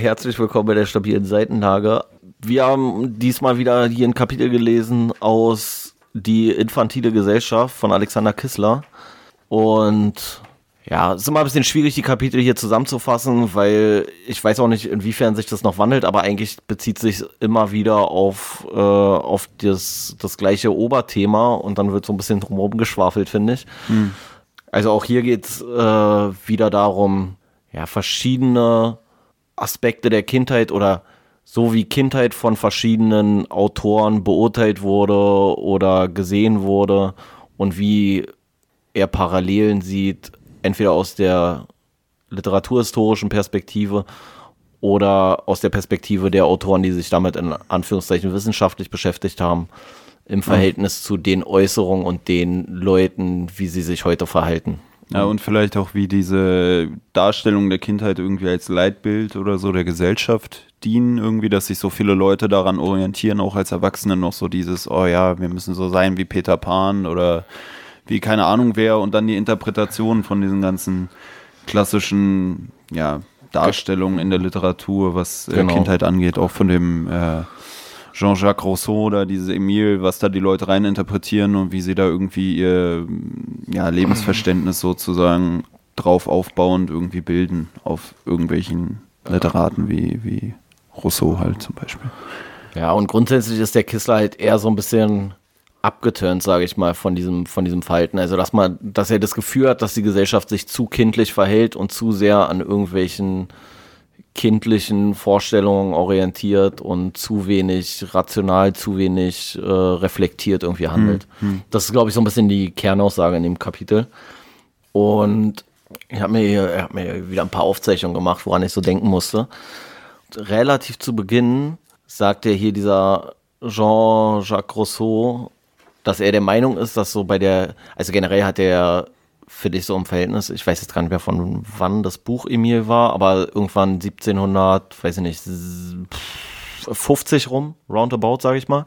herzlich willkommen bei der stabilen Seitenlage. Wir haben diesmal wieder hier ein Kapitel gelesen aus Die infantile Gesellschaft von Alexander Kissler. Und ja, es ist immer ein bisschen schwierig, die Kapitel hier zusammenzufassen, weil ich weiß auch nicht, inwiefern sich das noch wandelt, aber eigentlich bezieht sich immer wieder auf, äh, auf das, das gleiche Oberthema und dann wird so ein bisschen drumherum geschwafelt, finde ich. Hm. Also auch hier geht es äh, wieder darum, ja, verschiedene Aspekte der Kindheit oder so wie Kindheit von verschiedenen Autoren beurteilt wurde oder gesehen wurde und wie er Parallelen sieht, entweder aus der literaturhistorischen Perspektive oder aus der Perspektive der Autoren, die sich damit in Anführungszeichen wissenschaftlich beschäftigt haben, im Verhältnis ja. zu den Äußerungen und den Leuten, wie sie sich heute verhalten. Ja, und vielleicht auch, wie diese Darstellung der Kindheit irgendwie als Leitbild oder so der Gesellschaft dienen, irgendwie, dass sich so viele Leute daran orientieren, auch als Erwachsene noch so dieses, oh ja, wir müssen so sein wie Peter Pan oder wie keine Ahnung wer und dann die Interpretation von diesen ganzen klassischen, ja, Darstellungen in der Literatur, was äh, genau. Kindheit angeht, auch von dem äh, Jean-Jacques Rousseau oder dieses Emile, was da die Leute reininterpretieren und wie sie da irgendwie ihr ja, Lebensverständnis sozusagen drauf aufbauend irgendwie bilden auf irgendwelchen Literaten wie, wie Rousseau halt zum Beispiel. Ja, und grundsätzlich ist der Kissler halt eher so ein bisschen abgeturnt, sage ich mal, von diesem, von diesem Verhalten. Also, dass man, dass er das Gefühl hat, dass die Gesellschaft sich zu kindlich verhält und zu sehr an irgendwelchen kindlichen Vorstellungen orientiert und zu wenig rational, zu wenig äh, reflektiert irgendwie handelt. Hm, Das ist, glaube ich, so ein bisschen die Kernaussage in dem Kapitel. Und ich habe mir, hab mir wieder ein paar Aufzeichnungen gemacht, woran ich so denken musste. Relativ zu Beginn sagt ja hier dieser Jean-Jacques Rousseau, dass er der Meinung ist, dass so bei der, also generell hat er für dich so im Verhältnis, ich weiß jetzt gar nicht mehr von wann das Buch Emil war, aber irgendwann 1700, weiß ich nicht, 50 rum, roundabout, sage ich mal.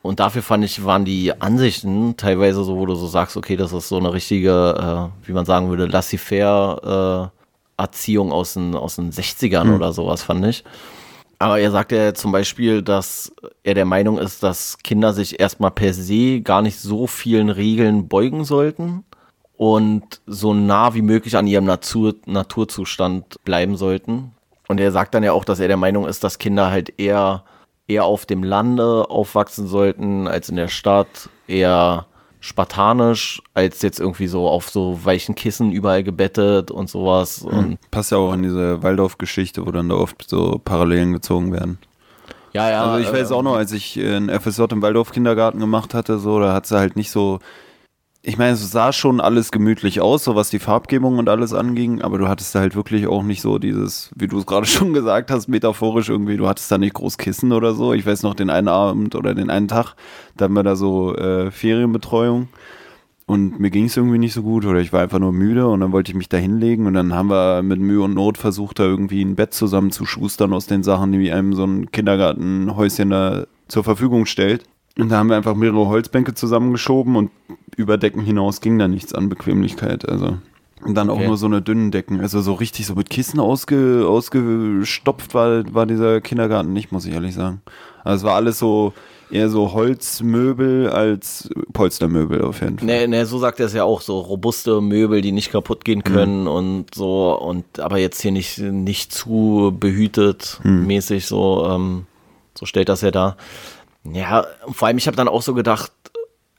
Und dafür fand ich, waren die Ansichten teilweise so, wo du so sagst, okay, das ist so eine richtige, äh, wie man sagen würde, laissez-faire äh, Erziehung aus den, aus den 60ern mhm. oder sowas, fand ich. Aber er sagt ja zum Beispiel, dass er der Meinung ist, dass Kinder sich erstmal per se gar nicht so vielen Regeln beugen sollten, und so nah wie möglich an ihrem Natur, Naturzustand bleiben sollten. Und er sagt dann ja auch, dass er der Meinung ist, dass Kinder halt eher, eher auf dem Lande aufwachsen sollten als in der Stadt, eher spartanisch, als jetzt irgendwie so auf so weichen Kissen überall gebettet und sowas. Mhm. Und Passt ja auch in diese Waldorf-Geschichte, wo dann da oft so Parallelen gezogen werden. Ja, ja. Also ich weiß auch noch, als ich einen FSJ im Waldorf-Kindergarten gemacht hatte, so, da hat sie halt nicht so ich meine, es sah schon alles gemütlich aus, so was die Farbgebung und alles anging, aber du hattest da halt wirklich auch nicht so dieses, wie du es gerade schon gesagt hast, metaphorisch irgendwie, du hattest da nicht groß Kissen oder so. Ich weiß noch, den einen Abend oder den einen Tag, da haben wir da so äh, Ferienbetreuung und mir ging es irgendwie nicht so gut oder ich war einfach nur müde und dann wollte ich mich da hinlegen und dann haben wir mit Mühe und Not versucht, da irgendwie ein Bett zusammen zu schustern aus den Sachen, die einem so ein Kindergartenhäuschen da zur Verfügung stellt. Und da haben wir einfach mehrere Holzbänke zusammengeschoben und über Decken hinaus ging da nichts an Bequemlichkeit. Also. Und dann auch okay. nur so eine dünnen Decken. Also so richtig so mit Kissen ausge, ausgestopft war, war dieser Kindergarten nicht, muss ich ehrlich sagen. Also es war alles so eher so Holzmöbel als Polstermöbel auf jeden Fall. Nee, nee, so sagt er es ja auch, so robuste Möbel, die nicht kaputt gehen können mhm. und so, und aber jetzt hier nicht, nicht zu behütet mhm. mäßig, so, ähm, so stellt das ja da. Ja, vor allem, ich habe dann auch so gedacht,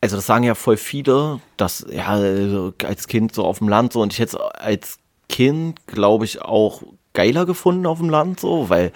also das sagen ja voll viele, dass, ja, als Kind so auf dem Land so, und ich hätte als Kind, glaube ich, auch geiler gefunden auf dem Land so, weil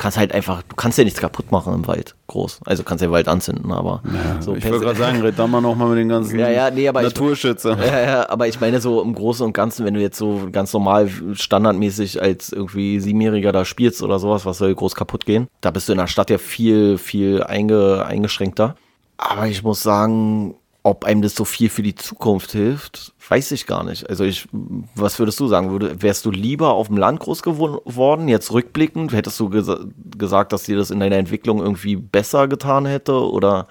kannst halt einfach, du kannst ja nichts kaputt machen im Wald, groß. Also kannst ja den Wald anzünden, aber ja, so Ich wollte gerade sagen, red da mal nochmal mit den ganzen ja, ja, nee, aber Naturschützer. Ich, ja, ja, aber ich meine so im Großen und Ganzen, wenn du jetzt so ganz normal standardmäßig als irgendwie Siebenjähriger da spielst oder sowas, was soll groß kaputt gehen? Da bist du in der Stadt ja viel, viel einge, eingeschränkter. Aber ich muss sagen, ob einem das so viel für die Zukunft hilft, weiß ich gar nicht. Also ich, was würdest du sagen? Würde, wärst du lieber auf dem Land groß geworden, jetzt rückblickend? Hättest du ges gesagt, dass dir das in deiner Entwicklung irgendwie besser getan hätte? Oder?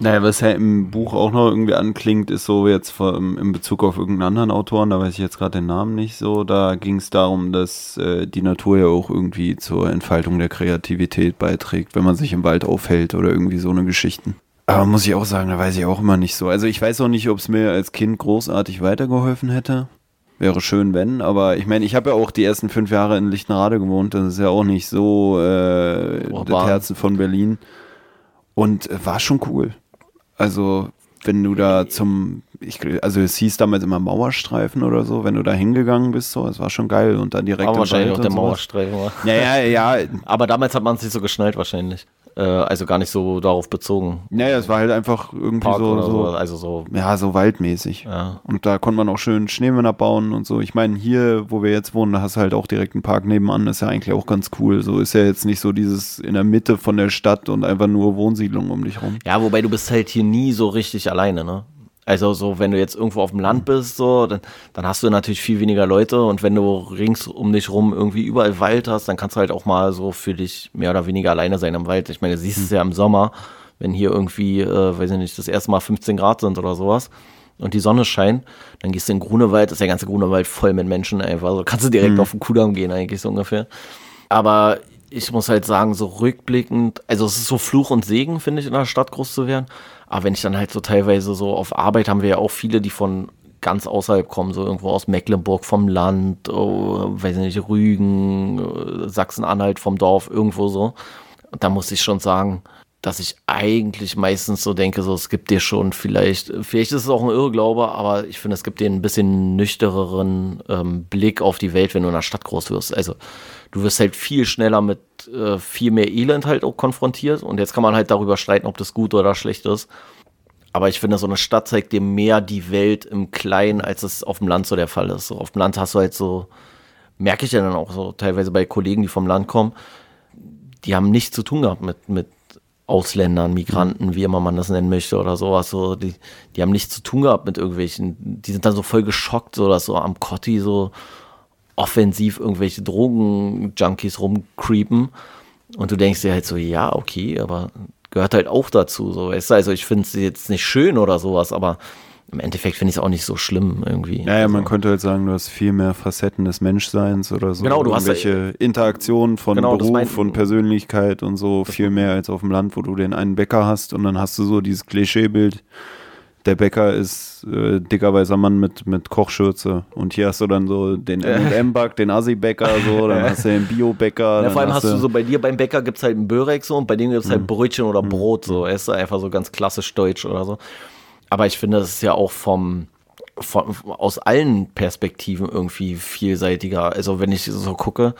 Naja, was ja im Buch auch noch irgendwie anklingt, ist so jetzt vom, in Bezug auf irgendeinen anderen Autoren, da weiß ich jetzt gerade den Namen nicht so, da ging es darum, dass äh, die Natur ja auch irgendwie zur Entfaltung der Kreativität beiträgt, wenn man sich im Wald aufhält oder irgendwie so eine Geschichten. Aber muss ich auch sagen, da weiß ich auch immer nicht so. Also ich weiß auch nicht, ob es mir als Kind großartig weitergeholfen hätte. Wäre schön, wenn, aber ich meine, ich habe ja auch die ersten fünf Jahre in Lichtenrade gewohnt, das ist ja auch nicht so äh, das Herzen von Berlin. Und äh, war schon cool. Also, wenn du da zum, ich, also es hieß damals immer Mauerstreifen oder so, wenn du da hingegangen bist, so, es war schon geil und dann direkt. Aber wahrscheinlich auch der Mauerstreifen war. Ja, ja, ja. Aber damals hat man es nicht so geschnallt wahrscheinlich. Äh, also gar nicht so darauf bezogen. Naja, es war halt einfach irgendwie Park so, so, also so. Ja, so waldmäßig. Ja. Und da konnte man auch schön Schneemänner bauen und so. Ich meine, hier, wo wir jetzt wohnen, da hast du halt auch direkt einen Park nebenan. Das ist ja eigentlich auch ganz cool. So ist ja jetzt nicht so dieses in der Mitte von der Stadt und einfach nur Wohnsiedlung um dich rum. Ja, wobei du bist halt hier nie so richtig alleine, ne? Also so, wenn du jetzt irgendwo auf dem Land bist, so, dann, dann hast du natürlich viel weniger Leute und wenn du rings um dich rum irgendwie überall Wald hast, dann kannst du halt auch mal so für dich mehr oder weniger alleine sein im Wald. Ich meine, du siehst es ja im Sommer, wenn hier irgendwie, äh, weiß ich nicht, das erste Mal 15 Grad sind oder sowas und die Sonne scheint, dann gehst du in Grunewald, ist der ganze Grunewald voll mit Menschen einfach. Also kannst du direkt mhm. auf den Kudamm gehen eigentlich so ungefähr. Aber ich muss halt sagen, so rückblickend, also es ist so Fluch und Segen, finde ich, in der Stadt groß zu werden. Aber wenn ich dann halt so teilweise so auf Arbeit haben wir ja auch viele, die von ganz außerhalb kommen, so irgendwo aus Mecklenburg vom Land, oh, weiß ich nicht, Rügen, äh, Sachsen-Anhalt vom Dorf, irgendwo so. Und da muss ich schon sagen, dass ich eigentlich meistens so denke, so es gibt dir schon vielleicht, vielleicht ist es auch ein Irrglaube, aber ich finde, es gibt dir ein bisschen nüchtereren ähm, Blick auf die Welt, wenn du in der Stadt groß wirst. Also du wirst halt viel schneller mit äh, viel mehr Elend halt auch konfrontiert und jetzt kann man halt darüber streiten, ob das gut oder schlecht ist. Aber ich finde, so eine Stadt zeigt dir mehr die Welt im Kleinen, als es auf dem Land so der Fall ist. So, auf dem Land hast du halt so, merke ich ja dann auch so teilweise bei Kollegen, die vom Land kommen, die haben nichts zu tun gehabt mit, mit Ausländern, Migranten, wie immer man das nennen möchte oder sowas. So, die, die haben nichts zu tun gehabt mit irgendwelchen, die sind dann so voll geschockt, so dass so am Kotti so offensiv irgendwelche Drogen-Junkies rumcreepen. Und du denkst dir halt so, ja, okay, aber gehört halt auch dazu. So, weißt du? Also ich finde es jetzt nicht schön oder sowas, aber im Endeffekt finde ich es auch nicht so schlimm irgendwie. Naja, also. man könnte halt sagen, du hast viel mehr Facetten des Menschseins oder so. Genau, du hast welche Interaktionen von genau, Beruf und Persönlichkeit und so viel mehr als auf dem Land, wo du den einen Bäcker hast und dann hast du so dieses Klischeebild. Der Bäcker ist äh, dicker weißer Mann mit, mit Kochschürze. Und hier hast du dann so den M&M-Back, den Assi-Bäcker, so, dann hast du den Bio-Bäcker. Ja, vor allem hast du so, bei dir beim Bäcker gibt es halt einen Börek so und bei dem gibt es halt mhm. Brötchen oder mhm. Brot, so. Er ist einfach so ganz klassisch deutsch oder so. Aber ich finde, das ist ja auch vom, von, aus allen Perspektiven irgendwie vielseitiger. Also wenn ich so gucke,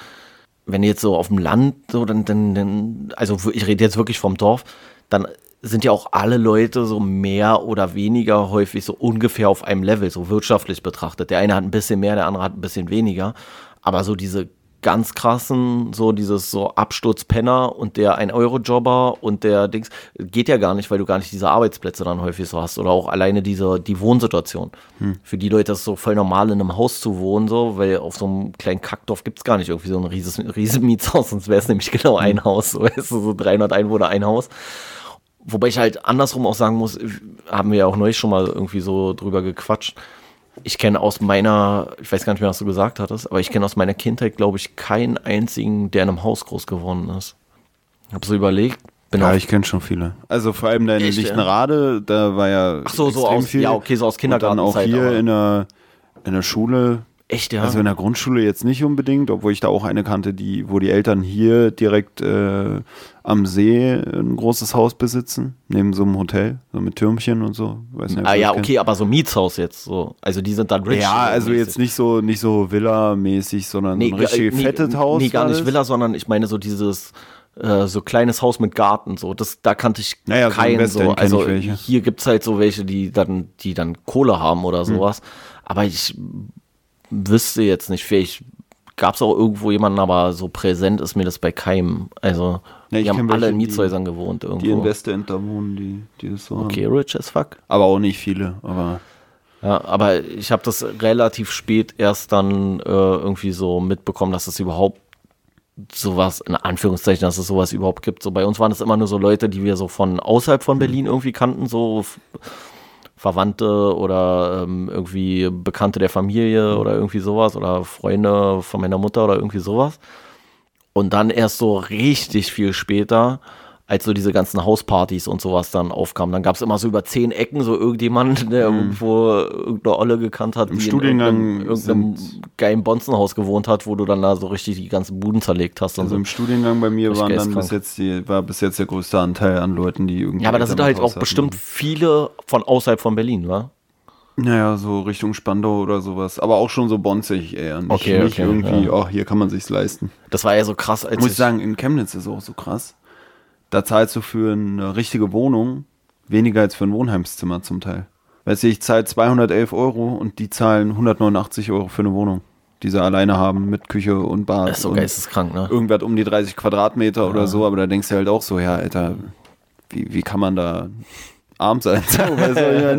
wenn jetzt so auf dem Land, so dann, dann, dann, also ich rede jetzt wirklich vom Dorf, dann sind ja auch alle Leute so mehr oder weniger häufig so ungefähr auf einem Level, so wirtschaftlich betrachtet. Der eine hat ein bisschen mehr, der andere hat ein bisschen weniger. Aber so diese ganz krassen, so dieses so Absturzpenner und der 1-Euro-Jobber und der Dings, geht ja gar nicht, weil du gar nicht diese Arbeitsplätze dann häufig so hast oder auch alleine diese, die Wohnsituation. Hm. Für die Leute ist es so voll normal, in einem Haus zu wohnen, so, weil auf so einem kleinen Kackdorf gibt es gar nicht irgendwie so ein rieses, riesen Mietshaus, sonst wäre es nämlich genau ein hm. Haus, so, weißt du, so 300 Einwohner, ein Haus. Wobei ich halt andersrum auch sagen muss, haben wir ja auch neulich schon mal irgendwie so drüber gequatscht, ich kenne aus meiner, ich weiß gar nicht mehr, was du gesagt hattest, aber ich kenne aus meiner Kindheit, glaube ich, keinen einzigen, der in einem Haus groß geworden ist. Ich habe so überlegt. Bin ja, ich kenne schon viele. Also vor allem da in Lichtenrade, da war ja Ach so, so aus, viel. Ja, okay, so aus Kindergarten. Und dann auch hier in der, in der Schule Echt, ja? Also in der Grundschule jetzt nicht unbedingt, obwohl ich da auch eine kannte, die, wo die Eltern hier direkt äh, am See ein großes Haus besitzen, neben so einem Hotel, so mit Türmchen und so. Weiß nicht, ah ja, okay, kennt. aber so Mietshaus jetzt so. Also die sind dann rich. Ja, also mäßig. jetzt nicht so nicht so Villa-mäßig, sondern nee, ein richtig nee, fettet Haus. Nee, gar nicht Villa, sondern ich meine so dieses äh, so kleines Haus mit Garten, so das, da kannte ich naja, keinen so. so. Also hier gibt es halt so welche, die dann, die dann Kohle haben oder hm. sowas. Hm. Aber ich wüsste jetzt nicht, vielleicht gab es auch irgendwo jemanden, aber so präsent ist mir das bei keinem. Also, ja, die haben alle in Mietshäusern die, gewohnt irgendwo. Die in Westend wohnen, die, die das so Okay, haben. rich as fuck. Aber auch nicht viele, aber... Ja, aber ich habe das relativ spät erst dann äh, irgendwie so mitbekommen, dass das überhaupt sowas, in Anführungszeichen, dass es sowas überhaupt gibt. So bei uns waren es immer nur so Leute, die wir so von außerhalb von Berlin irgendwie kannten, so Verwandte oder ähm, irgendwie Bekannte der Familie oder irgendwie sowas oder Freunde von meiner Mutter oder irgendwie sowas. Und dann erst so richtig viel später als so diese ganzen Hauspartys und sowas dann aufkamen. Dann gab es immer so über zehn Ecken so irgendjemand, der mhm. irgendwo irgendeine Olle gekannt hat, Im die Studiengang in irgendeinem, irgendeinem geilen Bonzenhaus gewohnt hat, wo du dann da so richtig die ganzen Buden zerlegt hast. Also so. im Studiengang bei mir waren dann bis jetzt die, war bis jetzt der größte Anteil an Leuten, die irgendwie. Ja, aber da sind halt auch bestimmt viele von außerhalb von Berlin, wa? Naja, so Richtung Spandau oder sowas. Aber auch schon so bonzig eher. Nicht, okay, nicht okay, irgendwie, ja. oh, hier kann man sich's leisten. Das war ja so krass, als Muss ich sagen, in Chemnitz ist es auch so krass da zahlst du für eine richtige Wohnung weniger als für ein Wohnheimszimmer zum Teil. Weißt du, ich zahle 211 Euro und die zahlen 189 Euro für eine Wohnung, die sie alleine haben mit Küche und Bad. Das ist so geisteskrank, ne? Irgendwas um die 30 Quadratmeter ja. oder so, aber da denkst du halt auch so, ja, Alter, wie, wie kann man da arm sein.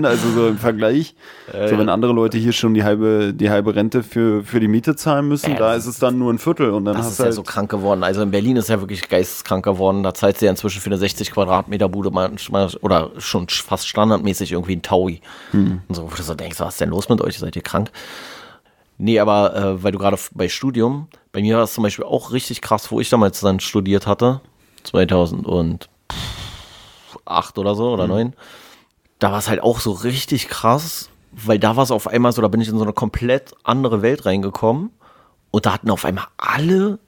also so im Vergleich. Äh, so, wenn andere Leute hier schon die halbe, die halbe Rente für, für die Miete zahlen müssen, da ist es dann nur ein Viertel. Und dann das hast ist halt ja so krank geworden. Also in Berlin ist ja wirklich geisteskrank geworden. Da zahlt sie ja inzwischen für eine 60 Quadratmeter Bude manchmal oder schon fast standardmäßig irgendwie ein Taui. Hm. Und so, wo du so denkst, was ist denn los mit euch? Seid ihr krank? Nee, aber äh, weil du gerade bei Studium, bei mir war es zum Beispiel auch richtig krass, wo ich damals dann studiert hatte, 2000 und acht oder so oder mhm. neun. Da war es halt auch so richtig krass, weil da war es auf einmal so, da bin ich in so eine komplett andere Welt reingekommen und da hatten auf einmal alle,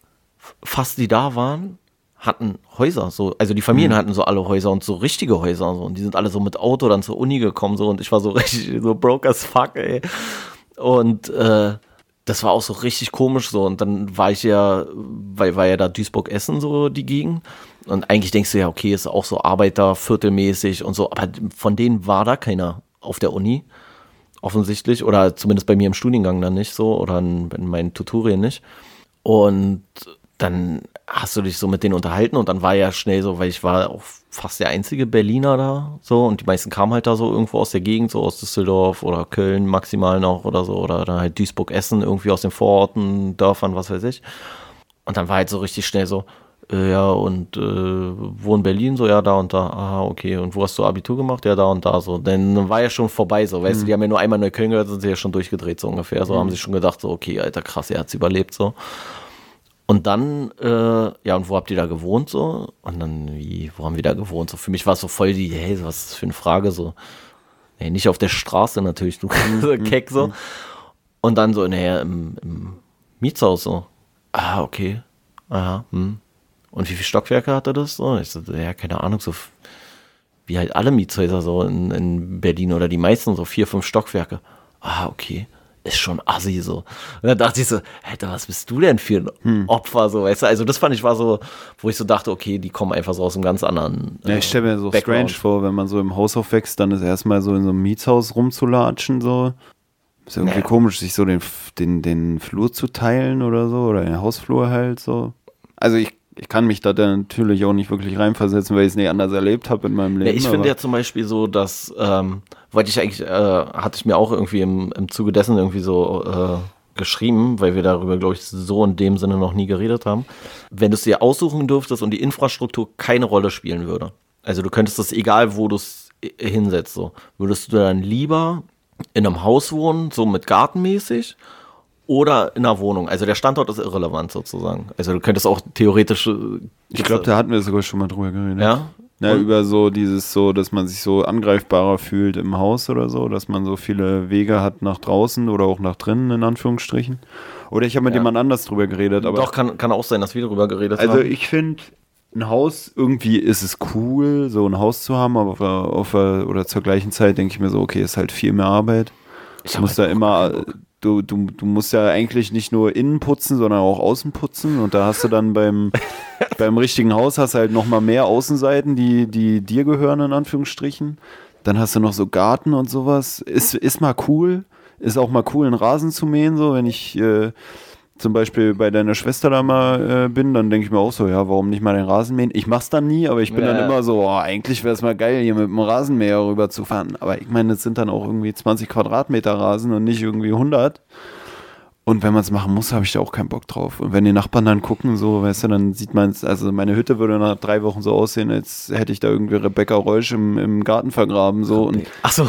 fast die da waren, hatten Häuser, so, also die Familien mhm. hatten so alle Häuser und so richtige Häuser so, und die sind alle so mit Auto dann zur Uni gekommen so und ich war so richtig so broke as fuck, ey. Und äh, das war auch so richtig komisch so und dann war ich ja, weil war ja da Duisburg-Essen so die Gegend und eigentlich denkst du ja, okay, ist auch so Arbeiterviertelmäßig und so, aber von denen war da keiner auf der Uni, offensichtlich, oder zumindest bei mir im Studiengang dann nicht so, oder in, in meinen Tutorien nicht. Und dann hast du dich so mit denen unterhalten und dann war ja schnell so, weil ich war auch fast der einzige Berliner da, so, und die meisten kamen halt da so irgendwo aus der Gegend, so aus Düsseldorf oder Köln maximal noch oder so, oder dann halt Duisburg-Essen, irgendwie aus den Vororten, Dörfern, was weiß ich. Und dann war halt so richtig schnell so, ja, und äh, wo in Berlin? So, ja, da und da. Aha, okay. Und wo hast du Abitur gemacht? Ja, da und da. So, dann war ja schon vorbei, so, weißt mhm. du, die haben ja nur einmal Neukölln gehört, sind sie ja schon durchgedreht, so ungefähr. So mhm. haben sie schon gedacht, so, okay, alter, krass, er hat's überlebt, so. Und dann, äh, ja, und wo habt ihr da gewohnt, so? Und dann, wie, wo haben wir da gewohnt? So, für mich war es so voll die, hey, was ist das für eine Frage, so. Nee, nicht auf der Straße natürlich, du mhm. keck, so. Mhm. Und dann so, naja, im, im Mietshaus, so. Ah, okay. Aha, hm. Und wie viele Stockwerke hatte das? So, ich so, ja, keine Ahnung, so wie halt alle Mietshäuser so in, in Berlin oder die meisten so vier, fünf Stockwerke. Ah, okay. Ist schon assi so. Und dann dachte ich so, Alter, was bist du denn für ein hm. Opfer, so, weißt du? Also, das fand ich war so, wo ich so dachte, okay, die kommen einfach so aus einem ganz anderen. Äh, ja, ich stelle mir so Background. strange vor, wenn man so im Haus aufwächst, dann ist erstmal so in so einem Mietshaus rumzulatschen, so. Ist irgendwie naja. komisch, sich so den, den, den Flur zu teilen oder so, oder den Hausflur halt so. Also, ich ich kann mich da natürlich auch nicht wirklich reinversetzen, weil ich es nicht anders erlebt habe in meinem Leben. Nee, ich finde ja zum Beispiel so, dass, ähm, wollte ich eigentlich, äh, hatte ich mir auch irgendwie im, im Zuge dessen irgendwie so äh, geschrieben, weil wir darüber, glaube ich, so in dem Sinne noch nie geredet haben. Wenn du es dir aussuchen dürftest und die Infrastruktur keine Rolle spielen würde, also du könntest es, egal wo du es hinsetzt, so, würdest du dann lieber in einem Haus wohnen, so mit gartenmäßig, oder in einer Wohnung. Also der Standort ist irrelevant sozusagen. Also du könntest auch theoretisch. Äh, ich glaube, da hatten wir sogar schon mal drüber geredet. Ja. Ja, über so dieses so, dass man sich so angreifbarer fühlt im Haus oder so, dass man so viele Wege hat nach draußen oder auch nach drinnen, in Anführungsstrichen. Oder ich habe mit ja. jemand anders drüber geredet. Aber Doch, kann, kann auch sein, dass wir drüber geredet also haben. Also ich finde, ein Haus, irgendwie ist es cool, so ein Haus zu haben, aber auf, auf, oder zur gleichen Zeit denke ich mir so, okay, ist halt viel mehr Arbeit. Ich muss halt da immer du, du, du musst ja eigentlich nicht nur innen putzen, sondern auch außen putzen. Und da hast du dann beim, beim richtigen Haus hast halt nochmal mehr Außenseiten, die, die dir gehören, in Anführungsstrichen. Dann hast du noch so Garten und sowas. Ist, ist mal cool. Ist auch mal cool, einen Rasen zu mähen, so, wenn ich, äh, zum Beispiel bei deiner Schwester da mal äh, bin, dann denke ich mir auch so, ja, warum nicht mal den Rasenmähen? Ich mach's dann nie, aber ich bin ja. dann immer so, oh, eigentlich wäre es mal geil, hier mit dem Rasenmäher rüber zu fahren. Aber ich meine, es sind dann auch irgendwie 20 Quadratmeter Rasen und nicht irgendwie 100. Und wenn man es machen muss, habe ich da auch keinen Bock drauf. Und wenn die Nachbarn dann gucken, so, weißt du, dann sieht man es, also meine Hütte würde nach drei Wochen so aussehen, als hätte ich da irgendwie Rebecca Reusch im, im Garten vergraben, so. Und, Ach so,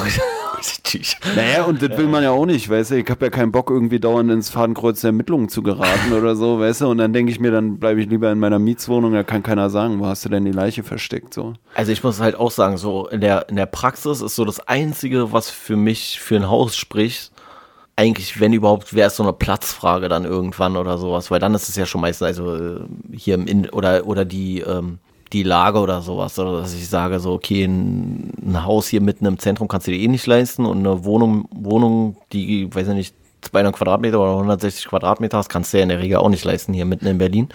naja, und das will man ja auch nicht, weißt du, ich habe ja keinen Bock, irgendwie dauernd ins Fadenkreuz der Ermittlungen zu geraten oder so, weißt du, und dann denke ich mir, dann bleibe ich lieber in meiner Mietswohnung, da kann keiner sagen, wo hast du denn die Leiche versteckt, so. Also ich muss halt auch sagen, so in der, in der Praxis ist so das Einzige, was für mich für ein Haus spricht, eigentlich, wenn überhaupt, wäre es so eine Platzfrage dann irgendwann oder sowas, weil dann ist es ja schon meistens, also äh, hier im In oder, oder die, ähm, die Lage oder sowas, oder dass ich sage, so, okay, ein, ein, Haus hier mitten im Zentrum kannst du dir eh nicht leisten und eine Wohnung, Wohnung, die, weiß ich nicht, 200 Quadratmeter oder 160 Quadratmeter hast, kannst du ja in der Regel auch nicht leisten hier mitten in Berlin.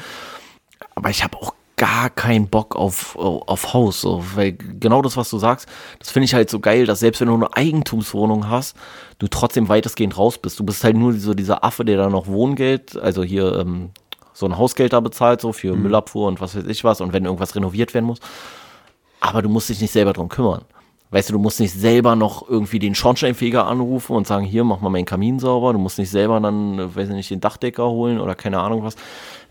Aber ich habe auch gar keinen Bock auf, auf Haus, so, weil genau das, was du sagst, das finde ich halt so geil, dass selbst wenn du eine Eigentumswohnung hast, du trotzdem weitestgehend raus bist. Du bist halt nur so dieser Affe, der da noch Wohngeld, also hier ähm, so ein Hausgeld da bezahlt, so für mhm. Müllabfuhr und was weiß ich was und wenn irgendwas renoviert werden muss. Aber du musst dich nicht selber drum kümmern. Weißt du, du musst nicht selber noch irgendwie den Schornsteinfeger anrufen und sagen, hier, mach mal meinen Kamin sauber. Du musst nicht selber dann, weiß ich nicht, den Dachdecker holen oder keine Ahnung was.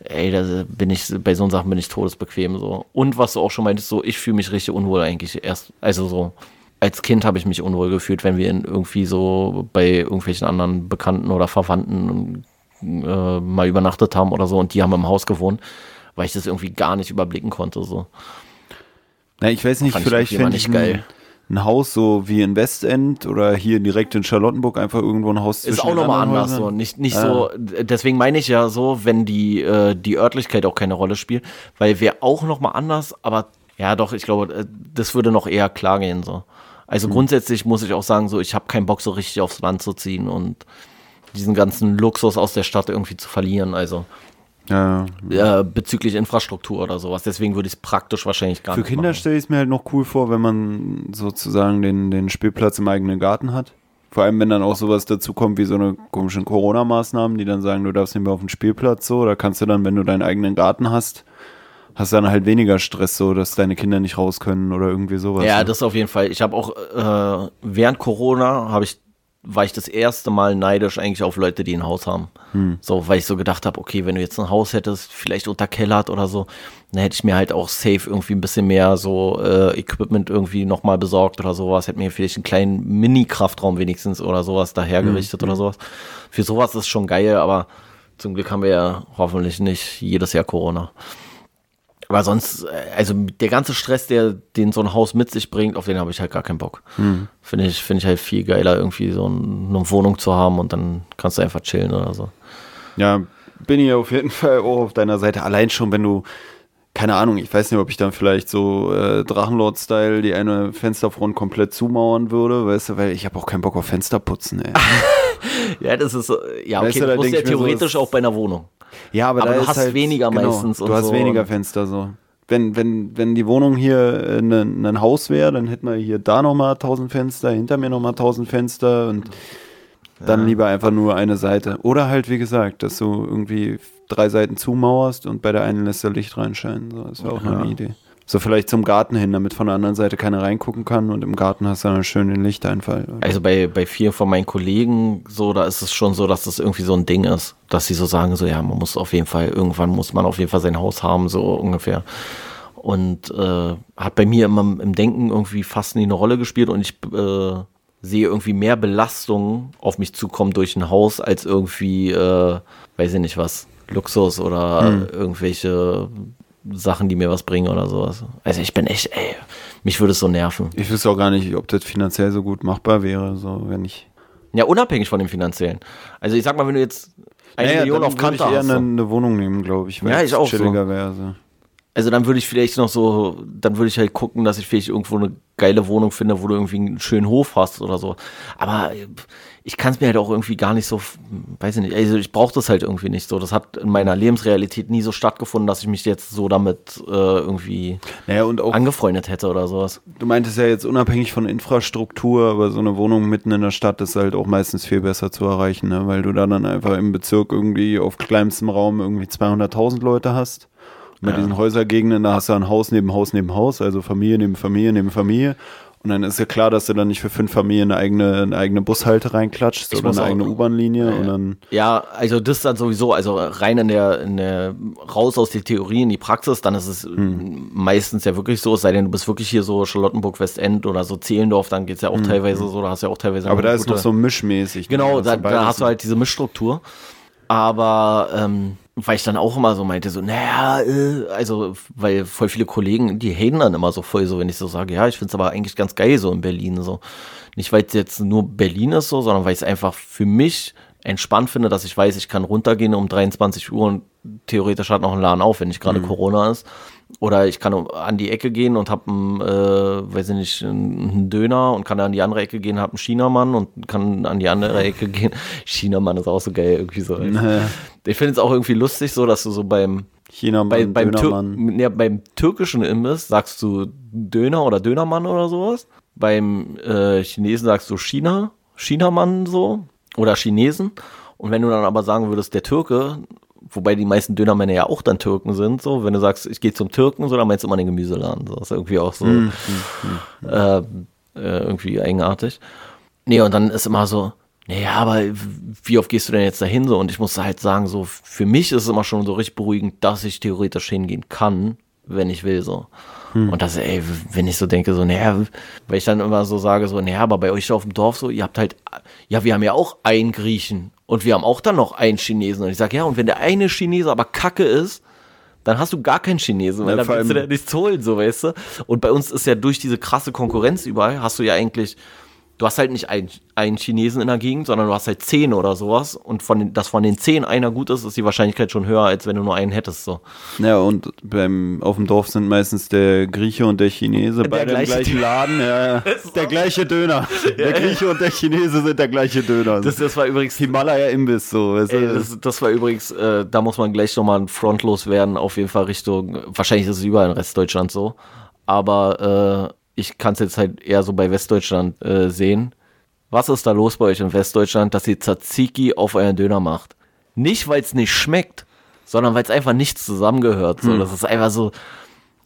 Ey, da bin ich, bei so Sachen bin ich todesbequem so. Und was du auch schon meintest, so, ich fühle mich richtig unwohl eigentlich erst, also so, als Kind habe ich mich unwohl gefühlt, wenn wir in irgendwie so bei irgendwelchen anderen Bekannten oder Verwandten äh, mal übernachtet haben oder so und die haben im Haus gewohnt, weil ich das irgendwie gar nicht überblicken konnte, so. Na, ich weiß nicht, Fand vielleicht finde ich geil ein Haus so wie in Westend oder hier direkt in Charlottenburg einfach irgendwo ein Haus ist auch nochmal anders so nicht nicht ja. so deswegen meine ich ja so wenn die äh, die Örtlichkeit auch keine Rolle spielt weil wäre auch nochmal anders aber ja doch ich glaube äh, das würde noch eher klar gehen so also mhm. grundsätzlich muss ich auch sagen so ich habe keinen Bock so richtig aufs Land zu ziehen und diesen ganzen Luxus aus der Stadt irgendwie zu verlieren also ja. Äh, bezüglich Infrastruktur oder sowas. Deswegen würde ich es praktisch wahrscheinlich gar Für nicht Für Kinder stelle ich es mir halt noch cool vor, wenn man sozusagen den, den Spielplatz im eigenen Garten hat. Vor allem, wenn dann auch sowas dazu kommt wie so eine komischen Corona-Maßnahmen, die dann sagen, du darfst nicht mehr auf den Spielplatz so. Da kannst du dann, wenn du deinen eigenen Garten hast, hast du dann halt weniger Stress so, dass deine Kinder nicht raus können oder irgendwie sowas. Ja, ne? das auf jeden Fall. Ich habe auch äh, während Corona habe ich war ich das erste Mal neidisch eigentlich auf Leute, die ein Haus haben. Hm. So, weil ich so gedacht habe, okay, wenn du jetzt ein Haus hättest, vielleicht unterkellert oder so, dann hätte ich mir halt auch safe irgendwie ein bisschen mehr so äh, Equipment irgendwie nochmal besorgt oder sowas. Hätte mir vielleicht einen kleinen Mini-Kraftraum wenigstens oder sowas dahergerichtet hm. oder sowas. Für sowas ist schon geil, aber zum Glück haben wir ja hoffentlich nicht jedes Jahr Corona. Aber sonst, äh, also der ganze Stress, der den so ein Haus mit sich bringt, auf den habe ich halt gar keinen Bock. Hm. Finde ich, finde ich halt viel geiler, irgendwie so eine Wohnung zu haben und dann kannst du einfach chillen oder so. Ja, bin ich auf jeden Fall auch auf deiner Seite. Allein schon, wenn du, keine Ahnung, ich weiß nicht, ob ich dann vielleicht so äh, Drachenlord-Style die eine Fensterfront komplett zumauern würde, weißt du, weil ich habe auch keinen Bock auf Fensterputzen, ey. ja, das ist, ja, okay, weißt du, du musst ja theoretisch so, auch bei einer Wohnung. Ja, aber, aber du hast halt, weniger genau, meistens. Du hast so. weniger Fenster so. Wenn, wenn, wenn die Wohnung hier ein, äh, ein Haus wäre, dann hätten wir hier da nochmal 1000 Fenster, hinter mir nochmal 1000 Fenster und dann ja. lieber einfach nur eine Seite. Oder halt, wie gesagt, dass du irgendwie drei Seiten zumauerst und bei der einen lässt du Licht reinscheinen. So, das wäre auch ja. eine Idee. So vielleicht zum Garten hin, damit von der anderen Seite keiner reingucken kann und im Garten hast du dann schön den Lichteinfall. Also bei, bei vielen von meinen Kollegen so, da ist es schon so, dass das irgendwie so ein Ding ist, dass sie so sagen, so ja, man muss auf jeden Fall, irgendwann muss man auf jeden Fall sein Haus haben, so ungefähr. Und äh, hat bei mir immer im Denken irgendwie fast nie eine Rolle gespielt und ich äh, sehe irgendwie mehr Belastungen auf mich zukommen durch ein Haus als irgendwie, äh, weiß ich nicht was, Luxus oder hm. irgendwelche Sachen, die mir was bringen oder sowas. Also ich bin echt, ey, mich würde es so nerven. Ich wüsste auch gar nicht, ob das finanziell so gut machbar wäre, so wenn ich. Ja, unabhängig von dem finanziellen. Also ich sag mal, wenn du jetzt eine naja, Million auf Kante hast. Ich eher eine, eine, Wohnung nehmen, glaube ich, weil ja, ich auch chilliger so. wäre. So. Also dann würde ich vielleicht noch so, dann würde ich halt gucken, dass ich vielleicht irgendwo eine geile Wohnung finde, wo du irgendwie einen schönen Hof hast oder so. Aber ich kann es mir halt auch irgendwie gar nicht so, weiß ich nicht, also ich brauche das halt irgendwie nicht so. Das hat in meiner Lebensrealität nie so stattgefunden, dass ich mich jetzt so damit äh, irgendwie naja, und auch, angefreundet hätte oder sowas. Du meintest ja jetzt unabhängig von Infrastruktur, aber so eine Wohnung mitten in der Stadt ist halt auch meistens viel besser zu erreichen, ne? weil du da dann einfach im Bezirk irgendwie auf kleinstem Raum irgendwie 200.000 Leute hast. Bei ja. diesen Häusergegenden, da hast du ein Haus neben Haus neben Haus, also Familie neben Familie neben Familie. Und dann ist ja klar, dass du dann nicht für fünf Familien eine eigene, eine eigene Bushalte reinklatschst ich oder eine eigene U-Bahn-Linie. Ja, und dann ja, also das dann sowieso, also rein in der, in der, raus aus der Theorie in die Praxis, dann ist es hm. meistens ja wirklich so, es sei denn, du bist wirklich hier so Charlottenburg, Westend oder so Zehlendorf, dann geht es ja auch hm. teilweise so, da hast du ja auch teilweise. Aber da ist noch so mischmäßig. Genau, da, da hast du halt diese Mischstruktur. Aber ähm, weil ich dann auch immer so meinte, so, naja, äh, also, weil voll viele Kollegen, die haten dann immer so voll so, wenn ich so sage, ja, ich finde es aber eigentlich ganz geil so in Berlin, so. Nicht, weil es jetzt nur Berlin ist so, sondern weil ich es einfach für mich entspannt finde, dass ich weiß, ich kann runtergehen um 23 Uhr und theoretisch hat noch ein Laden auf, wenn nicht gerade mhm. Corona ist. Oder ich kann an die Ecke gehen und habe einen, äh, weiß ich nicht, einen Döner und kann an die andere Ecke gehen, habe einen Chinamann und kann an die andere Ecke gehen. Chinamann ist auch so geil, irgendwie so. Nee. Ich finde es auch irgendwie lustig, so dass du so beim Chinamann, bei, beim, Tür ja, beim türkischen Imbiss sagst du Döner oder Dönermann oder sowas. Beim äh, Chinesen sagst du China, Chinamann so oder Chinesen. Und wenn du dann aber sagen würdest, der Türke, wobei die meisten Dönermänner ja auch dann Türken sind, so, wenn du sagst, ich gehe zum Türken, so, dann meinst du immer den Gemüseladen. So, das ist irgendwie auch so mm, mm, mm, äh, äh, irgendwie eigenartig. Nee, und dann ist immer so, naja, aber wie oft gehst du denn jetzt dahin so? Und ich muss halt sagen, so, für mich ist es immer schon so richtig beruhigend, dass ich theoretisch hingehen kann, wenn ich will, so. Hm. Und das, ey, wenn ich so denke, so, naja, weil ich dann immer so sage, so, naja, aber bei euch auf dem Dorf so, ihr habt halt, ja, wir haben ja auch einen Griechen und wir haben auch dann noch einen Chinesen. Und ich sage, ja, und wenn der eine Chinese aber kacke ist, dann hast du gar keinen Chinesen, weil ja, dann willst du da nichts holen, so, weißt du? Und bei uns ist ja durch diese krasse Konkurrenz überall, hast du ja eigentlich du hast halt nicht einen, einen Chinesen in der Gegend, sondern du hast halt zehn oder sowas. Und von den, dass von den zehn einer gut ist, ist die Wahrscheinlichkeit schon höher, als wenn du nur einen hättest. So. Ja, und beim, auf dem Dorf sind meistens der Grieche und der Chinese der beide im gleichen Laden. Ja, der gleiche Döner. Der Grieche und der Chinese sind der gleiche Döner. Das, das war übrigens Himalaya-Imbiss. So, ey, das, das, war übrigens, äh, da muss man gleich nochmal frontlos werden, auf jeden Fall Richtung, wahrscheinlich ist es überall in Restdeutschland so. Aber äh, ich kann es jetzt halt eher so bei Westdeutschland äh, sehen. Was ist da los bei euch in Westdeutschland, dass ihr Tzatziki auf euren Döner macht? Nicht, weil es nicht schmeckt, sondern weil es einfach nicht zusammengehört. So. Hm. Das ist einfach so,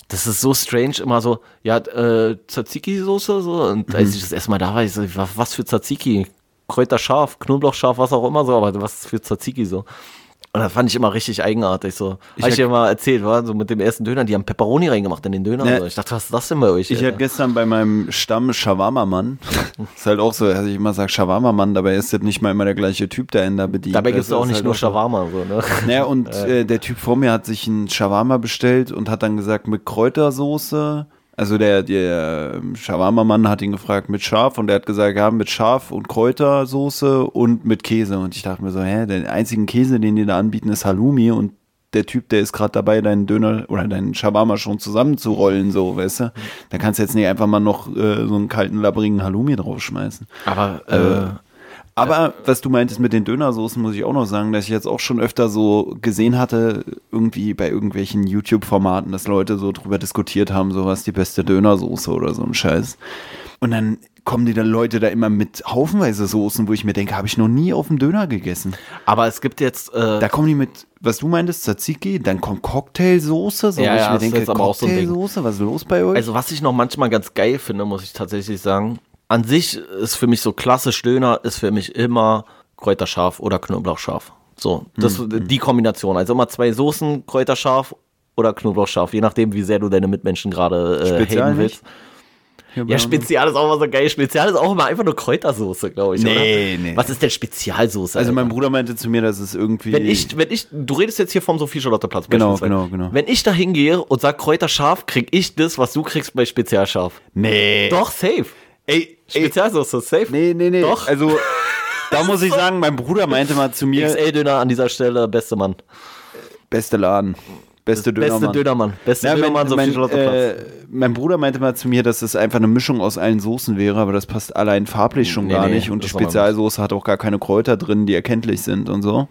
das ist so strange, immer so, ja, äh, Tzatziki-Soße, so. Und mhm. als ich das erstmal da war, ich so, was für Tzatziki? Kräuter scharf, Knoblauch scharf, was auch immer so, aber was für Tzatziki so? Und das fand ich immer richtig eigenartig. So. Ich habe ich dir mal erzählt, war so mit dem ersten Döner, die haben Pepperoni reingemacht in den Döner. Ne, so. Ich dachte, was ist das denn bei euch? Ich hatte gestern bei meinem Stamm Shawarma-Mann, ist halt auch so, dass ich immer sage Shawarma-Mann, dabei ist das nicht mal immer der gleiche Typ, der ihn da bedient. Dabei gibt es auch nicht halt nur Shawarma. So, ne? Naja, und äh, der Typ vor mir hat sich ein Shawarma bestellt und hat dann gesagt, mit Kräutersoße, also der, der ähm, Shawarma-Mann hat ihn gefragt mit Schaf und er hat gesagt, ja, mit Schaf und Kräutersoße und mit Käse. Und ich dachte mir so, hä, der einzige Käse, den die da anbieten, ist Halloumi und der Typ, der ist gerade dabei, deinen Döner oder deinen Shawarma schon zusammenzurollen, so, weißt du? Da kannst du jetzt nicht einfach mal noch äh, so einen kalten, labbrigen Halloumi draufschmeißen. Aber, äh, äh aber was du meintest mit den Dönersoßen, muss ich auch noch sagen, dass ich jetzt auch schon öfter so gesehen hatte, irgendwie bei irgendwelchen YouTube-Formaten, dass Leute so drüber diskutiert haben, so was die beste Dönersoße oder so ein Scheiß. Und dann kommen die da Leute da immer mit haufenweise Soßen, wo ich mir denke, habe ich noch nie auf dem Döner gegessen. Aber es gibt jetzt. Äh da kommen die mit, was du meintest, Tzatziki, dann kommt Cocktailsoße, so ja, wo ich ja, mir denke, Cocktailsoße, so was ist los bei euch? Also was ich noch manchmal ganz geil finde, muss ich tatsächlich sagen, an sich ist für mich so klassisch Döner, ist für mich immer Kräuterscharf oder Knoblauchscharf. So, das, hm, die Kombination. Also immer zwei Soßen, Kräuterscharf oder Knoblauchscharf, je nachdem, wie sehr du deine Mitmenschen gerade äh, haten willst. Ja, Spezial ist auch immer so geil. Spezial ist auch immer einfach nur Kräutersoße, glaube ich. Nee, oder? nee. Was ist denn Spezialsoße? Also, mein Bruder meinte zu mir, dass es irgendwie. Wenn ich, wenn ich, du redest jetzt hier vom Sophie Charlotte Platz. Genau, genau, genau. Wenn ich da hingehe und sag Kräuterscharf, krieg ich das, was du kriegst bei Spezialscharf. Nee. Doch, safe. Ey, Spezialsoße, safe? Nee, nee, nee. Doch. Also, da muss ich sagen, mein Bruder meinte mal zu mir. XL-Döner an dieser Stelle, beste Mann. Beste Laden. Beste Dönermann. Beste Dönermann. Beste ja, Dönermann, so mein, äh, mein Bruder meinte mal zu mir, dass es einfach eine Mischung aus allen Soßen wäre, aber das passt allein farblich schon nee, gar nee, nicht. Und die Spezialsoße hat auch gar keine Kräuter drin, die erkenntlich sind und so.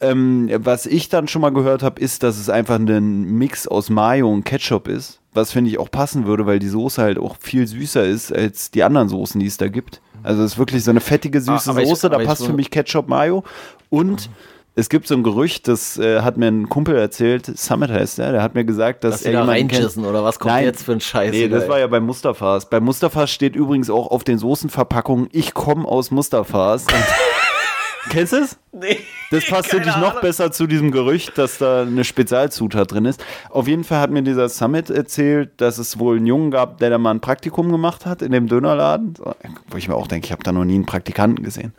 Ähm, was ich dann schon mal gehört habe, ist, dass es einfach ein Mix aus Mayo und Ketchup ist. Was finde ich auch passen würde, weil die Soße halt auch viel süßer ist als die anderen Soßen, die es da gibt. Also es ist wirklich so eine fettige, süße ah, Soße, ich, da passt für mich Ketchup, Mayo. Und es gibt so ein Gerücht, das äh, hat mir ein Kumpel erzählt, Summit heißt der, der hat mir gesagt, dass, dass er reinchissen oder was kommt Nein, jetzt für ein Scheiß? Nee, das war ja bei Mustafas. Bei Mustafas steht übrigens auch auf den Soßenverpackungen, ich komme aus Mustafas. Kennst du es? Nee. Das passt natürlich noch Ahnung. besser zu diesem Gerücht, dass da eine Spezialzutat drin ist. Auf jeden Fall hat mir dieser Summit erzählt, dass es wohl einen Jungen gab, der da mal ein Praktikum gemacht hat in dem Dönerladen. Wo ich mir auch denke, ich habe da noch nie einen Praktikanten gesehen.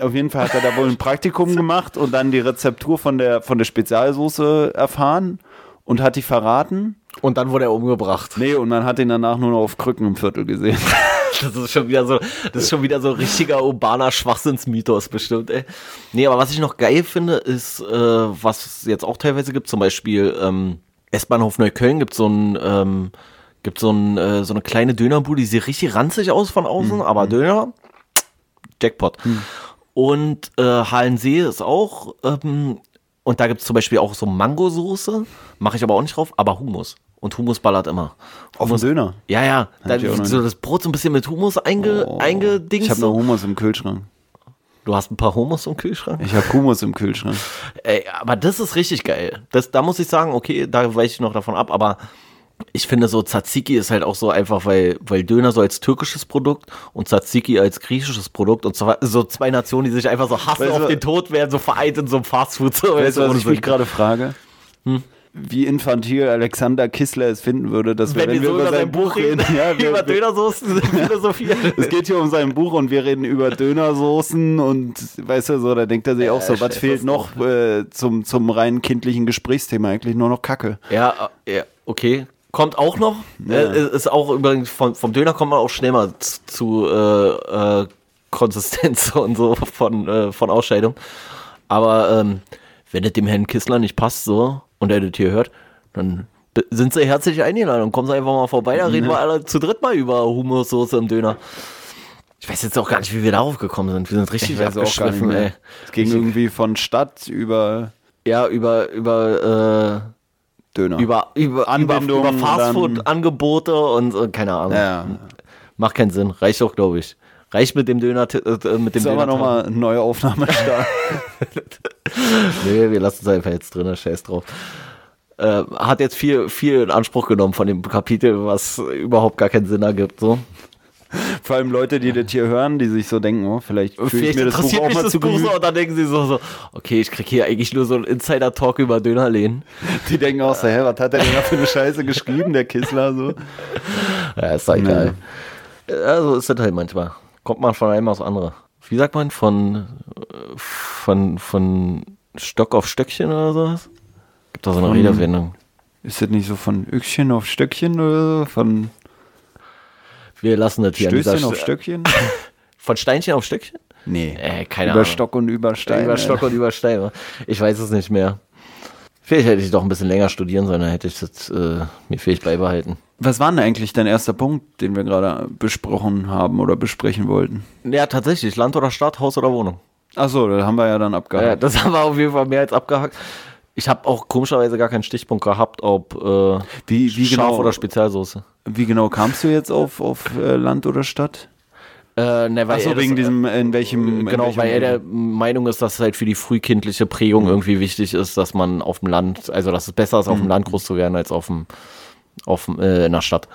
Auf jeden Fall hat er da wohl ein Praktikum gemacht und dann die Rezeptur von der, von der Spezialsoße erfahren und hat die verraten. Und dann wurde er umgebracht. Nee, und man hat ihn danach nur noch auf Krücken im Viertel gesehen. Das ist schon wieder so, das ist schon wieder so richtiger urbaner Schwachsinnsmythos bestimmt, ey. Nee, aber was ich noch geil finde, ist, äh, was es jetzt auch teilweise gibt, zum Beispiel ähm, S-Bahnhof Neukölln gibt so ein, ähm, gibt so, ein, äh, so eine kleine Dönerbude, die sieht richtig ranzig aus von außen, mhm. aber hm. Döner, Jackpot. Mhm. Und äh, Halensee ist auch, ähm, und da gibt es zum Beispiel auch so Mangosoße, mache ich aber auch nicht drauf, aber Hummus. Und Hummus ballert immer. Auf dem Döner? Ja, ja. Dann so das Brot so ein bisschen mit Hummus einge, oh, eingedingst. Ich habe noch Hummus im Kühlschrank. Du hast ein paar Hummus im Kühlschrank? Ich habe Hummus im Kühlschrank. Ey, aber das ist richtig geil. Das, da muss ich sagen, okay, da weiche ich noch davon ab, aber ich finde so Tzatziki ist halt auch so einfach, weil, weil Döner so als türkisches Produkt und Tzatziki als griechisches Produkt und zwar so zwei Nationen, die sich einfach so hassen weißt du, auf den Tod werden, so vereint in so einem Fastfood. So, weißt du, was ich mich gerade frage? Hm? Wie infantil Alexander Kissler es finden würde, dass wenn, wir, wenn wir so über sein Buch reden, reden ja, wir, über Dönersoßen philosophieren. es geht hier um sein Buch und wir reden über Dönersoßen und weißt du so, da denkt er sich auch so, was fehlt noch äh, zum, zum rein kindlichen Gesprächsthema? Eigentlich nur noch Kacke. Ja, ja okay kommt auch noch. Ja. Äh, ist auch übrigens vom, vom Döner kommt man auch schnell mal zu äh, äh, Konsistenz und so von, äh, von Ausscheidung. Aber ähm, wenn es dem Herrn Kissler nicht passt so und er das hier hört, dann sind sie herzlich eingeladen und kommen sie einfach mal vorbei. Da reden wir alle zu dritt mal über Hummussoße und Döner. Ich weiß jetzt auch gar nicht, wie wir darauf gekommen sind. Wir sind richtig abgeschwiffen, ey. Es ging irgendwie von Stadt über. Ja, über, über, äh, Döner. Über, über, Anbindung, über, über Fastfood-Angebote und, und, keine Ahnung. Ja. Macht keinen Sinn. Reicht doch, glaube ich. Reicht mit dem Döner. Äh, mit dem Sollen wir nochmal eine neue Aufnahme starten? nee, wir lassen es einfach jetzt drin. Scheiß drauf. Äh, hat jetzt viel, viel in Anspruch genommen von dem Kapitel, was überhaupt gar keinen Sinn ergibt. So. Vor allem Leute, die das hier hören, die sich so denken, oh, vielleicht fühle ich mir das Buch auch mal zu Buch Und dann denken sie so, so, okay, ich kriege hier eigentlich nur so einen Insider-Talk über Dönerläden. Die denken auch so, hä, was hat der denn da für eine Scheiße geschrieben, der Kissler so? Ja, ist doch egal. Also ist das halt manchmal. Kommt man von einem aufs andere. Wie sagt man? Von, von, von Stock auf Stöckchen oder sowas? Gibt da so eine von, Redewendung. Ist das nicht so von Öckchen auf Stöckchen oder von wir lassen das hier Stößchen auf Stöckchen? Von Steinchen auf Stöckchen? Nee. Äh, keine über Ahnung. Stock und über Stein. Über Stock und über Stein. Ich weiß es nicht mehr. Vielleicht hätte ich doch ein bisschen länger studieren sollen, dann hätte ich das äh, mir vielleicht beibehalten. Was war denn eigentlich dein erster Punkt, den wir gerade besprochen haben oder besprechen wollten? Ja, tatsächlich. Land oder Stadt, Haus oder Wohnung. Achso, das haben wir ja dann abgehakt. Ja, das haben wir auf jeden Fall mehr als abgehakt. Ich habe auch komischerweise gar keinen Stichpunkt gehabt, ob äh, wie, wie Scharf genau, oder Spezialsoße. Wie genau kamst du jetzt auf, auf äh, Land oder Stadt? Äh, ne, weil Achso, wegen das, diesem, in welchem. Genau, in welchem weil er der Meinung ist, dass es halt für die frühkindliche Prägung mhm. irgendwie wichtig ist, dass man auf dem Land, also dass es besser ist, auf dem mhm. Land groß zu werden, als auf dem, auf äh, in der Stadt.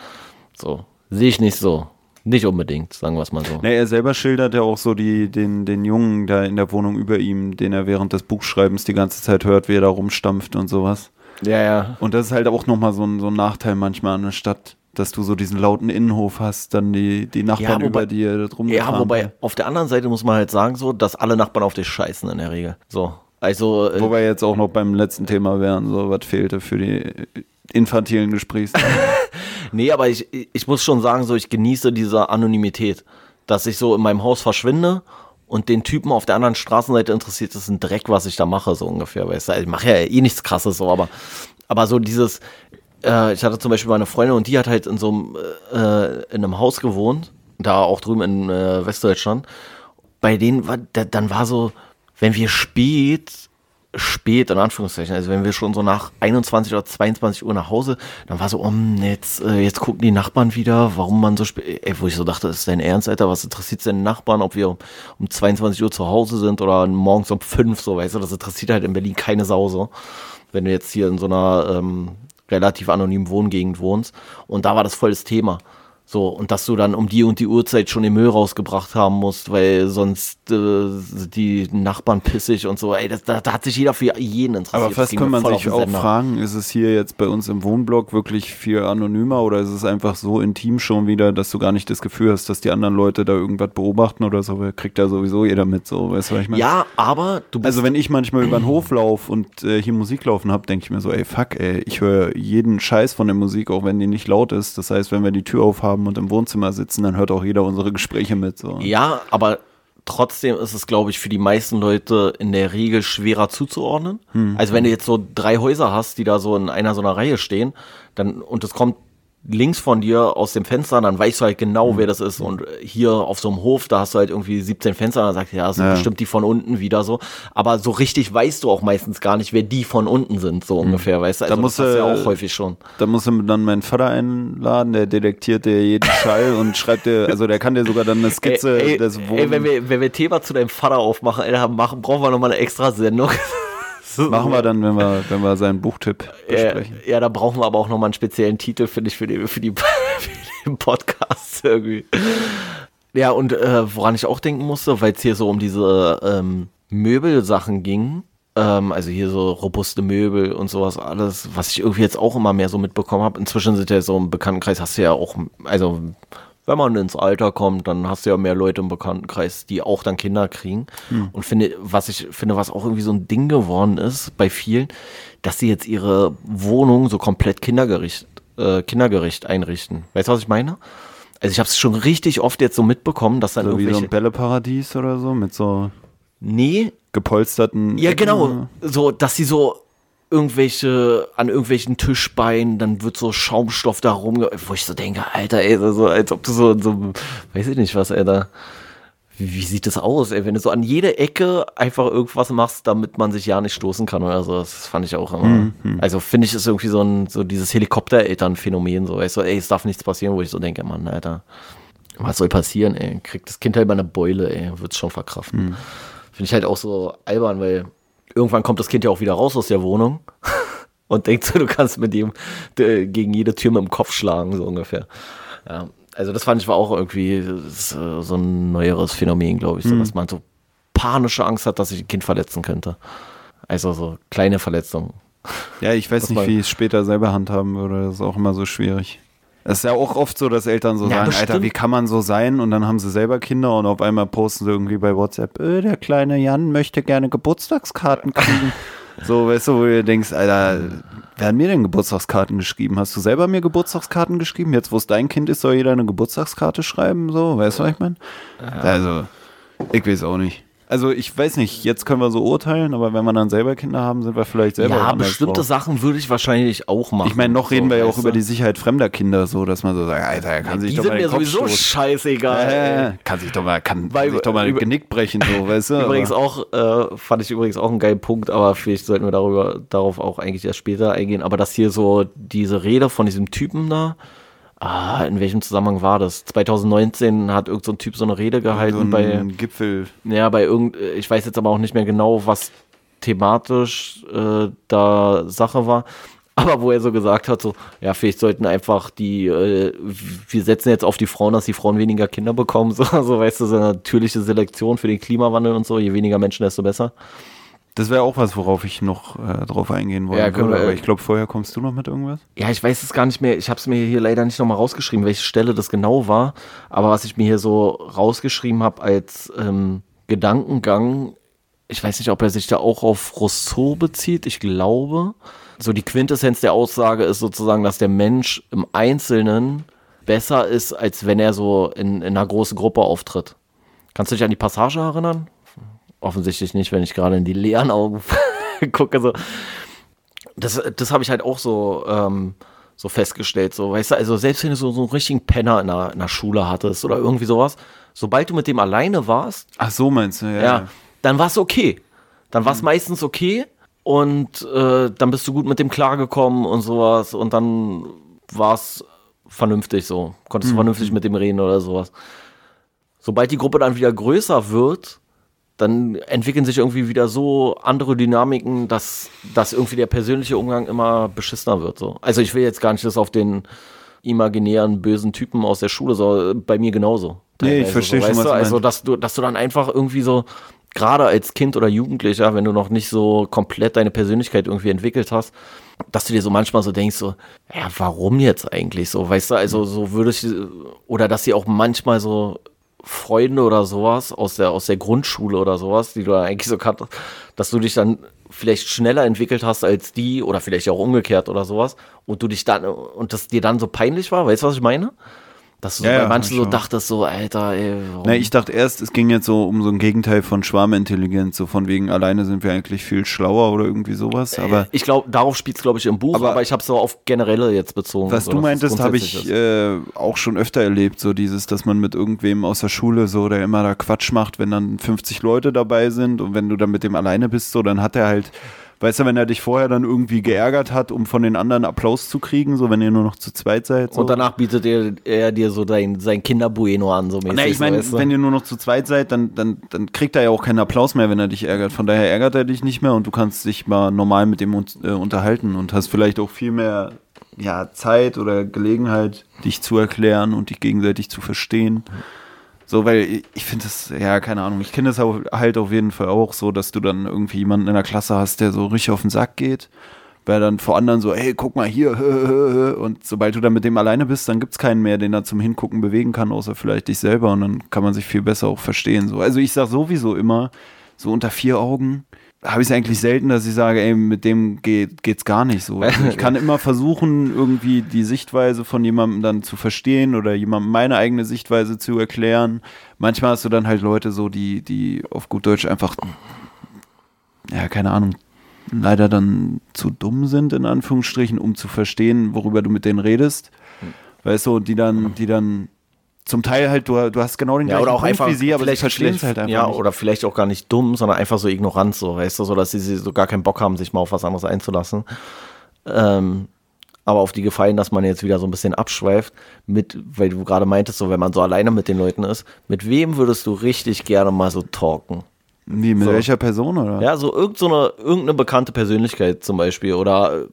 So. Sehe ich nicht so. Nicht unbedingt, sagen wir es mal so. Nee, er selber schildert ja auch so die, den, den Jungen da in der Wohnung über ihm, den er während des Buchschreibens die ganze Zeit hört, wie er da rumstampft und sowas. Ja, ja. Und das ist halt auch nochmal so ein, so ein Nachteil manchmal an der Stadt, dass du so diesen lauten Innenhof hast, dann die, die Nachbarn ja, wobei, über dir drum Ja, wobei auf der anderen Seite muss man halt sagen, so, dass alle Nachbarn auf dich scheißen in der Regel. So. Also, äh, Wobei jetzt auch noch beim letzten Thema wären, so was fehlte für die infantilen Gesprächs. nee, aber ich, ich muss schon sagen, so ich genieße diese Anonymität, dass ich so in meinem Haus verschwinde und den Typen auf der anderen Straßenseite interessiert ist ein Dreck, was ich da mache, so ungefähr. Weißt du, ich mache ja eh nichts krasses so, aber, aber so dieses, äh, ich hatte zum Beispiel meine Freundin und die hat halt in so einem, äh, in einem Haus gewohnt, da auch drüben in äh, Westdeutschland. Bei denen war, da, dann war so, wenn wir spät spät, in Anführungszeichen. Also wenn wir schon so nach 21 oder 22 Uhr nach Hause, dann war so, oh, jetzt, äh, jetzt gucken die Nachbarn wieder, warum man so spät, ey, wo ich so dachte, ist dein Ernst, Alter, was interessiert denn den Nachbarn, ob wir um, um 22 Uhr zu Hause sind oder morgens um 5, so, weißt du, das interessiert halt in Berlin keine Sau so. Wenn du jetzt hier in so einer ähm, relativ anonymen Wohngegend wohnst. Und da war das voll das Thema. So, und dass du dann um die und die Uhrzeit schon den Müll rausgebracht haben musst, weil sonst äh, die Nachbarn pissig und so. Ey, das, da, da, hat sich jeder für jeden interessiert. Aber fast kann man sich auch fragen, ist es hier jetzt bei uns im Wohnblock wirklich viel anonymer oder ist es einfach so intim schon wieder, dass du gar nicht das Gefühl hast, dass die anderen Leute da irgendwas beobachten oder so? Kriegt da sowieso jeder mit, so, weißt du, was ich meine? Ja, aber du bist Also, wenn ich manchmal über den Hof laufe und äh, hier Musik laufen habe, denke ich mir so, ey, fuck, ey, ich höre jeden Scheiß von der Musik, auch wenn die nicht laut ist. Das heißt, wenn wir die Tür aufhaben, haben und im Wohnzimmer sitzen, dann hört auch jeder unsere Gespräche mit. So. Ja, aber trotzdem ist es, glaube ich, für die meisten Leute in der Regel schwerer zuzuordnen. Hm. Also wenn du jetzt so drei Häuser hast, die da so in einer so einer Reihe stehen, dann und es kommt links von dir aus dem Fenster, dann weißt du halt genau, mhm. wer das ist. Und hier auf so einem Hof, da hast du halt irgendwie 17 Fenster, dann sagst du, ja, das sind ja. bestimmt die von unten wieder so. Aber so richtig weißt du auch meistens gar nicht, wer die von unten sind, so mhm. ungefähr, weißt du? Also da muss das ja auch häufig schon. Da musst du dann meinen Vater einladen, der detektiert dir jeden Schall und schreibt dir, also der kann dir sogar dann eine Skizze ey, ey, des Wohnens. Ey, wenn wir, wenn wir Thema zu deinem Vater aufmachen, ey, machen, brauchen wir nochmal eine extra Sendung. Machen wir dann, wenn wir, wenn wir seinen Buchtipp besprechen. Ja, ja, da brauchen wir aber auch nochmal einen speziellen Titel, finde ich, für, die, für, die, für den Podcast irgendwie. Ja, und äh, woran ich auch denken musste, weil es hier so um diese ähm, Möbelsachen ging, ähm, also hier so robuste Möbel und sowas alles, was ich irgendwie jetzt auch immer mehr so mitbekommen habe. Inzwischen sind ja so im Bekanntenkreis, hast du ja auch, also wenn man ins Alter kommt, dann hast du ja mehr Leute im Bekanntenkreis, die auch dann Kinder kriegen. Hm. Und finde, was ich finde, was auch irgendwie so ein Ding geworden ist bei vielen, dass sie jetzt ihre Wohnung so komplett kindergerecht, äh, kindergerecht einrichten. Weißt du, was ich meine? Also ich habe es schon richtig oft jetzt so mitbekommen, dass dann so irgendwelche... Wie so ein Bälleparadies oder so mit so... Nee. Gepolsterten... Ja, genau. So, dass sie so irgendwelche, an irgendwelchen Tischbeinen, dann wird so Schaumstoff da rum, wo ich so denke, Alter, ey, so, als ob du so, so, weiß ich nicht was, ey, da, wie, wie sieht das aus, ey, wenn du so an jede Ecke einfach irgendwas machst, damit man sich ja nicht stoßen kann oder so, das fand ich auch immer, mhm. also finde ich, ist irgendwie so ein, so dieses Helikoptereltern-Phänomen, so, weißt du, ey, es darf nichts passieren, wo ich so denke, Mann, Alter, was soll passieren, ey, kriegt das Kind halt mal eine Beule, ey, wird's schon verkraften. Mhm. Finde ich halt auch so albern, weil irgendwann kommt das Kind ja auch wieder raus aus der Wohnung und denkt so, du kannst mit ihm äh, gegen jede Tür mit dem Kopf schlagen, so ungefähr. Ja, also das fand ich war auch irgendwie äh, so ein neueres Phänomen, glaube ich, so, mhm. dass man so panische Angst hat, dass sich ein Kind verletzen könnte. Also so kleine Verletzungen. Ja, ich weiß nicht, wie ich es später selber handhaben würde. Das ist auch immer so schwierig. Es ist ja auch oft so, dass Eltern so ja, sagen, bestimmt. Alter, wie kann man so sein? Und dann haben sie selber Kinder und auf einmal posten sie irgendwie bei WhatsApp, äh, der kleine Jan möchte gerne Geburtstagskarten kriegen. so, weißt du, wo du denkst, Alter, wer hat mir denn Geburtstagskarten geschrieben? Hast du selber mir Geburtstagskarten geschrieben? Jetzt, wo es dein Kind ist, soll jeder eine Geburtstagskarte schreiben? So, weißt du, was ich meine? Ja. Also, ich weiß auch nicht. Also ich weiß nicht, jetzt können wir so urteilen, aber wenn wir dann selber Kinder haben, sind wir vielleicht selber Ja, bestimmte drauf. Sachen würde ich wahrscheinlich auch machen. Ich meine, noch reden so, wir ja auch über die Sicherheit fremder Kinder, so dass man so sagt, Alter, er kann ja, sich doch mal den Kopf sowieso stoßen. scheißegal. Äh, kann sich doch mal, kann, Weil, sich doch mal über, Genick brechen, so, weißt du? Übrigens auch, äh, fand ich übrigens auch einen geilen Punkt, aber vielleicht sollten wir darüber, darauf auch eigentlich erst später eingehen, aber dass hier so diese Rede von diesem Typen da, Ah, in welchem Zusammenhang war das? 2019 hat irgendein so Typ so eine Rede gehalten so bei Gipfel. Ja, bei irgend ich weiß jetzt aber auch nicht mehr genau, was thematisch äh, da Sache war. Aber wo er so gesagt hat, so, ja, vielleicht sollten einfach die, äh, wir setzen jetzt auf die Frauen, dass die Frauen weniger Kinder bekommen, so, so weißt du, so eine natürliche Selektion für den Klimawandel und so, je weniger Menschen, desto besser. Das wäre auch was, worauf ich noch äh, drauf eingehen wollte. Ja, würde. Aber ich glaube, vorher kommst du noch mit irgendwas? Ja, ich weiß es gar nicht mehr. Ich habe es mir hier leider nicht nochmal rausgeschrieben, welche Stelle das genau war. Aber was ich mir hier so rausgeschrieben habe als ähm, Gedankengang, ich weiß nicht, ob er sich da auch auf Rousseau bezieht. Ich glaube. So die Quintessenz der Aussage ist sozusagen, dass der Mensch im Einzelnen besser ist, als wenn er so in, in einer großen Gruppe auftritt. Kannst du dich an die Passage erinnern? Offensichtlich nicht, wenn ich gerade in die leeren Augen gucke. So. Das, das habe ich halt auch so, ähm, so festgestellt. So, weißt du, also selbst wenn du so, so einen richtigen Penner in der, in der Schule hattest oder irgendwie sowas, sobald du mit dem alleine warst. Ach so, meinst du, ja. ja dann war es okay. Dann war es mhm. meistens okay. und äh, dann bist du gut mit dem klargekommen und sowas und dann war es vernünftig so. Konntest du mhm. vernünftig mit dem reden oder sowas. Sobald die Gruppe dann wieder größer wird, dann entwickeln sich irgendwie wieder so andere Dynamiken, dass, dass irgendwie der persönliche Umgang immer beschissener wird. So. Also ich will jetzt gar nicht das auf den imaginären bösen Typen aus der Schule, so bei mir genauso. Nee, ich verstehe so, schon, was du? Also, dass du, dass du dann einfach irgendwie so, gerade als Kind oder Jugendlicher, wenn du noch nicht so komplett deine Persönlichkeit irgendwie entwickelt hast, dass du dir so manchmal so denkst, so, ja, warum jetzt eigentlich so, weißt du, also so würde ich, oder dass sie auch manchmal so Freunde oder sowas aus der, aus der Grundschule oder sowas, die du eigentlich so kanntest, dass du dich dann vielleicht schneller entwickelt hast als die oder vielleicht auch umgekehrt oder sowas und du dich dann, und das dir dann so peinlich war, weißt du, was ich meine? Dass du ja, so bei manchen so dachtest, so, Alter, ey. Warum? Na, ich dachte erst, es ging jetzt so um so ein Gegenteil von Schwarmintelligenz, so von wegen alleine sind wir eigentlich viel schlauer oder irgendwie sowas. Äh, aber ich glaube, darauf spielt es, glaube ich, im Buch, aber, aber ich habe es so auf generelle jetzt bezogen. Was so, du meintest, habe ich äh, auch schon öfter erlebt, so dieses, dass man mit irgendwem aus der Schule so, der immer da Quatsch macht, wenn dann 50 Leute dabei sind und wenn du dann mit dem alleine bist, so, dann hat er halt weißt du, wenn er dich vorher dann irgendwie geärgert hat, um von den anderen Applaus zu kriegen, so wenn ihr nur noch zu zweit seid. So. Und danach bietet er, er dir so dein, sein Kinderbueno an, so mäßig. Na, ich meine, weißt du? wenn ihr nur noch zu zweit seid, dann, dann, dann kriegt er ja auch keinen Applaus mehr, wenn er dich ärgert. Von daher ärgert er dich nicht mehr und du kannst dich mal normal mit ihm äh, unterhalten und hast vielleicht auch viel mehr ja, Zeit oder Gelegenheit, dich zu erklären und dich gegenseitig zu verstehen. Mhm. So, weil ich finde das, ja, keine Ahnung, ich kenne das halt auf jeden Fall auch so, dass du dann irgendwie jemanden in der Klasse hast, der so richtig auf den Sack geht, weil dann vor anderen so, hey, guck mal hier, und sobald du dann mit dem alleine bist, dann gibt es keinen mehr, den er zum Hingucken bewegen kann, außer vielleicht dich selber und dann kann man sich viel besser auch verstehen. So. Also ich sag sowieso immer, so unter vier Augen, habe ich es eigentlich selten, dass ich sage, ey, mit dem geht, geht's gar nicht so. Also ich kann immer versuchen, irgendwie die Sichtweise von jemandem dann zu verstehen oder jemandem meine eigene Sichtweise zu erklären. Manchmal hast du dann halt Leute so, die, die auf gut Deutsch einfach, ja, keine Ahnung, leider dann zu dumm sind, in Anführungsstrichen, um zu verstehen, worüber du mit denen redest. Hm. Weißt du, die dann, die dann zum Teil halt, du, du hast genau den ja, gleichen oder auch Punkt einfach, wie sie, aber sie verstehen es halt einfach Ja, nicht. oder vielleicht auch gar nicht dumm, sondern einfach so ignorant, so, weißt du, so, dass sie, sie so gar keinen Bock haben, sich mal auf was anderes einzulassen. Ähm, aber auf die Gefallen, dass man jetzt wieder so ein bisschen abschweift, mit, weil du gerade meintest, so, wenn man so alleine mit den Leuten ist, mit wem würdest du richtig gerne mal so talken? Wie, mit so. welcher Person, oder? Ja, so, irgend so eine, irgendeine bekannte Persönlichkeit zum Beispiel, oder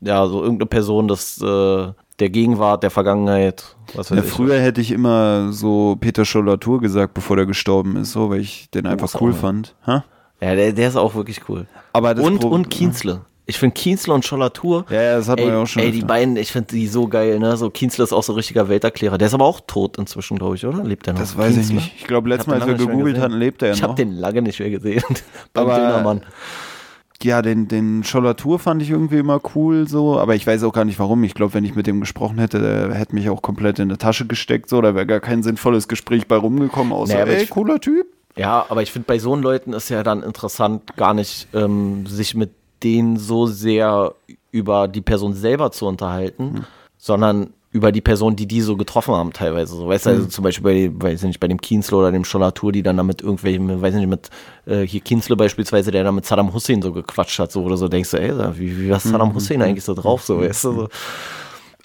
ja, so irgendeine Person, das, äh, der Gegenwart, der Vergangenheit. Was weiß ja, ich. Früher hätte ich immer so Peter Schollatur gesagt, bevor der gestorben ist, so, weil ich den einfach cool fand. Ha? Ja, der, der ist auch wirklich cool. Aber und, und Kienzle. Ich finde Kienzle und Schollatur. Ja, ja, das hat man ja auch schon. Ey, die beiden, ich finde die so geil, ne? So Kienzle ist auch so ein richtiger Welterklärer. Der ist aber auch tot inzwischen, glaube ich, oder? Lebt er noch? Das weiß Kienzle? ich nicht. Ich glaube, letztes Mal, als wir gegoogelt hatten, lebt er noch. Ich habe den lange nicht mehr gesehen. Beim aber, Dönermann ja, den, den Schollatur fand ich irgendwie immer cool, so, aber ich weiß auch gar nicht warum. Ich glaube, wenn ich mit dem gesprochen hätte, der hätte mich auch komplett in der Tasche gesteckt, so, da wäre gar kein sinnvolles Gespräch bei rumgekommen, außer, naja, ey, cooler Typ. Ja, aber ich finde, bei so Leuten ist ja dann interessant, gar nicht ähm, sich mit denen so sehr über die Person selber zu unterhalten, hm. sondern über die Person, die die so getroffen haben teilweise. So, weißt du, also mhm. zum Beispiel bei, weiß nicht, bei dem Kienzle oder dem Schollatur, die dann damit irgendwelchen, weiß nicht, mit, äh, hier Kienzle beispielsweise, der dann mit Saddam Hussein so gequatscht hat, so, oder so denkst du, ey, wie, wie war Saddam mhm. Hussein eigentlich so drauf, so, weißt du, so.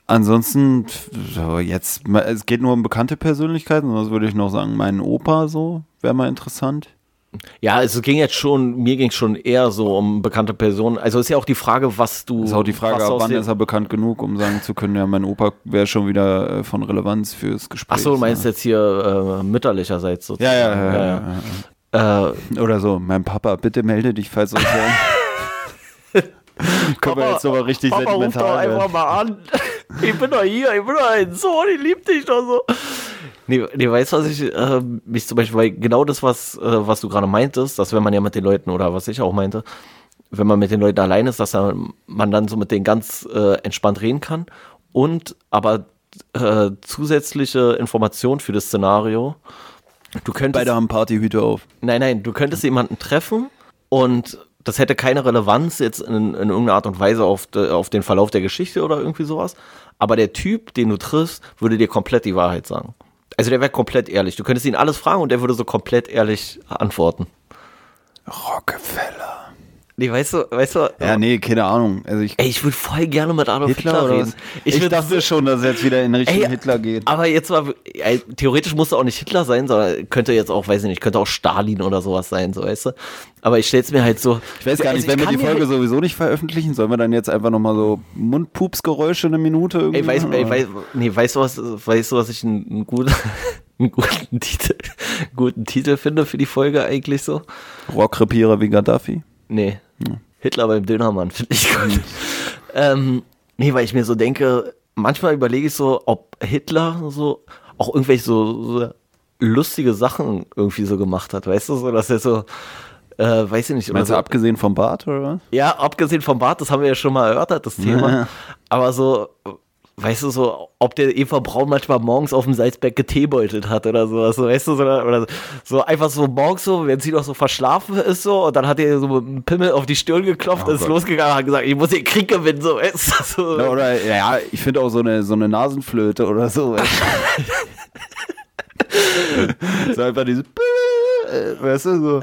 Ansonsten, so jetzt, es geht nur um bekannte Persönlichkeiten, sonst würde ich noch sagen, mein Opa so, wäre mal interessant. Ja, es ging jetzt schon, mir ging es schon eher so um bekannte Personen. Also ist ja auch die Frage, was du. Ist auch die Frage, ab wann ist er bekannt genug, um sagen zu können, ja, mein Opa wäre schon wieder äh, von Relevanz fürs Gespräch. Achso, du meinst ja. jetzt hier äh, mütterlicherseits sozusagen. Ja, ja, ja. ja, ja. Äh, Oder so, mein Papa, bitte melde dich, falls euch. Können wir jetzt aber richtig Papa sentimental ruft doch einfach mal an. Ich bin doch hier, ich bin doch ein Sohn, ich liebe dich doch so. Nee, nee weißt du, was ich äh, mich zum Beispiel, weil genau das, was, äh, was du gerade meintest, dass wenn man ja mit den Leuten, oder was ich auch meinte, wenn man mit den Leuten allein ist, dass man dann so mit denen ganz äh, entspannt reden kann und aber äh, zusätzliche Informationen für das Szenario. Du könntest. Beide haben Partyhüte auf. Nein, nein, du könntest jemanden treffen und das hätte keine Relevanz jetzt in, in irgendeiner Art und Weise auf, de, auf den Verlauf der Geschichte oder irgendwie sowas. Aber der Typ, den du triffst, würde dir komplett die Wahrheit sagen. Also der wäre komplett ehrlich. Du könntest ihn alles fragen und der würde so komplett ehrlich antworten. Rockefeller. Nee, weißt du, weißt du. Ja, nee, keine Ahnung. Also ich, ey, ich würde voll gerne mit Adolf Hitler, Hitler reden. Ich, ich dachte schon, dass es jetzt wieder in Richtung ey, Hitler geht. Aber jetzt mal, ey, theoretisch muss er auch nicht Hitler sein, sondern könnte jetzt auch, weiß ich nicht, könnte auch Stalin oder sowas sein, so weißt du. Aber ich stell's mir halt so. Ich weiß gar nicht, also wenn wir die Folge halt sowieso nicht veröffentlichen, sollen wir dann jetzt einfach nochmal so Mundpupsgeräusche eine Minute irgendwie. Ey, weiß, ey, weiß, nee, weißt du was, weißt du, was ich ein, ein gut, einen guten Titel, guten Titel finde für die Folge eigentlich so? Rockrepierer wie Gaddafi? Nee. Ja. Hitler beim Dönermann, finde ich gut. ähm, nee, weil ich mir so denke, manchmal überlege ich so, ob Hitler so auch irgendwelche so, so lustige Sachen irgendwie so gemacht hat, weißt du, so, dass er so, äh, weiß ich nicht. Meinst so, du abgesehen vom Bart oder was? Ja, abgesehen vom Bart, das haben wir ja schon mal erörtert, das Thema. Aber so, weißt du, so, ob der Eva Braun manchmal morgens auf dem Salzberg geteebeutelt hat oder sowas, so, weißt du, so, oder so einfach so morgens so, wenn sie noch so verschlafen ist, so, und dann hat er so mit einem Pimmel auf die Stirn geklopft, oh ist Gott. losgegangen und hat gesagt, ich muss den Krieg gewinnen, so, weißt du, so. Ja, oder, ja, ich finde auch so eine, so eine Nasenflöte oder so, weißt du. so einfach dieses, weißt du, so.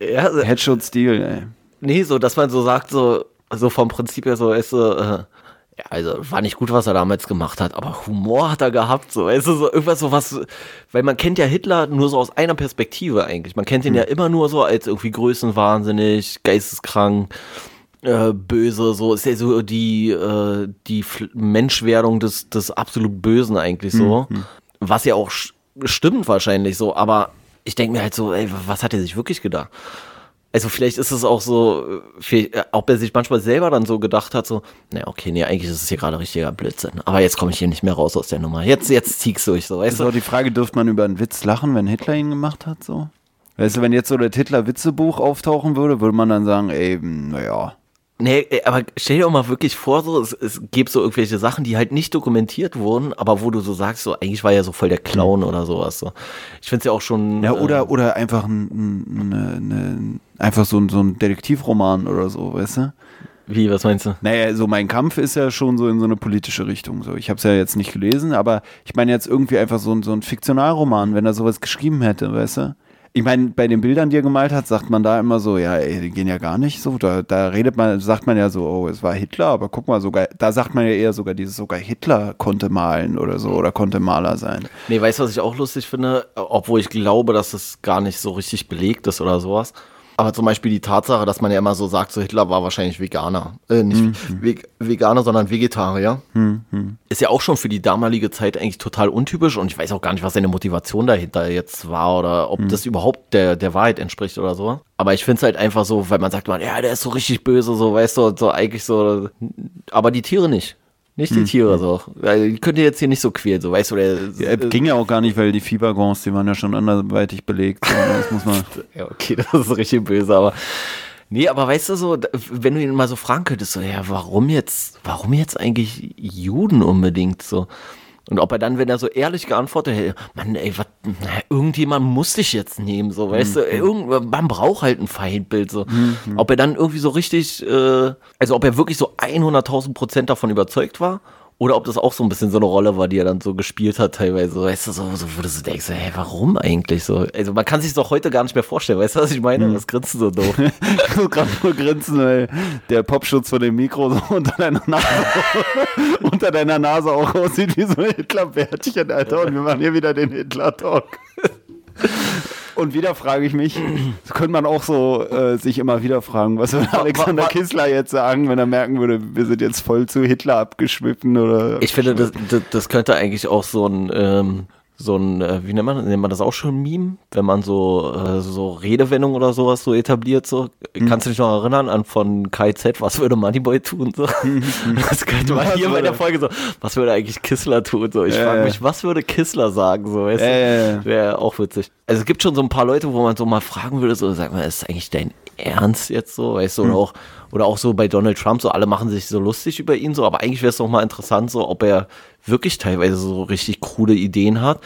Ja, Headshot-Stil, ey. Nee, so, dass man so sagt, so, so vom Prinzip her so, weißt du, äh, ja, also war nicht gut, was er damals gemacht hat, aber Humor hat er gehabt, so, weißt du, so irgendwas so was, weil man kennt ja Hitler nur so aus einer Perspektive eigentlich. Man kennt ihn mhm. ja immer nur so als irgendwie größenwahnsinnig, geisteskrank, äh, böse, so ist ja so die, äh, die Menschwerdung des, des absolut Bösen eigentlich so. Mhm. Was ja auch stimmt wahrscheinlich so, aber ich denke mir halt so, ey, was hat er sich wirklich gedacht? Also vielleicht ist es auch so, äh, ob er sich manchmal selber dann so gedacht hat, so, naja, okay, nee, eigentlich ist es hier gerade richtiger Blödsinn. Aber jetzt komme ich hier nicht mehr raus aus der Nummer. Jetzt, jetzt zieh's durch, so, weißt ist du? die Frage, dürfte man über einen Witz lachen, wenn Hitler ihn gemacht hat, so? Weißt du, wenn jetzt so das Hitler-Witzebuch auftauchen würde, würde man dann sagen, ey, naja, Nee, aber stell dir auch mal wirklich vor, so, es, es gibt so irgendwelche Sachen, die halt nicht dokumentiert wurden, aber wo du so sagst, so eigentlich war ja so voll der Clown mhm. oder sowas. So. Ich finde es ja auch schon. Ja, oder, äh, oder einfach ein, eine, eine, einfach so, so ein Detektivroman oder so, weißt du? Wie, was meinst du? Naja, so mein Kampf ist ja schon so in so eine politische Richtung. So. Ich habe es ja jetzt nicht gelesen, aber ich meine jetzt irgendwie einfach so, so ein Fiktionalroman, wenn er sowas geschrieben hätte, weißt du? Ich meine, bei den Bildern, die er gemalt hat, sagt man da immer so, ja, ey, die gehen ja gar nicht so. Da, da redet man, sagt man ja so, oh, es war Hitler, aber guck mal, sogar, da sagt man ja eher sogar dieses, sogar Hitler konnte malen oder so oder konnte Maler sein. Nee, weißt du, was ich auch lustig finde? Obwohl ich glaube, dass es gar nicht so richtig belegt ist oder sowas. Aber zum Beispiel die Tatsache, dass man ja immer so sagt, so Hitler war wahrscheinlich Veganer. Äh, nicht mhm. Ve Veganer, sondern Vegetarier. Mhm. Ist ja auch schon für die damalige Zeit eigentlich total untypisch und ich weiß auch gar nicht, was seine Motivation dahinter jetzt war oder ob mhm. das überhaupt der, der Wahrheit entspricht oder so. Aber ich finde es halt einfach so, weil man sagt man, ja, der ist so richtig böse, so, weißt du, so eigentlich so, aber die Tiere nicht. Nicht die hm. Tiere so. Die könnt ihr jetzt hier nicht so quälen, so weißt du. Der, ja, äh, ging ja auch gar nicht, weil die Fiebergons, die waren ja schon anderweitig belegt. So, das muss man ja, okay, das ist richtig böse, aber. Nee, aber weißt du so, wenn du ihn mal so fragen könntest, so, ja, warum jetzt, warum jetzt eigentlich Juden unbedingt so? Und ob er dann, wenn er so ehrlich geantwortet hätte, Mann, ey, wat, irgendjemand muss dich jetzt nehmen, so, weißt mhm. du, irgend, man braucht halt ein Feindbild, so. Mhm. Ob er dann irgendwie so richtig, äh, also ob er wirklich so 100.000 Prozent davon überzeugt war oder ob das auch so ein bisschen so eine Rolle war, die er dann so gespielt hat, teilweise. Weißt du, so, so wo du so denkst, hey, warum eigentlich so? Also man kann sich doch heute gar nicht mehr vorstellen, weißt du, was ich meine? Was grinst du so doof? muss gerade nur grinsen, weil der Popschutz von dem Mikro so unter deiner Nase, unter deiner Nase auch aussieht wie so ein Hitlerbärtchen, Alter. Und wir machen hier wieder den Hitler-Talk. Und wieder frage ich mich, das könnte man auch so äh, sich immer wieder fragen, was würde Alexander Kissler jetzt sagen, wenn er merken würde, wir sind jetzt voll zu Hitler abgeschwiffen oder. Ich finde, das, das, könnte eigentlich auch so ein ähm, so ein, äh, wie nennt man, nennt man das auch schon Meme, wenn man so, äh, so Redewendungen oder sowas so etabliert, so. Mhm. Kannst du dich noch erinnern an von KZ, was würde Moneyboy tun, so? das könnte man hier bei der Folge so, was würde eigentlich Kissler tun, so. Ich äh, frage mich, was würde Kissler sagen, so, weißt äh, du? Wäre auch witzig. Also es gibt schon so ein paar Leute, wo man so mal fragen würde, so, sag mal, ist eigentlich dein Ernst jetzt so, weißt du, mhm. oder auch, oder auch so bei Donald Trump, so alle machen sich so lustig über ihn, so, aber eigentlich wäre es doch mal interessant, so, ob er wirklich teilweise so richtig krude Ideen hat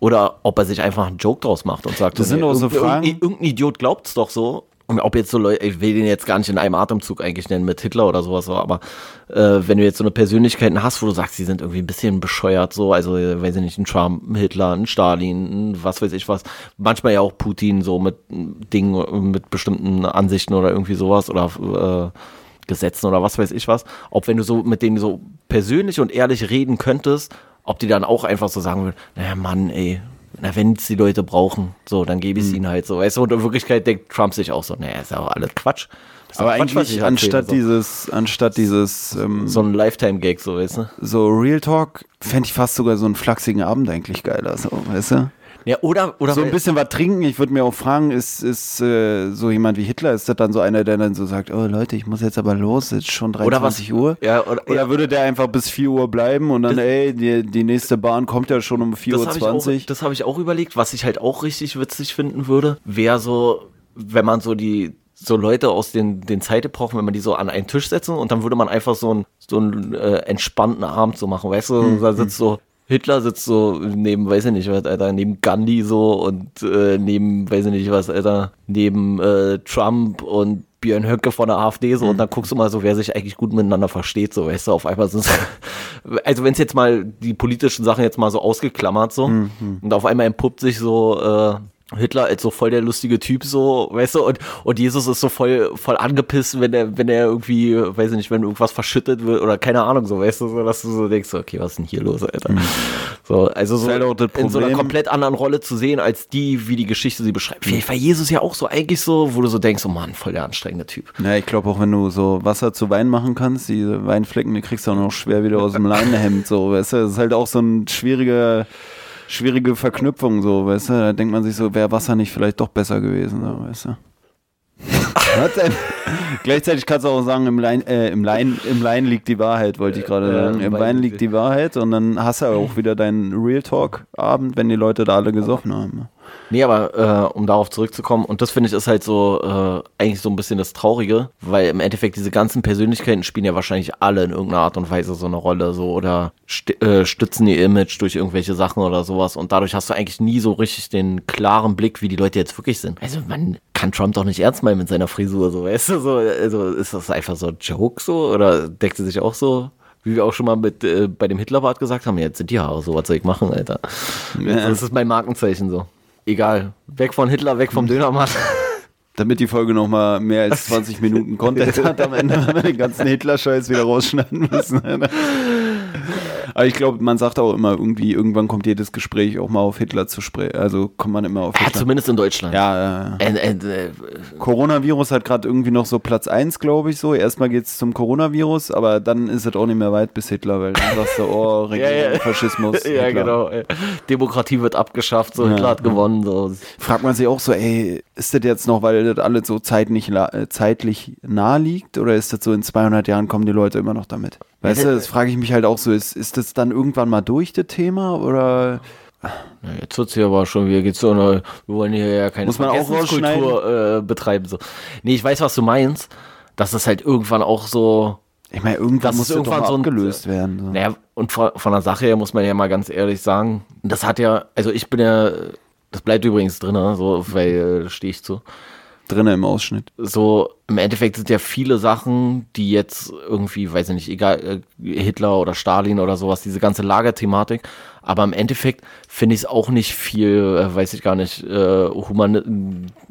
oder ob er sich einfach einen Joke draus macht und sagt, das sind nee, auch so Fragen. Irgendein Idiot glaubt es doch so und ob jetzt so Leute, ich will den jetzt gar nicht in einem Atemzug eigentlich nennen mit Hitler oder sowas, aber äh, wenn du jetzt so eine Persönlichkeit hast, wo du sagst, die sind irgendwie ein bisschen bescheuert, so, also weiß ich nicht, ein Trump, ein Hitler, ein Stalin, ein was weiß ich was, manchmal ja auch Putin so mit Dingen, mit bestimmten Ansichten oder irgendwie sowas oder äh, Gesetzen oder was weiß ich was, ob wenn du so mit denen so persönlich und ehrlich reden könntest, ob die dann auch einfach so sagen würden, naja Mann, ey, na, wenn es die Leute brauchen, so, dann gebe ich es hm. ihnen halt so. Weißt du, und in Wirklichkeit denkt Trump sich auch so, naja, ist ja auch alles Quatsch. Aber Quatsch, eigentlich anstatt so. dieses, anstatt dieses ähm, so ein Lifetime-Gag, so, weißt du? So Real Talk fände ich fast sogar so einen flachsigen Abend eigentlich geiler, so, weißt du? Ja, oder, oder so ein bisschen was trinken. Ich würde mir auch fragen, ist, ist äh, so jemand wie Hitler, ist das dann so einer, der dann so sagt, oh Leute, ich muss jetzt aber los, es ist schon 23 Uhr? Ja, oder, oder würde der einfach bis 4 Uhr bleiben und dann, das, ey, die, die nächste Bahn kommt ja schon um 4.20 Uhr. Das habe ich auch überlegt. Was ich halt auch richtig witzig finden würde, wäre so, wenn man so die so Leute aus den, den Zeitepochen, wenn man die so an einen Tisch setzen und dann würde man einfach so einen so einen äh, entspannten Abend so machen, weißt du, hm, da sitzt hm. so Hitler sitzt so neben, weiß ich nicht was, Alter, neben Gandhi so und äh, neben, weiß ich nicht was, Alter, neben äh, Trump und Björn Höcke von der AfD so mhm. und dann guckst du mal so, wer sich eigentlich gut miteinander versteht, so, weißt du, auf einmal sind also wenn es jetzt mal die politischen Sachen jetzt mal so ausgeklammert so mhm. und auf einmal entpuppt sich so äh, Hitler als so voll der lustige Typ so, weißt du, und, und Jesus ist so voll, voll angepisst, wenn er, wenn er irgendwie, weiß ich nicht, wenn irgendwas verschüttet wird oder keine Ahnung, so, weißt du, so, dass du so denkst, okay, was ist denn hier los, Alter? Mhm. So, also so in so einer komplett anderen Rolle zu sehen, als die, wie die Geschichte sie beschreibt. Vielleicht war Jesus ja auch so eigentlich so, wo du so denkst, oh Mann, voll der anstrengende Typ. Ja, ich glaube auch, wenn du so Wasser zu Wein machen kannst, diese Weinflecken, die kriegst du auch noch schwer wieder aus dem Leinenhemd, so, weißt du, das ist halt auch so ein schwieriger, schwierige Verknüpfung, so, weißt du? Da denkt man sich so, wäre Wasser nicht vielleicht doch besser gewesen, so, weißt du? Gleichzeitig kannst du auch sagen, im Lein, äh, im, Lein, im Lein liegt die Wahrheit, wollte ich gerade sagen. Im Wein liegt die Wahrheit und dann hast du auch wieder deinen Real Talk-Abend, wenn die Leute da alle gesoffen haben. Nee, aber äh, um darauf zurückzukommen, und das finde ich ist halt so äh, eigentlich so ein bisschen das Traurige, weil im Endeffekt diese ganzen Persönlichkeiten spielen ja wahrscheinlich alle in irgendeiner Art und Weise so eine Rolle, so oder st äh, stützen ihr Image durch irgendwelche Sachen oder sowas. Und dadurch hast du eigentlich nie so richtig den klaren Blick, wie die Leute jetzt wirklich sind. Also man kann Trump doch nicht ernst meinen mit seiner Frisur, so weißt du, so, also ist das einfach so ein Joke so? Oder deckt sie sich auch so wie wir auch schon mal mit äh, bei dem Hitlerbart gesagt haben, jetzt sind die Haare so, was soll ich machen, Alter? Ja. Das ist mein Markenzeichen so egal. Weg von Hitler, weg vom Dönermann. Damit die Folge nochmal mehr als 20 Minuten Content hat, am Ende haben wir den ganzen Hitler-Scheiß wieder rausschneiden müssen. Aber ich glaube, man sagt auch immer irgendwie, irgendwann kommt jedes Gespräch auch mal auf Hitler zu sprechen. Also kommt man immer auf Hitler. Ja, zumindest in Deutschland. Ja, äh, äh, äh, Coronavirus hat gerade irgendwie noch so Platz 1, glaube ich so. Erstmal geht es zum Coronavirus, aber dann ist es auch nicht mehr weit bis Hitler, weil dann sagst du, oh, Regierung, ja, ja. Faschismus. ja, genau. Demokratie wird abgeschafft, so Hitler hat gewonnen. So. Fragt man sich auch so, ey, ist das jetzt noch, weil das alles so zeitlich, äh, zeitlich nahe liegt oder ist das so in 200 Jahren kommen die Leute immer noch damit? Weißt du, das frage ich mich halt auch so, ist, ist das dann irgendwann mal durch, das Thema, oder... Jetzt wird es ja aber schon wieder, geht's so, wir wollen hier ja keine Muss man auch Kultur äh, betreiben. So. Nee, ich weiß, was du meinst, dass das halt irgendwann auch so... Ich meine, irgendwann muss irgendwann so gelöst werden. So. Naja, und von, von der Sache her muss man ja mal ganz ehrlich sagen, das hat ja, also ich bin ja, das bleibt übrigens drin, so, weil äh, stehe ich zu drin im Ausschnitt. So, im Endeffekt sind ja viele Sachen, die jetzt irgendwie, weiß ich nicht, egal, äh, Hitler oder Stalin oder sowas, diese ganze Lagerthematik, aber im Endeffekt finde ich es auch nicht viel, äh, weiß ich gar nicht, äh, humani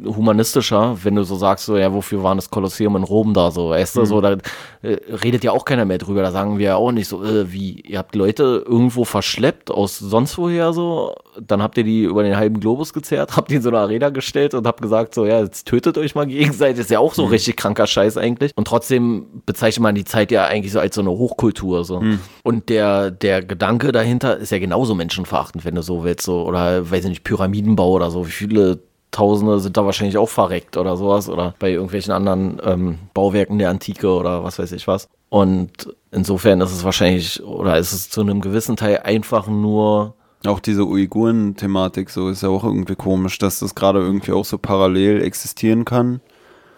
humanistischer, wenn du so sagst, so, ja, wofür war das Kolosseum in Rom da, so, weißt mhm. du, so, da äh, redet ja auch keiner mehr drüber, da sagen wir ja auch nicht so, äh, wie, ihr habt Leute irgendwo verschleppt aus sonst woher, so, dann habt ihr die über den halben Globus gezerrt, habt die in so eine Arena gestellt und habt gesagt, so, ja, jetzt tötet euch mal gegenseitig, ist ja auch so mhm. Richtig kranker Scheiß eigentlich und trotzdem bezeichnet man die Zeit ja eigentlich so als so eine Hochkultur, so. Mhm. Und der, der Gedanke dahinter ist ja genauso menschenverachtend, wenn du so willst. So, oder weiß ich nicht, Pyramidenbau oder so. Wie viele Tausende sind da wahrscheinlich auch verreckt oder sowas. Oder bei irgendwelchen anderen ähm, Bauwerken der Antike oder was weiß ich was. Und insofern ist es wahrscheinlich, oder ist es zu einem gewissen Teil einfach nur. Auch diese Uiguren-Thematik, so ist ja auch irgendwie komisch, dass das gerade irgendwie auch so parallel existieren kann.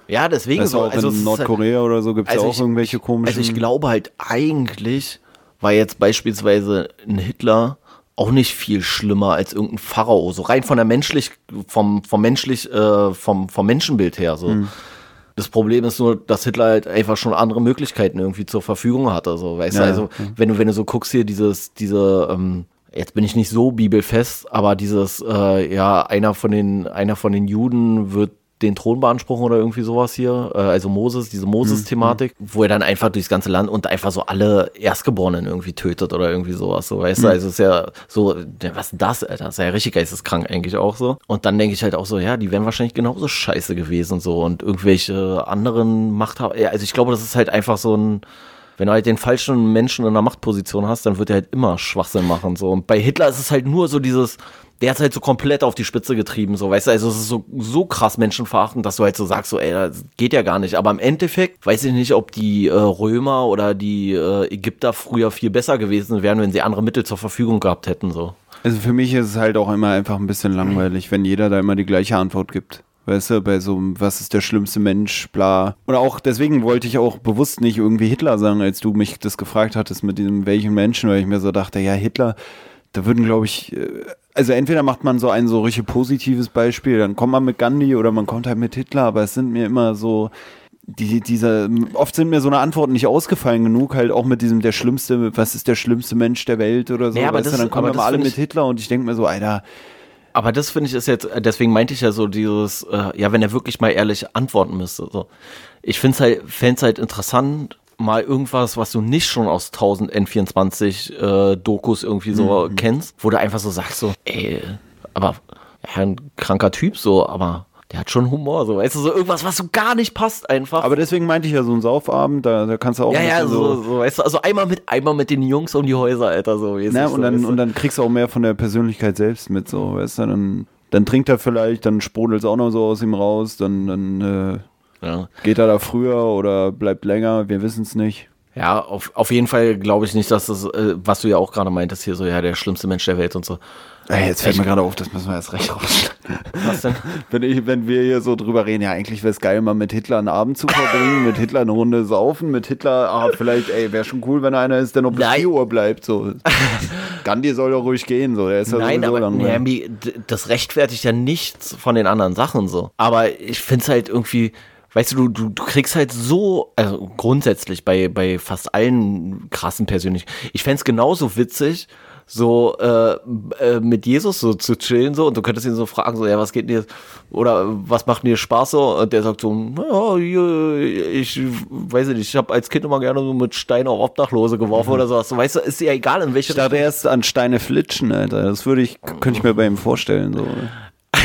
Ja, deswegen so. Auch also in Nordkorea halt, oder so gibt es also ja auch ich, irgendwelche komischen. Also ich glaube halt eigentlich, war jetzt beispielsweise ein Hitler auch nicht viel schlimmer als irgendein Pharao. So rein von der menschlich, vom, vom menschlich, äh, vom, vom Menschenbild her. So. Mhm. Das Problem ist nur, dass Hitler halt einfach schon andere Möglichkeiten irgendwie zur Verfügung hatte. So, weißt ja, du, also, ja. wenn du, wenn du so guckst hier, dieses, diese, ähm, jetzt bin ich nicht so bibelfest, aber dieses, äh, ja, einer von den, einer von den Juden wird den Thron beanspruchen oder irgendwie sowas hier, äh, also Moses, diese Moses-Thematik, mhm. wo er dann einfach durchs ganze Land und einfach so alle Erstgeborenen irgendwie tötet oder irgendwie sowas, so, weißt mhm. du, also ist ja so, was ist das, Alter, das ist ja richtig geisteskrank eigentlich auch so. Und dann denke ich halt auch so, ja, die wären wahrscheinlich genauso scheiße gewesen so und irgendwelche anderen Machthaber, also ich glaube, das ist halt einfach so ein, wenn du halt den falschen Menschen in einer Machtposition hast, dann wird er halt immer Schwachsinn machen. So. Und bei Hitler ist es halt nur so dieses, der hat halt so komplett auf die Spitze getrieben, so, weißt du, also es ist so, so krass menschenverachtend, dass du halt so sagst, so, ey, das geht ja gar nicht. Aber im Endeffekt weiß ich nicht, ob die äh, Römer oder die äh, Ägypter früher viel besser gewesen wären, wenn sie andere Mittel zur Verfügung gehabt hätten, so. Also für mich ist es halt auch immer einfach ein bisschen langweilig, wenn jeder da immer die gleiche Antwort gibt. Weißt du, bei so, was ist der schlimmste Mensch, bla. Und auch deswegen wollte ich auch bewusst nicht irgendwie Hitler sagen, als du mich das gefragt hattest mit diesem welchen Menschen, weil ich mir so dachte, ja, Hitler, da würden, glaube ich, äh, also entweder macht man so ein so richtig positives Beispiel, dann kommt man mit Gandhi oder man kommt halt mit Hitler, aber es sind mir immer so, die, diese, oft sind mir so eine Antworten nicht ausgefallen genug, halt auch mit diesem der schlimmste, was ist der schlimmste Mensch der Welt oder so. Ja, aber das, du, dann kommen wir alle mit Hitler und ich denke mir so, Alter. Aber das finde ich ist jetzt, deswegen meinte ich ja so dieses, äh, ja, wenn er wirklich mal ehrlich antworten müsste. So. Ich finde es halt, fände halt interessant, mal irgendwas, was du nicht schon aus 1000 N24 äh, Dokus irgendwie so mhm. kennst, wo du einfach so sagst so, ey, aber ja, ein kranker Typ so, aber der hat schon Humor, so weißt du, so irgendwas, was so gar nicht passt einfach. Aber deswegen meinte ich ja so ein Saufabend, da, da kannst du auch Ja, ja, so, so, weißt du, also einmal mit einmal mit den Jungs um die Häuser, Alter, so. Ja, und so, dann weißt du? und dann kriegst du auch mehr von der Persönlichkeit selbst mit, so, weißt du, dann dann trinkt er vielleicht, dann sprudelt es auch noch so aus ihm raus, dann dann äh, ja. Geht er da früher oder bleibt länger? Wir wissen es nicht. Ja, auf, auf jeden Fall glaube ich nicht, dass das, äh, was du ja auch gerade meintest, hier so, ja, der schlimmste Mensch der Welt und so. Ey, jetzt fällt ich, mir gerade auf, das müssen wir erst recht rausschneiden. Was denn? wenn, ich, wenn wir hier so drüber reden, ja, eigentlich wäre es geil, mal mit Hitler einen Abend zu verbringen, mit Hitler eine Runde saufen, mit Hitler, ah, vielleicht, ey, wäre schon cool, wenn einer ist, der noch bis Nein. 4 Uhr bleibt, so. Gandhi soll doch ruhig gehen, so, der ist ja Nein, aber nee, das rechtfertigt ja nichts von den anderen Sachen, so. Aber ich finde es halt irgendwie, weißt du, du, du kriegst halt so, also grundsätzlich bei, bei fast allen krassen persönlich, ich fände es genauso witzig, so äh, äh, mit Jesus so zu chillen so und du könntest ihn so fragen so ja was geht dir oder was macht dir Spaß so und der sagt so ja ich weiß nicht ich habe als Kind immer gerne so mit Steinen auf Obdachlose geworfen mhm. oder sowas so weißt du ist ja egal in welche ich dachte erst an Steine flitschen Alter das würde ich könnte ich mir bei ihm vorstellen so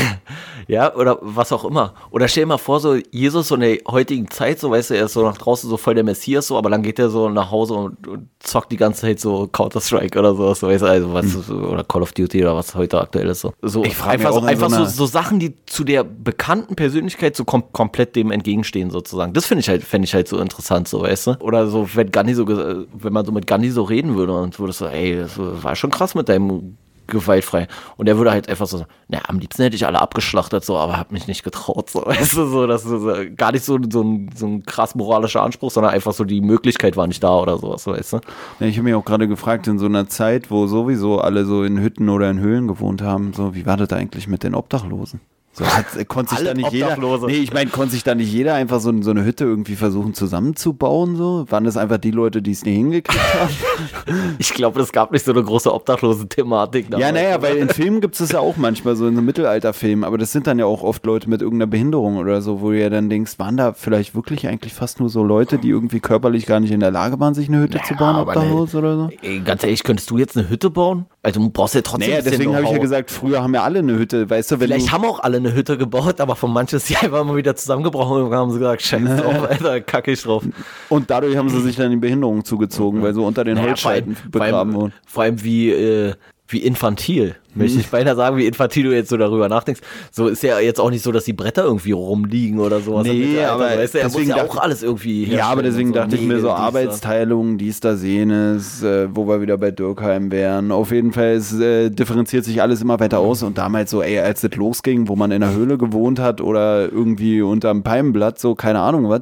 ja, oder was auch immer. Oder stell dir mal vor, so Jesus so in der heutigen Zeit, so weißt du, er ist so nach draußen so voll der Messias, so, aber dann geht er so nach Hause und, und zockt die ganze Zeit so Counter-Strike oder so, so weißt du, also was, mhm. oder Call of Duty oder was heute aktuell ist. So, so ich einfach, so, einfach so, so, Sachen, die zu der bekannten Persönlichkeit so kom komplett dem entgegenstehen, sozusagen. Das finde ich halt, fände ich halt so interessant, so, weißt du? Oder so, wenn Gandhi so, wenn man so mit Gandhi so reden würde und würde so, ey, das war schon krass mit deinem gewaltfrei. Und er würde halt einfach so sagen, na, am liebsten hätte ich alle abgeschlachtet, so, aber hab mich nicht getraut, so, weißt du, so, das ist so, gar nicht so, so, ein, so ein krass moralischer Anspruch, sondern einfach so, die Möglichkeit war nicht da oder sowas, weißt du. Ja, ich habe mich auch gerade gefragt, in so einer Zeit, wo sowieso alle so in Hütten oder in Höhlen gewohnt haben, so, wie war das eigentlich mit den Obdachlosen? So hat, konnte sich da nicht jeder. Nee, ich meine, konnte sich da nicht jeder einfach so, so eine Hütte irgendwie versuchen zusammenzubauen? So? Waren das einfach die Leute, die es nie hingekriegt haben? ich glaube, es gab nicht so eine große Obdachlosen-Thematik. Ja, naja, weil in Filmen gibt es das ja auch manchmal, so in so Mittelalterfilmen, aber das sind dann ja auch oft Leute mit irgendeiner Behinderung oder so, wo du ja dann denkst, waren da vielleicht wirklich eigentlich fast nur so Leute, die irgendwie körperlich gar nicht in der Lage waren, sich eine Hütte naja, zu bauen, obdachlos oder so? Ey, ganz ehrlich, könntest du jetzt eine Hütte bauen? Also du brauchst ja trotzdem naja, deswegen habe ich ja gesagt, früher haben ja alle eine Hütte, weißt du, wenn Vielleicht haben auch alle eine Hütte gebaut, aber von manchen ist sie einfach mal wieder zusammengebrochen und haben sie gesagt, scheiß drauf, Alter, kacke ich drauf. Und dadurch haben sie sich dann die Behinderung zugezogen, weil so unter den naja, Holzscheiten begraben wurden. Vor allem wie, äh, wie infantil, möchte ich beinahe sagen, wie infantil du jetzt so darüber nachdenkst. So ist ja jetzt auch nicht so, dass die Bretter irgendwie rumliegen oder sowas. Nee, aber weißt du, er muss ja auch alles irgendwie Ja, aber deswegen so. dachte nee, ich mir so Arbeitsteilung, dies, da, jenes, äh, wo wir wieder bei Dürkheim wären. Auf jeden Fall es, äh, differenziert sich alles immer weiter aus und damals so, ey, als das losging, wo man in der Höhle gewohnt hat oder irgendwie unterm Palmenblatt, so keine Ahnung was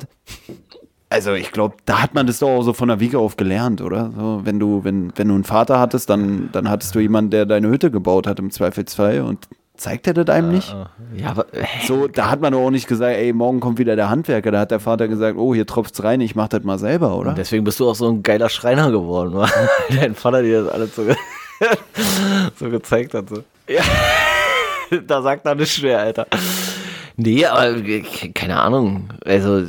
also ich glaube, da hat man das doch auch so von der Wiege auf gelernt, oder? So, wenn du, wenn, wenn du einen Vater hattest, dann, dann hattest du jemanden, der deine Hütte gebaut hat im Zweifelsfall und zeigt er das einem nicht? Ja, aber so, da hat man doch auch nicht gesagt, ey, morgen kommt wieder der Handwerker. Da hat der Vater gesagt, oh, hier tropft's rein, ich mach das mal selber, oder? Und deswegen bist du auch so ein geiler Schreiner geworden, weil dein Vater dir das alles so, so gezeigt hat. So. Ja, da sagt er nicht schwer, Alter. Nee, aber keine Ahnung. Also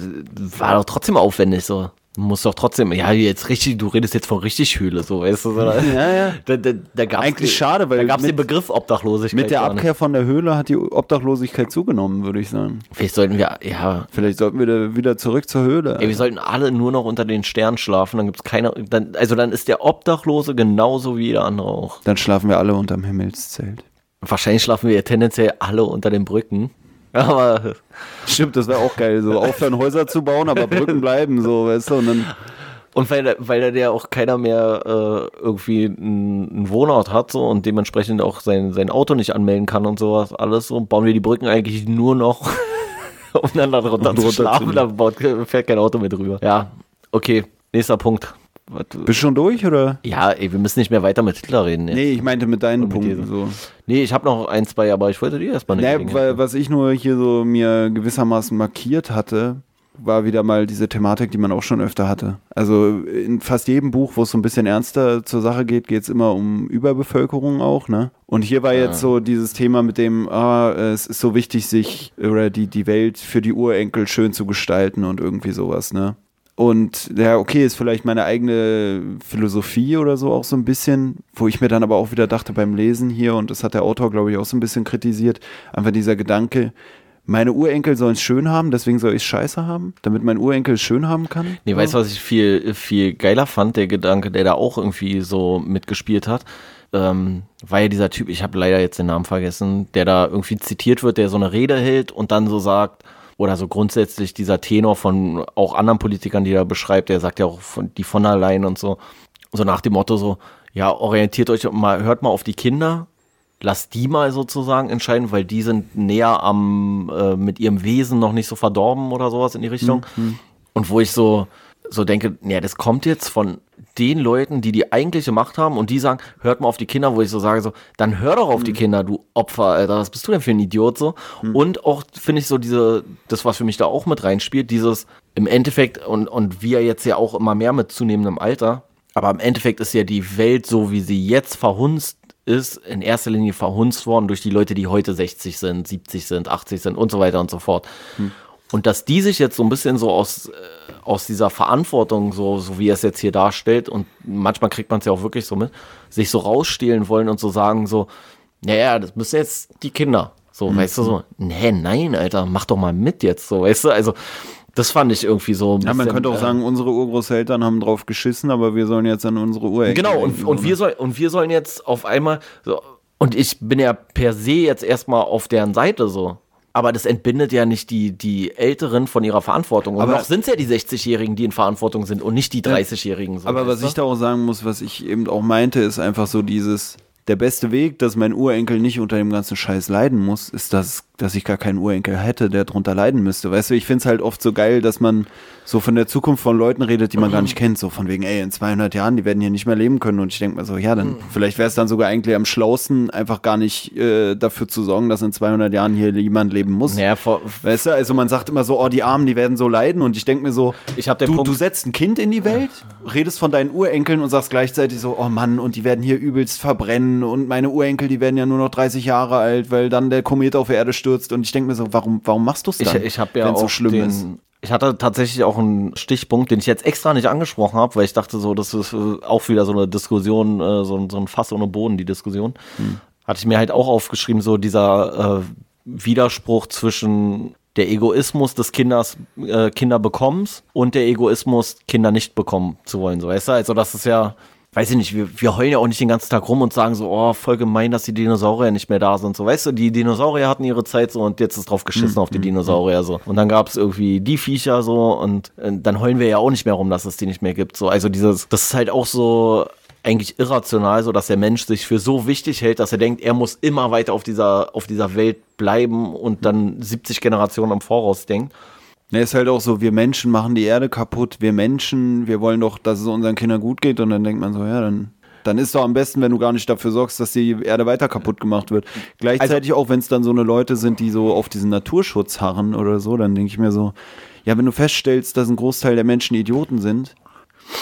war doch trotzdem aufwendig so. Muss doch trotzdem, ja, jetzt richtig, du redest jetzt von richtig Höhle, so, weißt du, so, Ja, ja. Da, da, da gab's Eigentlich die, schade, weil. Da gab es den Begriff Obdachlosigkeit. Mit der Abkehr von der Höhle hat die Obdachlosigkeit zugenommen, würde ich sagen. Vielleicht sollten wir, ja. Vielleicht sollten wir wieder zurück zur Höhle. Ey, wir sollten alle nur noch unter den Sternen schlafen, dann gibt es keine, dann, also dann ist der Obdachlose genauso wie jeder andere auch. Dann schlafen wir alle unterm Himmelszelt. Wahrscheinlich schlafen wir tendenziell alle unter den Brücken. Aber stimmt, das wäre auch geil, so aufhören Häuser zu bauen, aber Brücken bleiben, so, weißt du, und dann und weil, weil da ja auch keiner mehr äh, irgendwie einen Wohnort hat so und dementsprechend auch sein, sein Auto nicht anmelden kann und sowas, alles so, bauen wir die Brücken eigentlich nur noch, um dann da drunter zu schlafen, da baut, fährt kein Auto mehr drüber. Ja, okay, nächster Punkt. Bist du schon durch, oder? Ja, ey, wir müssen nicht mehr weiter mit Hitler reden. Jetzt. Nee, ich meinte mit deinen mit Punkten so. Nee, ich habe noch ein, zwei, aber ich wollte die erstmal nicht. Nee, weil, was ich nur hier so mir gewissermaßen markiert hatte, war wieder mal diese Thematik, die man auch schon öfter hatte. Also in fast jedem Buch, wo es so ein bisschen ernster zur Sache geht, geht es immer um Überbevölkerung auch, ne? Und hier war jetzt so dieses Thema mit dem, ah, es ist so wichtig, sich oder die, die Welt für die Urenkel schön zu gestalten und irgendwie sowas, ne? Und ja, okay, ist vielleicht meine eigene Philosophie oder so auch so ein bisschen, wo ich mir dann aber auch wieder dachte beim Lesen hier, und das hat der Autor, glaube ich, auch so ein bisschen kritisiert, einfach dieser Gedanke, meine Urenkel sollen es schön haben, deswegen soll ich scheiße haben, damit mein Urenkel es schön haben kann. Nee, weißt du, was ich viel, viel geiler fand, der Gedanke, der da auch irgendwie so mitgespielt hat? Ähm, war ja dieser Typ, ich habe leider jetzt den Namen vergessen, der da irgendwie zitiert wird, der so eine Rede hält und dann so sagt, oder so grundsätzlich dieser Tenor von auch anderen Politikern, die er beschreibt, der sagt ja auch von, die von allein und so, so nach dem Motto so, ja, orientiert euch mal, hört mal auf die Kinder, lasst die mal sozusagen entscheiden, weil die sind näher am, äh, mit ihrem Wesen noch nicht so verdorben oder sowas in die Richtung. Mhm. Und wo ich so, so denke, ja, das kommt jetzt von den Leuten, die die eigentliche Macht haben und die sagen, hört mal auf die Kinder, wo ich so sage, so, dann hör doch auf mhm. die Kinder, du Opfer, Alter, was bist du denn für ein Idiot so? Mhm. Und auch, finde ich so diese, das, was für mich da auch mit reinspielt, dieses im Endeffekt und, und wir jetzt ja auch immer mehr mit zunehmendem Alter, aber im Endeffekt ist ja die Welt so, wie sie jetzt verhunzt ist, in erster Linie verhunzt worden durch die Leute, die heute 60 sind, 70 sind, 80 sind und so weiter und so fort. Mhm. Und dass die sich jetzt so ein bisschen so aus, äh, aus dieser Verantwortung, so, so wie er es jetzt hier darstellt, und manchmal kriegt man es ja auch wirklich so mit, sich so rausstehlen wollen und so sagen, so, naja, das müssen jetzt die Kinder. So, mhm. weißt du, so, nee, nein, Alter, mach doch mal mit jetzt, so, weißt du, also, das fand ich irgendwie so. ja, man könnte auch äh, sagen, unsere Urgroßeltern haben drauf geschissen, aber wir sollen jetzt an unsere Urenkel. Genau, und, und, wir soll, und wir sollen jetzt auf einmal, so, und ich bin ja per se jetzt erstmal auf deren Seite so. Aber das entbindet ja nicht die, die Älteren von ihrer Verantwortung. Und aber noch sind es ja die 60-Jährigen, die in Verantwortung sind und nicht die 30-Jährigen. So aber was ich da auch sagen muss, was ich eben auch meinte, ist einfach so dieses, der beste Weg, dass mein Urenkel nicht unter dem ganzen Scheiß leiden muss, ist, dass, dass ich gar keinen Urenkel hätte, der drunter leiden müsste. Weißt du, ich finde es halt oft so geil, dass man so von der Zukunft von Leuten redet, die man gar nicht kennt. So von wegen, ey, in 200 Jahren, die werden hier nicht mehr leben können. Und ich denke mir so, ja, dann mhm. vielleicht wäre es dann sogar eigentlich am schlausten, einfach gar nicht äh, dafür zu sorgen, dass in 200 Jahren hier jemand leben muss. Ja, vor, weißt du, also man sagt immer so, oh, die Armen, die werden so leiden. Und ich denke mir so, ich du, Punkt, du setzt ein Kind in die Welt, redest von deinen Urenkeln und sagst gleichzeitig so, oh Mann, und die werden hier übelst verbrennen und meine Urenkel Urenkel, die werden ja nur noch 30 Jahre alt, weil dann der Komet auf Erde stürzt. Und ich denke mir so, warum, warum machst du es dann? Ich, ich habe ja auch so schlimm den, ist? Ich hatte tatsächlich auch einen Stichpunkt, den ich jetzt extra nicht angesprochen habe, weil ich dachte so, das ist äh, auch wieder so eine Diskussion, äh, so, so ein Fass ohne Boden, die Diskussion. Hm. Hatte ich mir halt auch aufgeschrieben, so dieser äh, Widerspruch zwischen der Egoismus des Kinders, äh, Kinderbekommens und der Egoismus, Kinder nicht bekommen zu wollen. So, weißt du? Also, das ist ja, weiß ich nicht, wir, wir heulen ja auch nicht den ganzen Tag rum und sagen so, oh, voll gemein, dass die Dinosaurier nicht mehr da sind. So, weißt du, die Dinosaurier hatten ihre Zeit so und jetzt ist drauf geschissen mhm. auf die hm, Dinosaurier so. Und dann gab es irgendwie die Viecher so und, und dann heulen wir ja auch nicht mehr rum, dass es die nicht mehr gibt. So, also dieses, das ist halt auch so eigentlich irrational, so dass der Mensch sich für so wichtig hält, dass er denkt, er muss immer weiter auf dieser, auf dieser Welt bleiben und dann 70 Generationen im Voraus denkt. Ne, ist halt auch so, wir Menschen machen die Erde kaputt, wir Menschen, wir wollen doch, dass es unseren Kindern gut geht und dann denkt man so, ja, dann dann ist doch am besten, wenn du gar nicht dafür sorgst, dass die Erde weiter kaputt gemacht wird. Gleichzeitig also, auch, wenn es dann so eine Leute sind, die so auf diesen Naturschutz harren oder so, dann denke ich mir so, ja, wenn du feststellst, dass ein Großteil der Menschen Idioten sind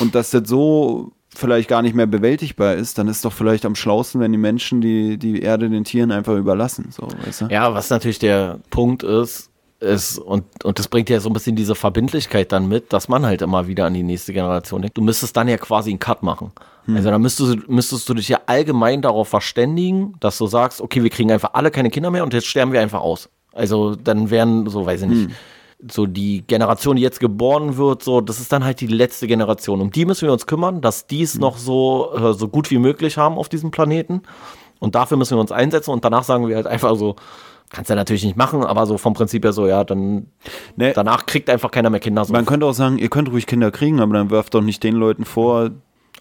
und dass das so vielleicht gar nicht mehr bewältigbar ist, dann ist doch vielleicht am schlausten, wenn die Menschen die, die Erde den Tieren einfach überlassen. So, weißt du? Ja, was natürlich der Punkt ist, ist, und, und das bringt ja so ein bisschen diese Verbindlichkeit dann mit, dass man halt immer wieder an die nächste Generation denkt. Du müsstest dann ja quasi einen Cut machen. Hm. Also dann müsstest, müsstest du dich ja allgemein darauf verständigen, dass du sagst, okay, wir kriegen einfach alle keine Kinder mehr und jetzt sterben wir einfach aus. Also dann wären, so weiß ich nicht, hm so die Generation, die jetzt geboren wird, so, das ist dann halt die letzte Generation. Um die müssen wir uns kümmern, dass die es mhm. noch so, äh, so gut wie möglich haben auf diesem Planeten. Und dafür müssen wir uns einsetzen und danach sagen wir halt einfach so, kannst du ja natürlich nicht machen, aber so vom Prinzip her so, ja, dann nee. danach kriegt einfach keiner mehr Kinder. So. Man könnte auch sagen, ihr könnt ruhig Kinder kriegen, aber dann werft doch nicht den Leuten vor,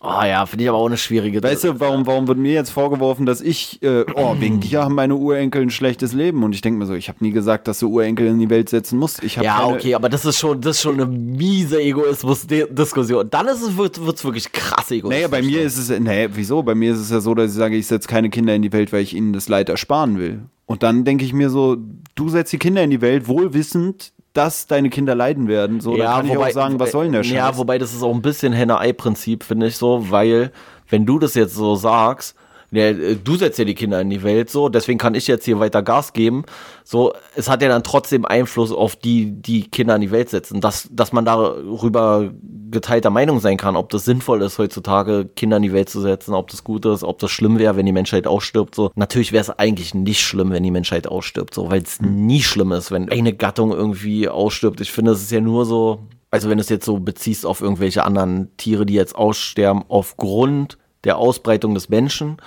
Oh ja, finde ich aber auch eine schwierige Weißt du, warum, warum wird mir jetzt vorgeworfen, dass ich, äh, oh, wegen dir haben meine Urenkel ein schlechtes Leben? Und ich denke mir so, ich habe nie gesagt, dass du Urenkel in die Welt setzen musst. Ich ja, okay, aber das ist schon, das ist schon eine miese Egoismus-Diskussion. Dann ist es, wird es wirklich krass egoistisch. Naja, bei mir ist es, naja, wieso? Bei mir ist es ja so, dass ich sage, ich setze keine Kinder in die Welt, weil ich ihnen das Leid ersparen will. Und dann denke ich mir so, du setzt die Kinder in die Welt, wohlwissend, dass deine Kinder leiden werden. So, ja, dann kann wobei, ich auch sagen, was soll denn der Scheiß? Ja, wobei das ist auch ein bisschen Henne-Ei-Prinzip, finde ich so, weil wenn du das jetzt so sagst, ja, du setzt ja die Kinder in die Welt so, deswegen kann ich jetzt hier weiter Gas geben. So, es hat ja dann trotzdem Einfluss auf die, die Kinder in die Welt setzen, dass, dass man darüber geteilter Meinung sein kann, ob das sinnvoll ist, heutzutage Kinder in die Welt zu setzen, ob das gut ist, ob das schlimm wäre, wenn die Menschheit ausstirbt. So, natürlich wäre es eigentlich nicht schlimm, wenn die Menschheit ausstirbt, so, weil es nie schlimm ist, wenn eine Gattung irgendwie ausstirbt. Ich finde, es ist ja nur so, also wenn du es jetzt so beziehst auf irgendwelche anderen Tiere, die jetzt aussterben, aufgrund der Ausbreitung des Menschen,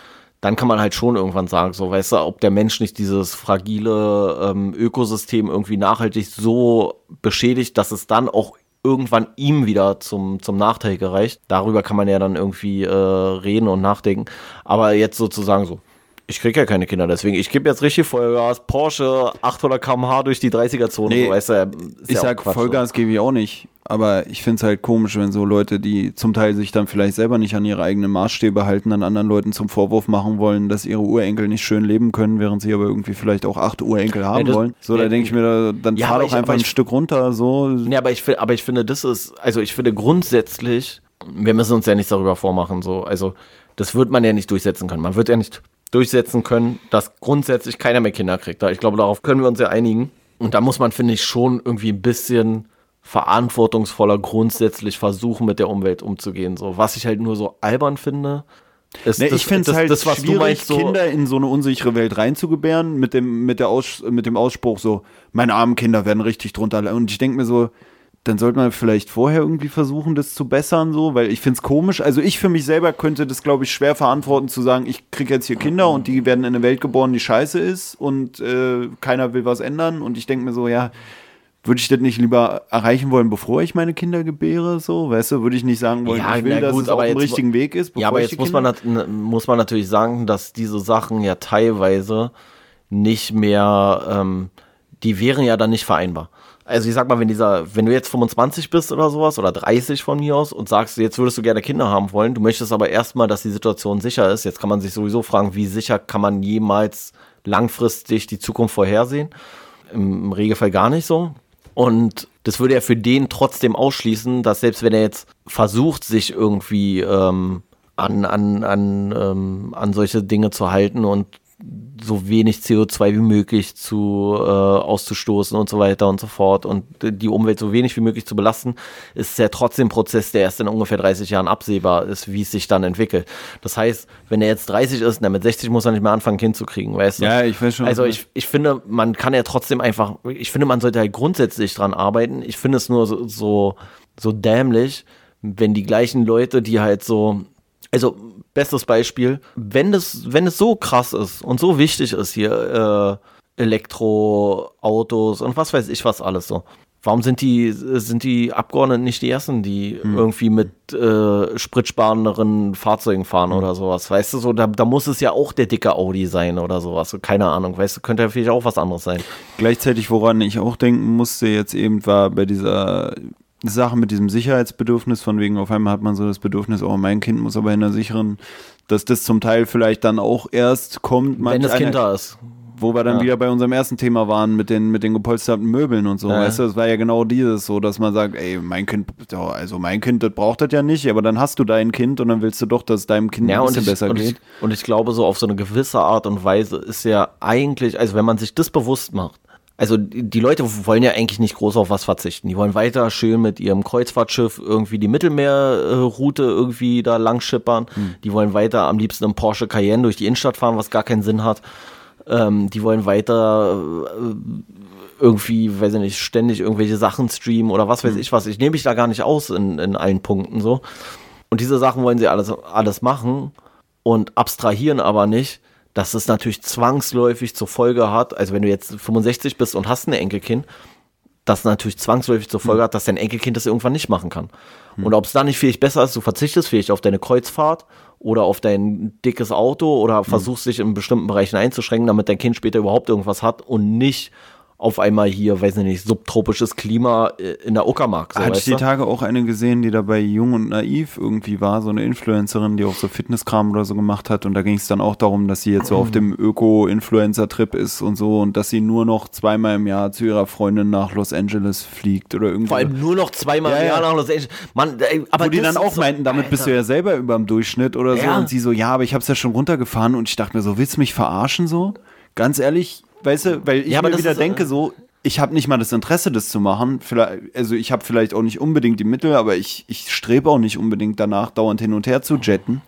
dann kann man halt schon irgendwann sagen, so weißt du, ob der Mensch nicht dieses fragile ähm, Ökosystem irgendwie nachhaltig so beschädigt, dass es dann auch irgendwann ihm wieder zum, zum Nachteil gereicht. Darüber kann man ja dann irgendwie äh, reden und nachdenken. Aber jetzt sozusagen so, ich kriege ja keine Kinder, deswegen ich gebe jetzt richtig Vollgas, Porsche 800 km/h durch die 30er-Zone, nee, so, weißt du, ich ja sag Vollgas gebe ich auch nicht. Aber ich finde es halt komisch, wenn so Leute, die zum Teil sich dann vielleicht selber nicht an ihre eigenen Maßstäbe halten, dann anderen Leuten zum Vorwurf machen wollen, dass ihre Urenkel nicht schön leben können, während sie aber irgendwie vielleicht auch acht Urenkel haben ja, wollen. So, ja, da denke ich mir, dann ja, fahr doch ich, einfach ein ich, Stück runter. So. Ja, aber ich, aber ich finde, das ist, also ich finde grundsätzlich, wir müssen uns ja nichts darüber vormachen. So. Also das wird man ja nicht durchsetzen können. Man wird ja nicht durchsetzen können, dass grundsätzlich keiner mehr Kinder kriegt. Ich glaube, darauf können wir uns ja einigen. Und da muss man, finde ich, schon irgendwie ein bisschen verantwortungsvoller grundsätzlich versuchen, mit der Umwelt umzugehen. So, was ich halt nur so albern finde, ist nee, das, ich finde es halt das, was schwierig, meinst, so Kinder in so eine unsichere Welt reinzugebären, mit dem, mit, der Aus, mit dem Ausspruch so, meine armen Kinder werden richtig drunter. Und ich denke mir so, dann sollte man vielleicht vorher irgendwie versuchen, das zu bessern, so, weil ich finde es komisch. Also ich für mich selber könnte das, glaube ich, schwer verantworten, zu sagen, ich kriege jetzt hier Kinder und die werden in eine Welt geboren, die scheiße ist und äh, keiner will was ändern. Und ich denke mir so, ja, würde ich das nicht lieber erreichen wollen, bevor ich meine Kinder gebäre, so, weißt du, würde ich nicht sagen wollen, ja, ich will, dass gut, es auf dem richtigen Weg ist. Ja, aber jetzt muss man, muss man natürlich sagen, dass diese Sachen ja teilweise nicht mehr, ähm, die wären ja dann nicht vereinbar. Also ich sag mal, wenn dieser, wenn du jetzt 25 bist oder sowas oder 30 von mir aus und sagst, jetzt würdest du gerne Kinder haben wollen, du möchtest aber erstmal, dass die Situation sicher ist. Jetzt kann man sich sowieso fragen, wie sicher kann man jemals langfristig die Zukunft vorhersehen? Im Regelfall gar nicht so. Und das würde ja für den trotzdem ausschließen, dass selbst wenn er jetzt versucht, sich irgendwie ähm, an, an, an, ähm, an solche Dinge zu halten und so wenig CO2 wie möglich zu äh, auszustoßen und so weiter und so fort und die Umwelt so wenig wie möglich zu belasten, ist ja trotzdem ein Prozess, der erst in ungefähr 30 Jahren absehbar ist, wie es sich dann entwickelt. Das heißt, wenn er jetzt 30 ist, na, mit 60 muss er nicht mehr anfangen, Kind zu kriegen, weißt du? Ja, ich weiß schon. Also ich, ich finde, man kann ja trotzdem einfach, ich finde, man sollte halt grundsätzlich dran arbeiten. Ich finde es nur so, so, so dämlich, wenn die gleichen Leute, die halt so, also bestes Beispiel, wenn es, wenn es so krass ist und so wichtig ist hier, äh, Elektroautos und was weiß ich was alles so. Warum sind die, sind die Abgeordneten nicht die ersten, die hm. irgendwie mit äh, spritsparenderen Fahrzeugen fahren hm. oder sowas? Weißt du, so, da, da, muss es ja auch der dicke Audi sein oder sowas. Keine Ahnung, weißt du, könnte ja vielleicht auch was anderes sein. Gleichzeitig, woran ich auch denken musste, jetzt eben war bei dieser Sache mit diesem Sicherheitsbedürfnis, von wegen auf einmal hat man so das Bedürfnis, oh, mein Kind muss aber in einer sicheren, dass das zum Teil vielleicht dann auch erst kommt. Wenn das Kind da ist wo wir dann ja. wieder bei unserem ersten Thema waren mit den, mit den gepolsterten Möbeln und so. Ja. Weißt du, das war ja genau dieses, so dass man sagt, ey, mein Kind, also mein Kind, das braucht das ja nicht, aber dann hast du dein Kind und dann willst du doch, dass es deinem Kind ja, ein bisschen ich, besser und geht. Ich, und ich glaube, so auf so eine gewisse Art und Weise ist ja eigentlich, also wenn man sich das bewusst macht, also die Leute wollen ja eigentlich nicht groß auf was verzichten. Die wollen weiter schön mit ihrem Kreuzfahrtschiff irgendwie die Mittelmeerroute irgendwie da lang schippern. Hm. Die wollen weiter am liebsten im Porsche Cayenne durch die Innenstadt fahren, was gar keinen Sinn hat. Ähm, die wollen weiter äh, irgendwie, weiß ich nicht, ständig irgendwelche Sachen streamen oder was weiß mhm. ich was. Ich nehme mich da gar nicht aus in, in allen Punkten so. Und diese Sachen wollen sie alles, alles machen und abstrahieren aber nicht, dass es natürlich zwangsläufig zur Folge hat, also wenn du jetzt 65 bist und hast ein Enkelkind, das natürlich zwangsläufig zur Folge mhm. hat, dass dein Enkelkind das irgendwann nicht machen kann. Mhm. Und ob es dann nicht vielleicht besser ist, du verzichtest vielleicht auf deine Kreuzfahrt oder auf dein dickes Auto oder mhm. versuchst dich in bestimmten Bereichen einzuschränken, damit dein Kind später überhaupt irgendwas hat und nicht auf einmal hier, weiß ich nicht, subtropisches Klima äh, in der Uckermark. So, Hatte ich die Tage auch eine gesehen, die dabei jung und naiv irgendwie war, so eine Influencerin, die auch so Fitnesskram oder so gemacht hat und da ging es dann auch darum, dass sie jetzt so auf dem Öko-Influencer-Trip ist und so und dass sie nur noch zweimal im Jahr zu ihrer Freundin nach Los Angeles fliegt oder irgendwie. Vor allem nur noch zweimal ja, im Jahr nach Los Angeles. Mann, ey, aber Wo die dann auch so, meinten, damit Alter. bist du ja selber über dem Durchschnitt oder so ja. und sie so, ja, aber ich hab's ja schon runtergefahren und ich dachte mir so, willst du mich verarschen so? Ganz ehrlich, weißt du, weil ich ja, mir wieder ist, denke so, ich habe nicht mal das Interesse, das zu machen. Vielleicht, also ich habe vielleicht auch nicht unbedingt die Mittel, aber ich, ich strebe auch nicht unbedingt danach, dauernd hin und her zu jetten.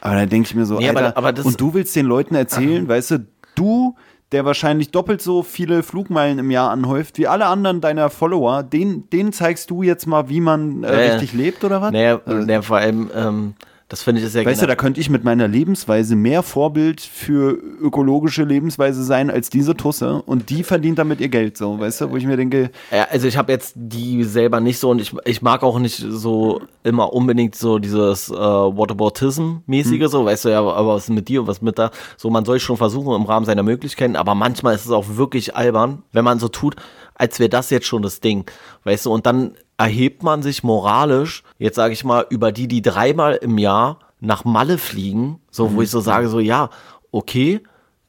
Aber da denke ich mir so, nee, Alter, aber, aber und du willst den Leuten erzählen, aha. weißt du, du, der wahrscheinlich doppelt so viele Flugmeilen im Jahr anhäuft wie alle anderen deiner Follower, den, den zeigst du jetzt mal, wie man äh, naja, richtig lebt oder was? Naja, also, naja vor allem, ähm, das finde ich sehr Weißt du, da könnte ich mit meiner Lebensweise mehr Vorbild für ökologische Lebensweise sein als diese Tusse und die verdient damit ihr Geld, so, weißt du, wo ich mir denke. Ja, also ich habe jetzt die selber nicht so und ich, ich mag auch nicht so immer unbedingt so dieses äh, Whataboutism-mäßige, hm. so, weißt du, ja, aber was ist mit dir und was mit da? So, man soll schon versuchen im Rahmen seiner Möglichkeiten, aber manchmal ist es auch wirklich albern, wenn man so tut, als wäre das jetzt schon das Ding, weißt du, und dann erhebt man sich moralisch, jetzt sage ich mal, über die, die dreimal im Jahr nach Malle fliegen, so mhm. wo ich so sage, so ja, okay,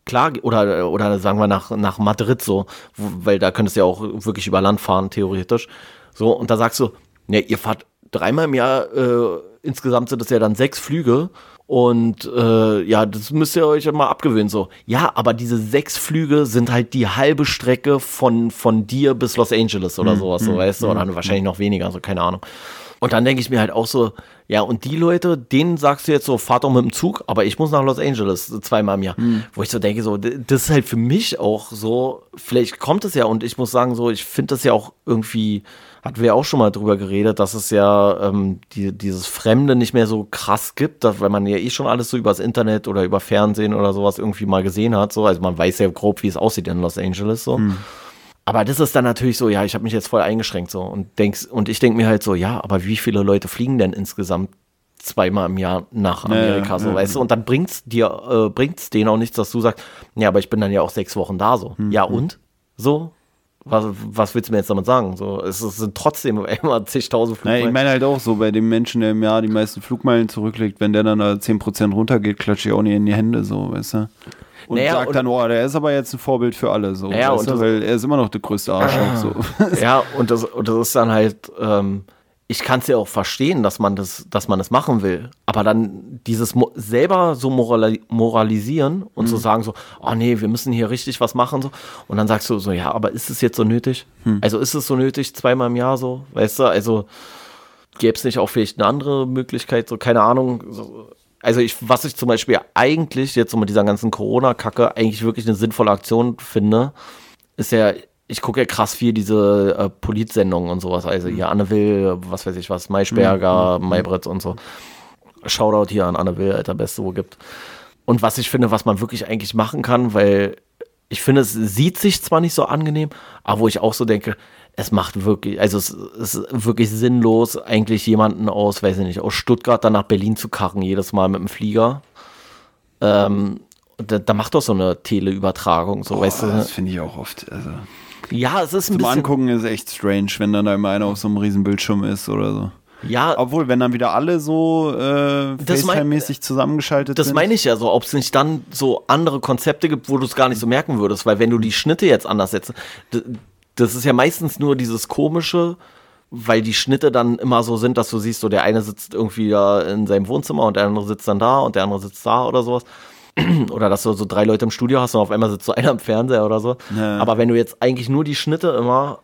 klar, oder, oder sagen wir nach, nach Madrid so, weil da könntest du ja auch wirklich über Land fahren, theoretisch. So, und da sagst du, ne, ihr fahrt dreimal im Jahr, äh, insgesamt sind das ja dann sechs Flüge und äh, ja, das müsst ihr euch mal abgewöhnen. So, ja, aber diese sechs Flüge sind halt die halbe Strecke von, von dir bis Los Angeles oder mhm. sowas, so, mhm. weißt du, oder mhm. wahrscheinlich noch weniger, so keine Ahnung. Und dann denke ich mir halt auch so, ja, und die Leute, denen sagst du jetzt so, fahrt doch mit dem Zug, aber ich muss nach Los Angeles zweimal im Jahr. Mhm. Wo ich so denke, so, das ist halt für mich auch so, vielleicht kommt es ja und ich muss sagen, so, ich finde das ja auch irgendwie hatten wir auch schon mal drüber geredet, dass es ja ähm, die, dieses Fremde nicht mehr so krass gibt, dass, weil man ja eh schon alles so übers Internet oder über Fernsehen oder sowas irgendwie mal gesehen hat. So. Also man weiß ja grob, wie es aussieht in Los Angeles. So. Hm. Aber das ist dann natürlich so, ja, ich habe mich jetzt voll eingeschränkt so und denkst, und ich denke mir halt so, ja, aber wie viele Leute fliegen denn insgesamt zweimal im Jahr nach Amerika, ja, so, ja, weißt ja. du? Und dann bringt's dir, äh, bringt's denen auch nichts, dass du sagst, ja, aber ich bin dann ja auch sechs Wochen da, so. Hm, ja, hm. und? So, was, was willst du mir jetzt damit sagen? So, es sind trotzdem immer zigtausend Flugmeilen. Ja, ich meine halt auch so, bei dem Menschen, der im Jahr die meisten Flugmeilen zurücklegt, wenn der dann da 10% runtergeht, klatsche ich auch nicht in die Hände, so, weißt du? Und naja, sagt und dann, oh, der ist aber jetzt ein Vorbild für alle, so, naja, weißt du? weil er ist immer noch der größte Arschloch, so. Ja, und das, und das ist dann halt, ähm, ich kann es ja auch verstehen, dass man das, dass man das machen will. Aber dann dieses Mo selber so morali moralisieren und mhm. so sagen so, oh nee, wir müssen hier richtig was machen so. Und dann sagst du so, ja, aber ist es jetzt so nötig? Mhm. Also ist es so nötig zweimal im Jahr so, weißt du? Also gäbe es nicht auch vielleicht eine andere Möglichkeit, so keine Ahnung. So, also ich, was ich zum Beispiel eigentlich jetzt so mit dieser ganzen Corona-Kacke eigentlich wirklich eine sinnvolle Aktion finde, ist ja ich gucke ja krass viel diese äh, Politsendungen und sowas. Also hier Anne Will, was weiß ich was, Maischberger, mhm. Maybritz und so. Shoutout hier an Anne Will, alter Beste, wo gibt. Und was ich finde, was man wirklich eigentlich machen kann, weil ich finde, es sieht sich zwar nicht so angenehm, aber wo ich auch so denke, es macht wirklich, also es, es, ist wirklich sinnlos, eigentlich jemanden aus, weiß ich nicht, aus Stuttgart dann nach Berlin zu karren, jedes Mal mit dem Flieger. Ähm, da, da, macht doch so eine Teleübertragung, so oh, weißt du. Das finde ich auch oft. Also. Ja, es ist ein Zum bisschen. Angucken ist echt strange, wenn dann da immer einer auf so einem riesen Bildschirm ist oder so. Ja. Obwohl, wenn dann wieder alle so äh, FaceTime-mäßig zusammengeschaltet das sind. Das meine ich ja so, ob es nicht dann so andere Konzepte gibt, wo du es gar nicht so merken würdest, weil wenn du die Schnitte jetzt anders setzt, das ist ja meistens nur dieses komische, weil die Schnitte dann immer so sind, dass du siehst, so der eine sitzt irgendwie da in seinem Wohnzimmer und der andere sitzt dann da und der andere sitzt da oder sowas. oder dass du so drei Leute im Studio hast und auf einmal sitzt so einer im Fernseher oder so. Ja. Aber wenn du jetzt eigentlich nur die Schnitte immer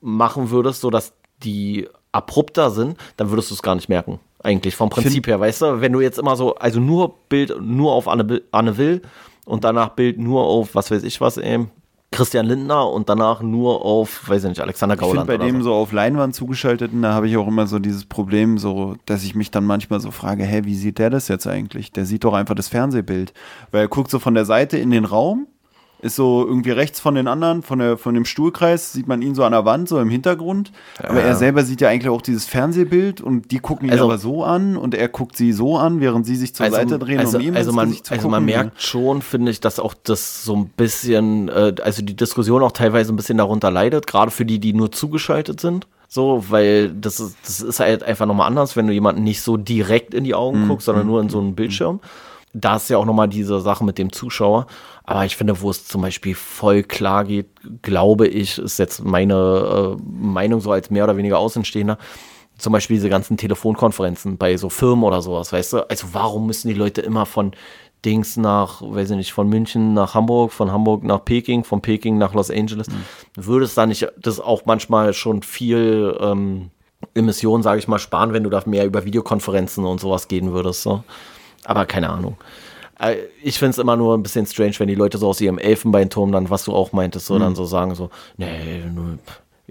machen würdest, so dass die abrupter sind, dann würdest du es gar nicht merken. Eigentlich vom Prinzip her, weißt du? Wenn du jetzt immer so, also nur Bild nur auf Anne, Anne Will und danach Bild nur auf, was weiß ich was, eben, Christian Lindner und danach nur auf, weiß ich nicht, Alexander Gauland. Ich bei dem so. so auf Leinwand zugeschalteten, da habe ich auch immer so dieses Problem, so, dass ich mich dann manchmal so frage, hä, wie sieht der das jetzt eigentlich? Der sieht doch einfach das Fernsehbild. Weil er guckt so von der Seite in den Raum ist so irgendwie rechts von den anderen, von, der, von dem Stuhlkreis, sieht man ihn so an der Wand, so im Hintergrund. Ja. Aber er selber sieht ja eigentlich auch dieses Fernsehbild und die gucken ihn also, aber so an und er guckt sie so an, während sie sich zur also, Seite drehen, also, um ihm also man, zu Also gucken. man merkt schon, finde ich, dass auch das so ein bisschen, äh, also die Diskussion auch teilweise ein bisschen darunter leidet, gerade für die, die nur zugeschaltet sind. So, weil das ist, das ist halt einfach nochmal anders, wenn du jemanden nicht so direkt in die Augen mhm. guckst, sondern nur in so einen Bildschirm. Da ist ja auch nochmal diese Sache mit dem Zuschauer. Aber ich finde, wo es zum Beispiel voll klar geht, glaube ich, ist jetzt meine äh, Meinung so als mehr oder weniger Außenstehender, zum Beispiel diese ganzen Telefonkonferenzen bei so Firmen oder sowas, weißt du? Also warum müssen die Leute immer von Dings nach, weiß ich nicht, von München nach Hamburg, von Hamburg nach Peking, von Peking nach Los Angeles? Mhm. Würde es da nicht das auch manchmal schon viel ähm, Emissionen, sage ich mal, sparen, wenn du da mehr über Videokonferenzen und sowas gehen würdest? So? Aber keine Ahnung. Äh, ich finde es immer nur ein bisschen strange, wenn die Leute so aus ihrem Elfenbeinturm dann, was du auch meintest, so mhm. dann so sagen so, nee,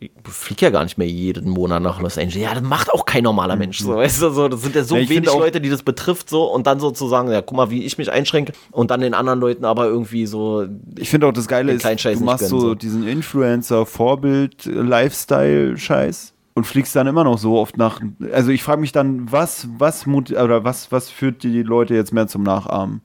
ich fliege ja gar nicht mehr jeden Monat nach Los Angeles. Ja, das macht auch kein normaler Mensch. So, mhm. weißt du, so, das sind ja so ja, wenig Leute, die das betrifft, so und dann sozusagen, ja, guck mal, wie ich mich einschränke und dann den anderen Leuten aber irgendwie so. Ich finde auch das Geile ist, du machst gönnen, so, so diesen Influencer-Vorbild-Lifestyle-Scheiß und fliegst dann immer noch so oft nach. Also ich frage mich dann, was, was oder was, was führt die Leute jetzt mehr zum Nachahmen?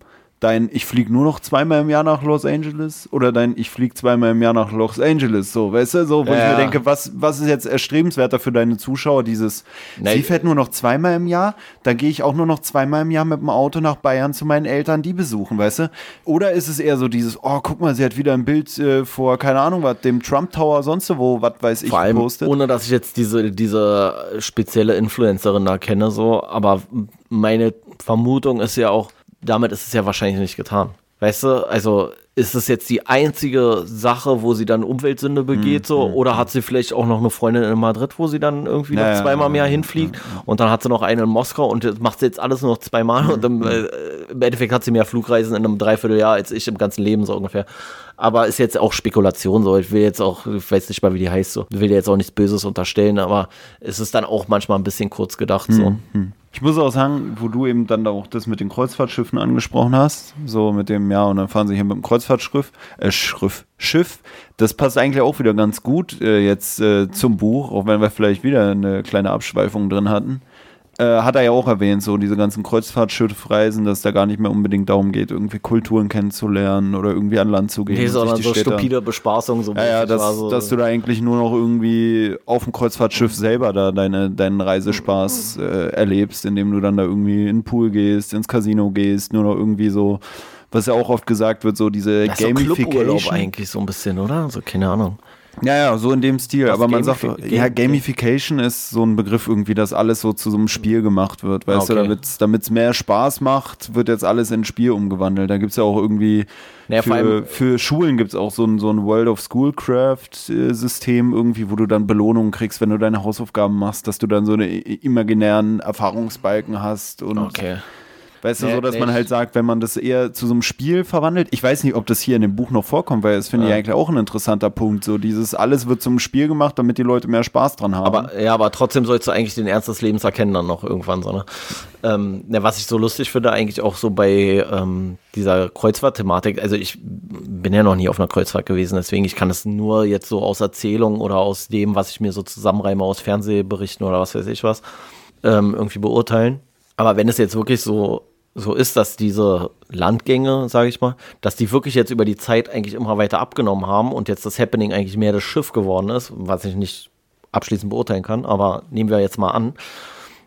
Dein ich fliege nur noch zweimal im Jahr nach Los Angeles oder dein ich fliege zweimal im Jahr nach Los Angeles, so, weißt du, so, wo ja. ich mir denke, was, was ist jetzt erstrebenswerter für deine Zuschauer, dieses, nee. sie fährt nur noch zweimal im Jahr, dann gehe ich auch nur noch zweimal im Jahr mit dem Auto nach Bayern zu meinen Eltern, die besuchen, weißt du? Oder ist es eher so dieses, oh, guck mal, sie hat wieder ein Bild äh, vor, keine Ahnung, was, dem Trump Tower, sonst wo, was weiß ich, Vor allem, gepostet. Ohne dass ich jetzt diese, diese spezielle Influencerin da kenne, so, aber meine Vermutung ist ja auch, damit ist es ja wahrscheinlich nicht getan. Weißt du, also ist es jetzt die einzige Sache, wo sie dann Umweltsünde begeht, mhm. so, mhm, oder hat mhm. sie vielleicht auch noch eine Freundin in Madrid, wo sie dann irgendwie ja, noch zweimal im Jahr hinfliegt und dann hat sie noch eine in Moskau und macht sie jetzt alles nur noch zweimal und im, äh, im Endeffekt hat sie mehr Flugreisen in einem Dreivierteljahr als ich im ganzen Leben so ungefähr. Aber ist jetzt auch Spekulation so. Ich will jetzt auch, ich weiß nicht mal, wie die heißt so. Ich will jetzt auch nichts Böses unterstellen, aber es ist dann auch manchmal ein bisschen kurz gedacht so. Mhm. Ich muss auch sagen, wo du eben dann auch das mit den Kreuzfahrtschiffen angesprochen hast, so mit dem, ja, und dann fahren sie hier mit dem Kreuzfahrtschiff, äh, Schriff, Schiff, das passt eigentlich auch wieder ganz gut äh, jetzt äh, zum Buch, auch wenn wir vielleicht wieder eine kleine Abschweifung drin hatten. Äh, hat er ja auch erwähnt, so diese ganzen Kreuzfahrtschiffreisen, dass da gar nicht mehr unbedingt darum geht, irgendwie Kulturen kennenzulernen oder irgendwie an Land zu gehen. Nee, sondern so Städte stupide Bespaßung. So ja, ja, dass, so dass du da eigentlich nur noch irgendwie auf dem Kreuzfahrtschiff selber da deine, deinen Reisespaß äh, erlebst, indem du dann da irgendwie in den Pool gehst, ins Casino gehst, nur noch irgendwie so was ja auch oft gesagt wird, so diese das Gamification. So eigentlich so ein bisschen, oder? So, keine Ahnung. Ja, ja, so in dem Stil. Was aber man sagt, ja, Gamification ist so ein Begriff irgendwie, dass alles so zu so einem Spiel gemacht wird. Weißt okay. du, damit es mehr Spaß macht, wird jetzt alles in ein Spiel umgewandelt. Da gibt es ja auch irgendwie, naja, für, für Schulen gibt es auch so ein, so ein World of Schoolcraft-System irgendwie, wo du dann Belohnungen kriegst, wenn du deine Hausaufgaben machst, dass du dann so eine imaginären Erfahrungsbalken hast und okay. Weißt nee, du, so, dass nee, man halt sagt, wenn man das eher zu so einem Spiel verwandelt. Ich weiß nicht, ob das hier in dem Buch noch vorkommt, weil das finde ja. ich eigentlich auch ein interessanter Punkt. So dieses alles wird zum Spiel gemacht, damit die Leute mehr Spaß dran haben. Aber ja, aber trotzdem sollst du eigentlich den Ernst des Lebens erkennen dann noch irgendwann so, ne? Ähm, ja, was ich so lustig finde, eigentlich auch so bei ähm, dieser Kreuzfahrt-Thematik. Also ich bin ja noch nie auf einer Kreuzfahrt gewesen, deswegen ich kann es nur jetzt so aus Erzählungen oder aus dem, was ich mir so zusammenreime aus Fernsehberichten oder was weiß ich was, ähm, irgendwie beurteilen. Aber wenn es jetzt wirklich so so ist, dass diese Landgänge, sage ich mal, dass die wirklich jetzt über die Zeit eigentlich immer weiter abgenommen haben und jetzt das Happening eigentlich mehr das Schiff geworden ist, was ich nicht abschließend beurteilen kann, aber nehmen wir jetzt mal an,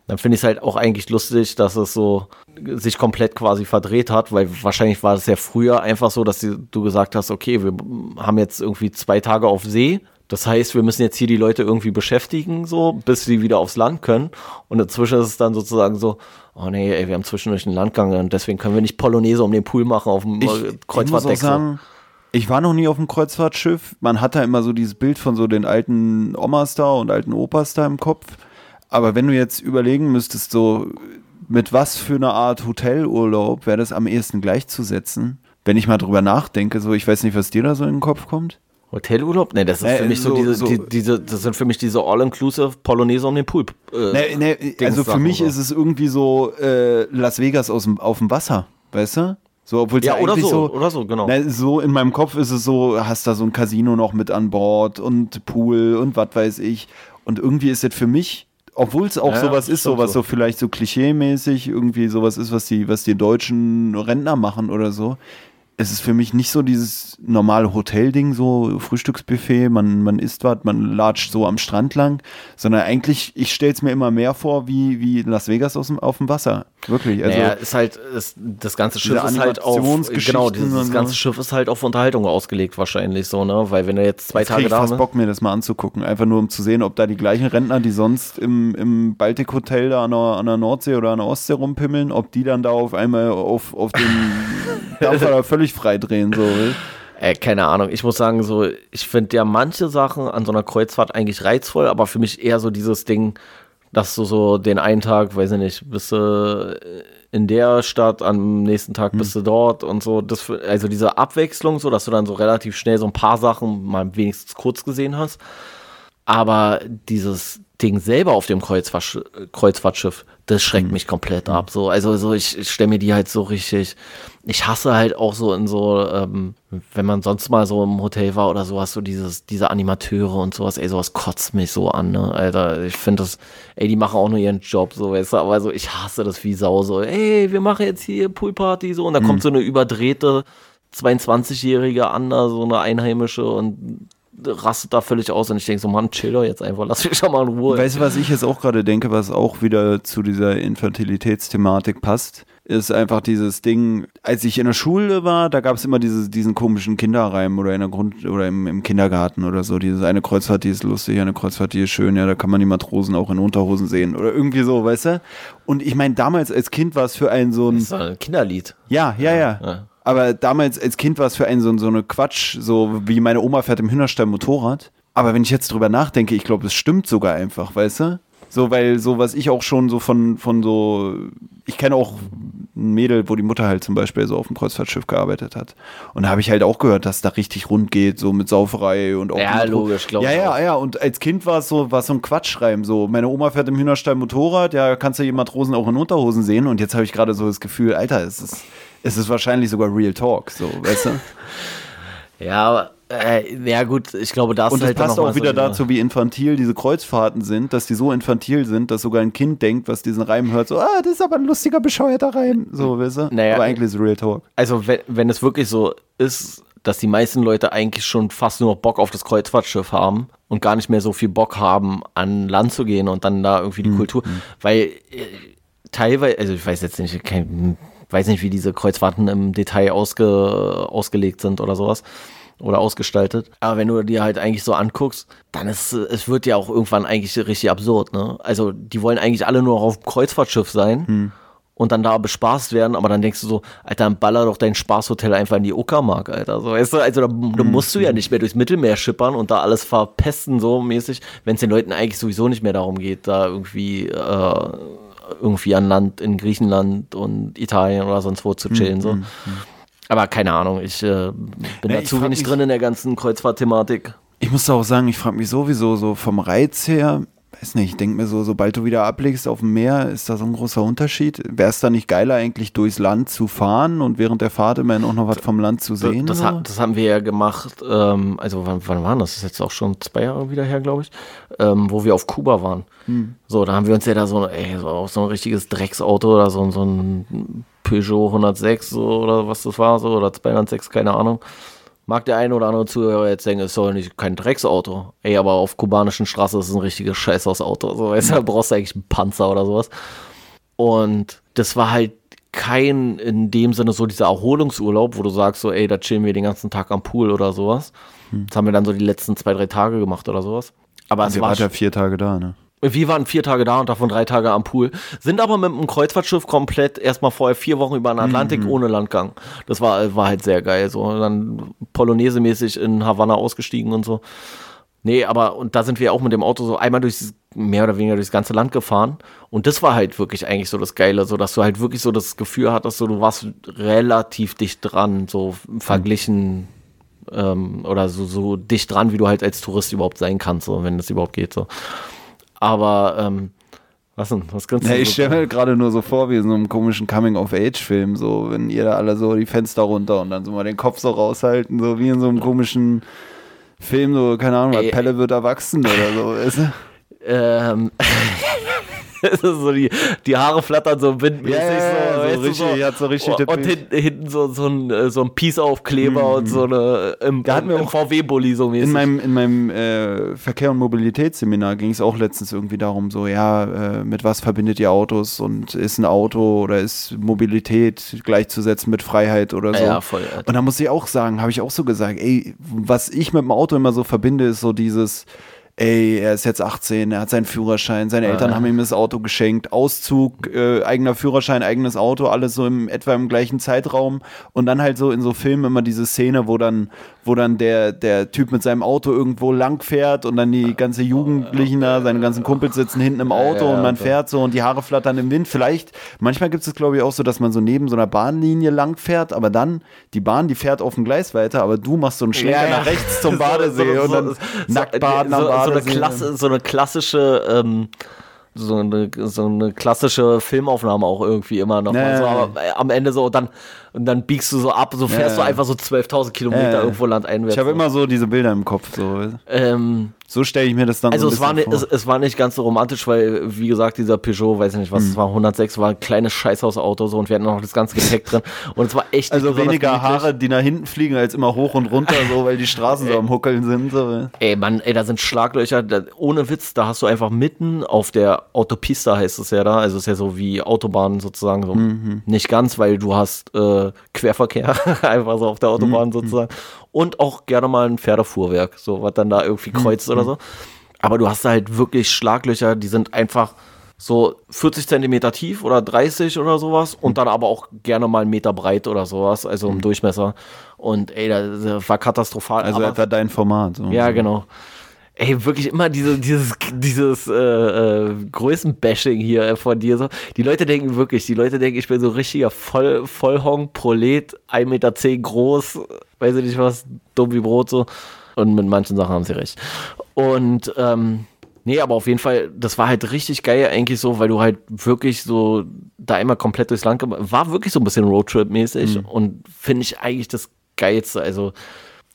dann finde ich es halt auch eigentlich lustig, dass es so sich komplett quasi verdreht hat, weil wahrscheinlich war es ja früher einfach so, dass du gesagt hast, okay, wir haben jetzt irgendwie zwei Tage auf See, das heißt, wir müssen jetzt hier die Leute irgendwie beschäftigen, so, bis sie wieder aufs Land können. Und dazwischen ist es dann sozusagen so, oh nee, ey, wir haben zwischendurch einen Landgang und deswegen können wir nicht Polonaise um den Pool machen auf dem ich, Kreuzfahrtdeck. Ich, sagen, ich war noch nie auf dem Kreuzfahrtschiff. Man hat da immer so dieses Bild von so den alten Omas da und alten Opas da im Kopf. Aber wenn du jetzt überlegen müsstest, so mit was für einer Art Hotelurlaub wäre das am ehesten gleichzusetzen, wenn ich mal drüber nachdenke, so ich weiß nicht, was dir da so in den Kopf kommt. Hotelurlaub? Nee, das ist äh, für mich so, so diese, so die, diese, das sind für mich diese All-Inclusive Polonaise um den Pool. Äh, nee, nee, also für mich ist es irgendwie so äh, Las Vegas aus dem, auf dem Wasser, weißt du? So, obwohl ja, oder so, so, oder so, genau. Ne, so in meinem Kopf ist es so, hast da so ein Casino noch mit an Bord und Pool und was weiß ich. Und irgendwie ist das für mich, obwohl es auch ja, sowas ist, sowas so. so vielleicht so klischee-mäßig, irgendwie sowas ist, was die, was die deutschen Rentner machen oder so, es ist für mich nicht so dieses normale Hotelding, so Frühstücksbuffet, man, man isst was, man latscht so am Strand lang, sondern eigentlich, ich stelle es mir immer mehr vor, wie, wie Las Vegas aus dem, auf dem Wasser. Wirklich. Also naja, ist halt, ist, das ganze Schiff ist halt auf, genau, dieses ganze Schiff ist halt auf Unterhaltung ausgelegt wahrscheinlich so, ne, weil wenn du jetzt zwei jetzt Tage ich da fast Bock, mir das mal anzugucken, einfach nur um zu sehen, ob da die gleichen Rentner, die sonst im, im Baltic Hotel da an der, an der Nordsee oder an der Ostsee rumpimmeln, ob die dann da auf einmal auf, auf den Dampfer da völlig frei drehen, so. Äh, keine Ahnung. Ich muss sagen, so, ich finde ja manche Sachen an so einer Kreuzfahrt eigentlich reizvoll, aber für mich eher so dieses Ding, dass du so den einen Tag, weiß ich nicht, bist du in der Stadt, am nächsten Tag bist hm. du dort und so. Das, also diese Abwechslung, so dass du dann so relativ schnell so ein paar Sachen mal wenigstens kurz gesehen hast. Aber dieses Ding selber auf dem Kreuzfahrtsch Kreuzfahrtschiff, das schreckt mhm. mich komplett mhm. ab. So, also so, ich, ich stelle mir die halt so richtig. Ich hasse halt auch so in so, ähm, wenn man sonst mal so im Hotel war oder sowas, so dieses, diese Animateure und sowas, ey, sowas kotzt mich so an, ne? Alter, ich finde das, ey, die machen auch nur ihren Job, so, weißt du, aber so, ich hasse das wie Sau, so, ey, wir machen jetzt hier Poolparty, so, und da mhm. kommt so eine überdrehte 22-Jährige an, so eine Einheimische und rastet da völlig aus und ich denke so, Mann, chill doch jetzt einfach, lass mich schon mal in Ruhe. Weißt du, was ich jetzt auch gerade denke, was auch wieder zu dieser Infantilitätsthematik passt? Ist einfach dieses Ding, als ich in der Schule war, da gab es immer diese, diesen komischen Kinderreim oder in der Grund- oder im, im, Kindergarten oder so. Dieses eine Kreuzfahrt, die ist lustig, eine Kreuzfahrt, die ist schön, ja, da kann man die Matrosen auch in Unterhosen sehen oder irgendwie so, weißt du? Und ich meine, damals als Kind war es für einen so ein. Das ist ein Kinderlied. Ja, ja, ja. ja. Aber damals als Kind war es für einen so, so eine Quatsch, so wie meine Oma fährt im Hühnerstall Motorrad. Aber wenn ich jetzt drüber nachdenke, ich glaube, es stimmt sogar einfach, weißt du? So, weil so, was ich auch schon so von, von so, ich kenne auch ein Mädel, wo die Mutter halt zum Beispiel so auf dem Kreuzfahrtschiff gearbeitet hat. Und da habe ich halt auch gehört, dass da richtig rund geht, so mit Sauferei und auch. Ja, logisch, glaube ich. Ja, ja, ja. Und als Kind war es so, war so ein Quatschschreiben. So, meine Oma fährt im Hühnerstall Motorrad, ja, kannst du die Matrosen auch in Unterhosen sehen. Und jetzt habe ich gerade so das Gefühl, Alter, es ist es ist wahrscheinlich sogar Real Talk, so, weißt du? ja, aber äh, ja gut, ich glaube, das und halt passt auch wieder so dazu, wie infantil diese Kreuzfahrten sind, dass die so infantil sind, dass sogar ein Kind denkt, was diesen Reim hört, so, ah, das ist aber ein lustiger, bescheuerter Reim, so, weißt du? Naja, aber eigentlich ist es Real Talk. Also wenn, wenn es wirklich so ist, dass die meisten Leute eigentlich schon fast nur noch Bock auf das Kreuzfahrtschiff haben und gar nicht mehr so viel Bock haben, an Land zu gehen und dann da irgendwie die mhm. Kultur, weil äh, teilweise, also ich weiß jetzt nicht, kein weiß nicht, wie diese Kreuzfahrten im Detail ausge, ausgelegt sind oder sowas oder ausgestaltet. Aber wenn du dir halt eigentlich so anguckst, dann ist es wird ja auch irgendwann eigentlich richtig absurd, ne? Also die wollen eigentlich alle nur auf dem Kreuzfahrtschiff sein. Hm. Und dann da bespaßt werden, aber dann denkst du so, Alter, dann baller doch dein Spaßhotel einfach in die Uckermark, Alter. So, weißt du, also da, da hm. musst du ja nicht mehr durchs Mittelmeer schippern und da alles verpesten, so mäßig, wenn es den Leuten eigentlich sowieso nicht mehr darum geht, da irgendwie äh, irgendwie an Land in Griechenland und Italien oder sonst wo zu chillen. Mhm. so. Mhm. Aber keine Ahnung, ich äh, bin ja, da zu wenig drin in der ganzen Kreuzfahrt-Thematik. Ich muss auch sagen, ich frage mich sowieso so vom Reiz her, weiß nicht, ich denke mir so, sobald du wieder ablegst auf dem Meer, ist da so ein großer Unterschied. Wäre es da nicht geiler, eigentlich durchs Land zu fahren und während der Fahrt immerhin auch noch was vom Land zu sehen? Das, das, das haben wir ja gemacht, ähm, also wann, wann war das? Das ist jetzt auch schon zwei Jahre wieder her, glaube ich, ähm, wo wir auf Kuba waren. Hm. So, da haben wir uns ja da so, ey, so, auch so ein richtiges Drecksauto oder so, so ein Peugeot 106 so, oder was das war, so, oder 206, keine Ahnung Mag der eine oder andere Zuhörer jetzt denken, es soll nicht kein Drecksauto. Ey, aber auf kubanischen Straßen ist es ein richtiges Scheißhausauto. So, weißt du, da brauchst du eigentlich einen Panzer oder sowas. Und das war halt kein in dem Sinne so dieser Erholungsurlaub, wo du sagst so, ey, da chillen wir den ganzen Tag am Pool oder sowas. Hm. Das haben wir dann so die letzten zwei, drei Tage gemacht oder sowas. Aber es war ja vier Tage da, ne? Wir waren vier Tage da und davon drei Tage am Pool. Sind aber mit einem Kreuzfahrtschiff komplett erstmal vorher vier Wochen über den Atlantik mhm. ohne Landgang. Das war, war halt sehr geil. So. dann Polonaise-mäßig in Havanna ausgestiegen und so. Nee, aber und da sind wir auch mit dem Auto so einmal durchs, mehr oder weniger durchs ganze Land gefahren. Und das war halt wirklich eigentlich so das Geile, so dass du halt wirklich so das Gefühl hattest, so du warst relativ dicht dran, so verglichen ähm, oder so, so dicht dran, wie du halt als Tourist überhaupt sein kannst, so, wenn das überhaupt geht. So. Aber ähm, was denn? Was kannst du ja, Ich stelle mir gerade nur so vor, wie in so einem komischen Coming-of-Age-Film, so, wenn ihr da alle so die Fenster runter und dann so mal den Kopf so raushalten, so wie in so einem komischen Film, so, keine Ahnung, Ey, Pelle wird erwachsen oder so, weißt du? Ähm. so die, die Haare flattern so windmäßig. Ja, ja, so, so, richtig, so, hat so richtig Und, und hinten, hinten so, so ein, äh, so ein Peace-Aufkleber mhm. und so eine im, da im, im VW-Bully so mäßig. In meinem, in meinem äh, Verkehr- und Mobilitätsseminar ging es auch letztens irgendwie darum, so, ja, äh, mit was verbindet ihr Autos und ist ein Auto oder ist Mobilität gleichzusetzen mit Freiheit oder so. Ja, voll. Und da muss ich auch sagen, habe ich auch so gesagt, ey, was ich mit dem Auto immer so verbinde, ist so dieses ey, er ist jetzt 18, er hat seinen Führerschein, seine Eltern ja. haben ihm das Auto geschenkt, Auszug, äh, eigener Führerschein, eigenes Auto, alles so im etwa im gleichen Zeitraum und dann halt so in so Filmen immer diese Szene, wo dann wo dann der, der Typ mit seinem Auto irgendwo lang fährt und dann die ganze Jugendlichen da, seine ganzen Kumpels sitzen hinten im Auto ja, ja, und man fährt so und die Haare flattern im Wind. Vielleicht, manchmal gibt es glaube ich auch so, dass man so neben so einer Bahnlinie lang fährt, aber dann die Bahn, die fährt auf dem Gleis weiter, aber du machst so einen Schlenker ja, nach rechts zum Badesee so, so, und dann so, nackt baden am Badesee. So eine, Klasse, so eine klassische ähm, so eine, so eine klassische Filmaufnahme auch irgendwie immer noch. Nee. Also, aber am Ende so, dann und dann biegst du so ab, so fährst ja, du einfach so 12.000 Kilometer ja, irgendwo landeinwärts. Ich habe immer so diese Bilder im Kopf. So, ähm, so stelle ich mir das dann also so es war, nicht, es, es, war nicht ganz so romantisch, weil, wie gesagt, dieser Peugeot, weiß ich nicht was, hm. es war 106, war ein kleines Scheißhausauto so und wir hatten noch das ganze Gepäck drin und es war echt Also weniger Haare, die nach hinten fliegen, als immer hoch und runter, so, weil die Straßen so am Huckeln sind. So. Ey, Mann, ey, da sind Schlaglöcher, da, ohne Witz, da hast du einfach mitten auf der Autopista, heißt es ja da, also es ist ja so wie Autobahn sozusagen, so mhm. nicht ganz, weil du hast äh, Querverkehr Verkehr, einfach so auf der Autobahn mhm. sozusagen. Und auch gerne mal ein Pferdefuhrwerk, so was dann da irgendwie kreuzt mhm. oder so. Aber du hast da halt wirklich Schlaglöcher, die sind einfach so 40 Zentimeter tief oder 30 oder sowas und dann aber auch gerne mal einen Meter breit oder sowas, also im mhm. Durchmesser. Und ey, das war katastrophal. Also etwa dein Format. So. Ja, genau ey, wirklich immer diese, dieses, dieses äh, äh, Größenbashing hier von dir. So. Die Leute denken wirklich, die Leute denken, ich bin so richtiger Voll, Vollhong, Prolet, 1,10 Meter groß, weiß ich nicht was, dumm wie Brot so. Und mit manchen Sachen haben sie recht. Und ähm, nee, aber auf jeden Fall, das war halt richtig geil eigentlich so, weil du halt wirklich so da immer komplett durchs Land war wirklich so ein bisschen Roadtrip-mäßig mhm. und finde ich eigentlich das Geilste. Also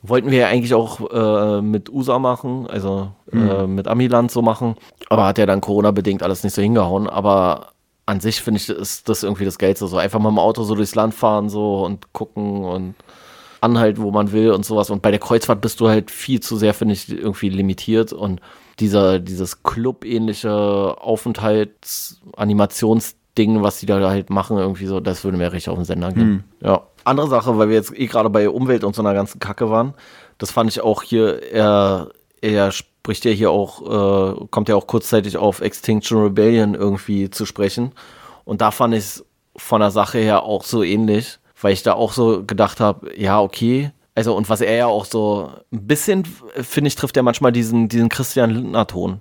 Wollten wir ja eigentlich auch äh, mit USA machen, also mhm. äh, mit Amiland so machen. Aber hat ja dann Corona-bedingt alles nicht so hingehauen. Aber an sich finde ich, ist das irgendwie das Geilste. So einfach mal im Auto so durchs Land fahren so und gucken und anhalten, wo man will und sowas. Und bei der Kreuzfahrt bist du halt viel zu sehr, finde ich, irgendwie limitiert. Und dieser, dieses Club-ähnliche Aufenthalts-Animationsding, was die da halt machen, irgendwie so, das würde mir richtig auf den Sender gehen. Mhm. Ja andere Sache, weil wir jetzt eh gerade bei Umwelt und so einer ganzen Kacke waren. Das fand ich auch hier, er, er spricht ja hier auch, äh, kommt ja auch kurzzeitig auf Extinction Rebellion irgendwie zu sprechen. Und da fand ich es von der Sache her auch so ähnlich, weil ich da auch so gedacht habe, ja, okay. Also, und was er ja auch so ein bisschen, finde ich, trifft er manchmal diesen, diesen Christian Lindner-Ton.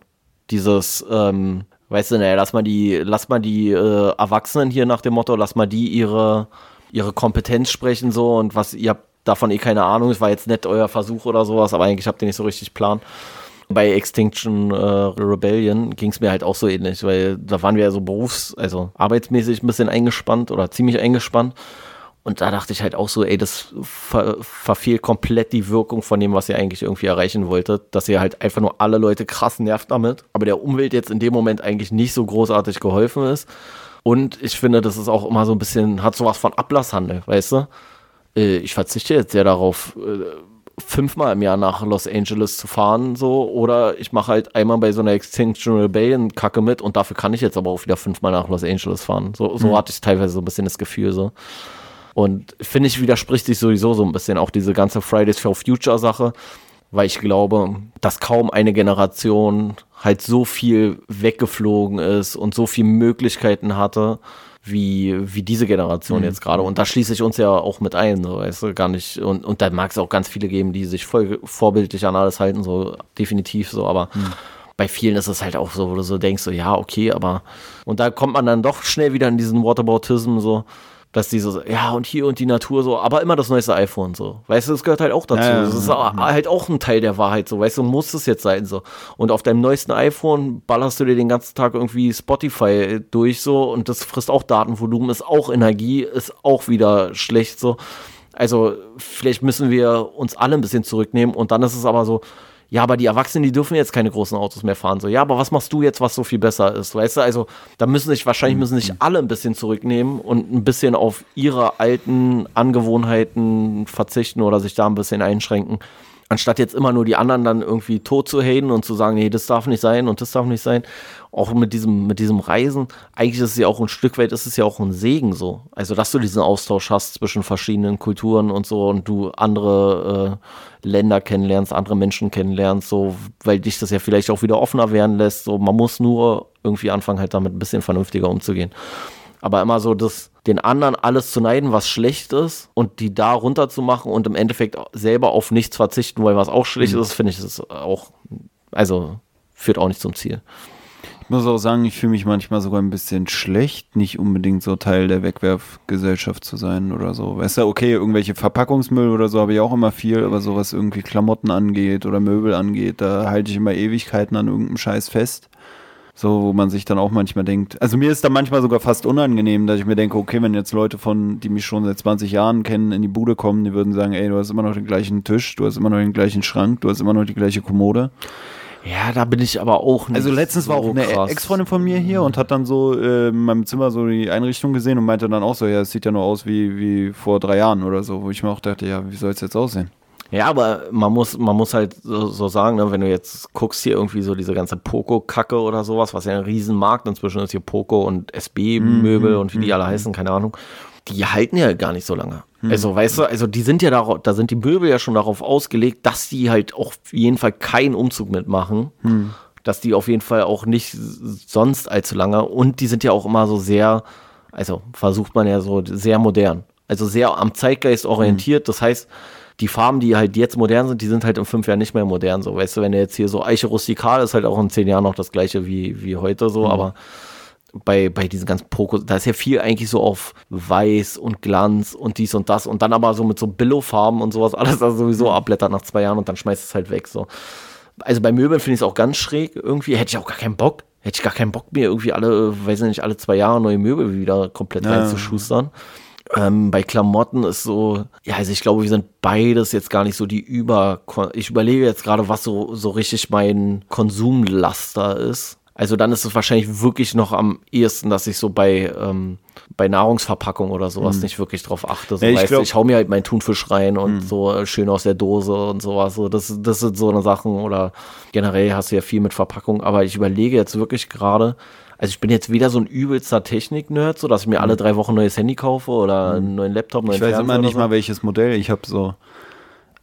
Dieses, ähm, Weißt du, naja, lass mal die, lass mal die äh, Erwachsenen hier nach dem Motto, lass mal die ihre, ihre Kompetenz sprechen so und was, ihr habt davon eh keine Ahnung, es war jetzt nicht euer Versuch oder sowas, aber eigentlich habt ihr nicht so richtig Plan. Bei Extinction äh, Rebellion ging es mir halt auch so ähnlich, weil da waren wir ja so berufs-, also arbeitsmäßig ein bisschen eingespannt oder ziemlich eingespannt. Und da dachte ich halt auch so, ey, das ver verfehlt komplett die Wirkung von dem, was ihr eigentlich irgendwie erreichen wolltet, dass ihr halt einfach nur alle Leute krass nervt damit, aber der Umwelt jetzt in dem Moment eigentlich nicht so großartig geholfen ist. Und ich finde, das ist auch immer so ein bisschen, hat sowas von Ablasshandel, weißt du? Äh, ich verzichte jetzt ja darauf, äh, fünfmal im Jahr nach Los Angeles zu fahren, so, oder ich mache halt einmal bei so einer Extinction Rebellion Kacke mit und dafür kann ich jetzt aber auch wieder fünfmal nach Los Angeles fahren. So, so mhm. hatte ich teilweise so ein bisschen das Gefühl, so. Und finde ich, widerspricht sich sowieso so ein bisschen auch diese ganze Fridays for Future Sache, weil ich glaube, dass kaum eine Generation halt so viel weggeflogen ist und so viele Möglichkeiten hatte, wie, wie diese Generation mhm. jetzt gerade. Und da schließe ich uns ja auch mit ein, so, weißt du, gar nicht. Und, und da mag es auch ganz viele geben, die sich voll vorbildlich an alles halten, so definitiv so, aber mhm. bei vielen ist es halt auch so, wo du so denkst, so, ja, okay, aber. Und da kommt man dann doch schnell wieder in diesen Whataboutism, so dass die so, ja, und hier und die Natur so, aber immer das neueste iPhone so. Weißt du, das gehört halt auch dazu. Ja, das ist halt auch ein Teil der Wahrheit so. Weißt du, muss es jetzt sein so. Und auf deinem neuesten iPhone ballerst du dir den ganzen Tag irgendwie Spotify durch so und das frisst auch Datenvolumen, ist auch Energie, ist auch wieder schlecht so. Also, vielleicht müssen wir uns alle ein bisschen zurücknehmen und dann ist es aber so, ja, aber die Erwachsenen, die dürfen jetzt keine großen Autos mehr fahren. So, ja, aber was machst du jetzt, was so viel besser ist? Weißt du, also da müssen sich wahrscheinlich müssen sich alle ein bisschen zurücknehmen und ein bisschen auf ihre alten Angewohnheiten verzichten oder sich da ein bisschen einschränken. Anstatt jetzt immer nur die anderen dann irgendwie tot zu haten und zu sagen, nee, das darf nicht sein und das darf nicht sein. Auch mit diesem, mit diesem Reisen, eigentlich ist es ja auch ein Stück weit, ist es ja auch ein Segen so. Also, dass du diesen Austausch hast zwischen verschiedenen Kulturen und so und du andere äh, Länder kennenlernst, andere Menschen kennenlernst, so, weil dich das ja vielleicht auch wieder offener werden lässt. So, man muss nur irgendwie anfangen, halt damit ein bisschen vernünftiger umzugehen. Aber immer so das, den anderen alles zu neiden, was schlecht ist und die da runter zu machen und im Endeffekt selber auf nichts verzichten wollen, was auch schlecht mhm. ist, finde ich das auch, also führt auch nicht zum Ziel. Ich muss auch sagen, ich fühle mich manchmal sogar ein bisschen schlecht, nicht unbedingt so Teil der Wegwerfgesellschaft zu sein oder so. Weißt du, okay, irgendwelche Verpackungsmüll oder so habe ich auch immer viel, aber so was irgendwie Klamotten angeht oder Möbel angeht, da halte ich immer Ewigkeiten an irgendeinem Scheiß fest. So, wo man sich dann auch manchmal denkt. Also mir ist da manchmal sogar fast unangenehm, dass ich mir denke, okay, wenn jetzt Leute von, die mich schon seit 20 Jahren kennen, in die Bude kommen, die würden sagen, ey, du hast immer noch den gleichen Tisch, du hast immer noch den gleichen Schrank, du hast immer noch die gleiche Kommode. Ja, da bin ich aber auch nicht. Also letztens so war auch eine Ex-Freundin von mir hier und hat dann so äh, in meinem Zimmer so die Einrichtung gesehen und meinte dann auch so, ja, es sieht ja nur aus wie, wie vor drei Jahren oder so, wo ich mir auch dachte, ja, wie soll es jetzt aussehen? Ja, aber man muss, man muss halt so, so sagen, ne, wenn du jetzt guckst hier irgendwie so diese ganze Poco-Kacke oder sowas, was ja ein Riesenmarkt inzwischen ist, hier Poco und SB-Möbel mm, und wie die alle mm, heißen, keine Ahnung, die halten ja gar nicht so lange. Mm. Also, weißt du, also die sind ja darauf, da sind die Möbel ja schon darauf ausgelegt, dass die halt auch auf jeden Fall keinen Umzug mitmachen. Dass die auf jeden Fall auch nicht sonst allzu lange und die sind ja auch immer so sehr, also versucht man ja so sehr modern. Also sehr am Zeitgeist orientiert. Das heißt, die Farben, die halt jetzt modern sind, die sind halt in fünf Jahren nicht mehr modern. So, weißt du, wenn du jetzt hier so Eiche rustikal ist, halt auch in zehn Jahren noch das gleiche wie, wie heute so, mhm. aber bei, bei diesen ganzen Poko, da ist ja viel eigentlich so auf Weiß und Glanz und dies und das und dann aber so mit so Billo-Farben und sowas, alles da sowieso mhm. abblättert nach zwei Jahren und dann schmeißt es halt weg. So. Also bei Möbeln finde ich es auch ganz schräg irgendwie, hätte ich auch gar keinen Bock. Hätte ich gar keinen Bock mehr, irgendwie alle, weiß ich nicht, alle zwei Jahre neue Möbel wieder komplett ja. reinzuschustern. Ähm, bei Klamotten ist so, ja, also ich glaube, wir sind beides jetzt gar nicht so die Über. Ich überlege jetzt gerade, was so, so richtig mein Konsumlaster ist. Also dann ist es wahrscheinlich wirklich noch am ehesten, dass ich so bei, ähm, bei Nahrungsverpackung oder sowas hm. nicht wirklich drauf achte. So, ja, ich, weißt, glaub, ich hau mir halt meinen Thunfisch rein und hm. so schön aus der Dose und sowas. So, das, das sind so eine Sachen oder generell hast du ja viel mit Verpackung, aber ich überlege jetzt wirklich gerade, also ich bin jetzt wieder so ein übelster Technik-Nerd, so dass ich mir alle mhm. drei Wochen ein neues Handy kaufe oder einen neuen Laptop, neuen Ich weiß immer nicht so. mal welches Modell. Ich habe so,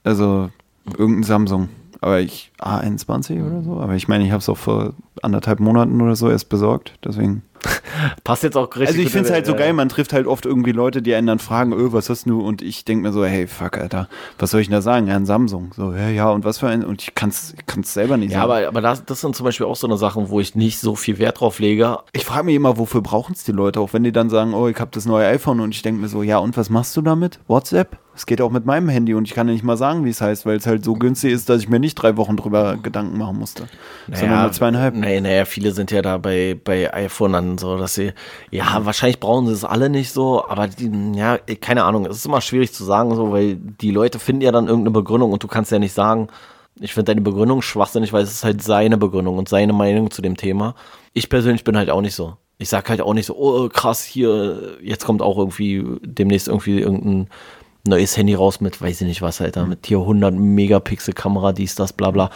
also irgendein Samsung. Aber ich, A21 oder so. Aber ich meine, ich habe es auch vor anderthalb Monaten oder so erst besorgt. Deswegen. Passt jetzt auch richtig. Also ich finde es halt so geil, man trifft halt oft irgendwie Leute, die einen dann fragen, öh, was hast du? Und ich denke mir so, hey, fuck, Alter, was soll ich denn da sagen? Ja, ein Samsung. So, ja, ja, und was für ein, und ich kann es selber nicht ja, sagen. Ja, aber, aber das, das sind zum Beispiel auch so eine Sachen, wo ich nicht so viel Wert drauf lege. Ich frage mich immer, wofür brauchen es die Leute? Auch wenn die dann sagen, oh, ich habe das neue iPhone und ich denke mir so, ja, und was machst du damit? WhatsApp? Es geht auch mit meinem Handy und ich kann ja nicht mal sagen, wie es heißt, weil es halt so günstig ist, dass ich mir nicht drei Wochen drüber Gedanken machen musste. Naja, sondern nur zweieinhalb. Naja, naja, viele sind ja da bei, bei iPhone dann so, dass sie, ja, wahrscheinlich brauchen sie es alle nicht so, aber die, ja, keine Ahnung, es ist immer schwierig zu sagen, so, weil die Leute finden ja dann irgendeine Begründung und du kannst ja nicht sagen, ich finde deine Begründung schwachsinnig, weil es ist halt seine Begründung und seine Meinung zu dem Thema. Ich persönlich bin halt auch nicht so. Ich sag halt auch nicht so, oh krass, hier, jetzt kommt auch irgendwie demnächst irgendwie irgendein neues Handy raus mit, weiß ich nicht was, Alter, mit hier 100 Megapixel Kamera, dies, das, bla, bla.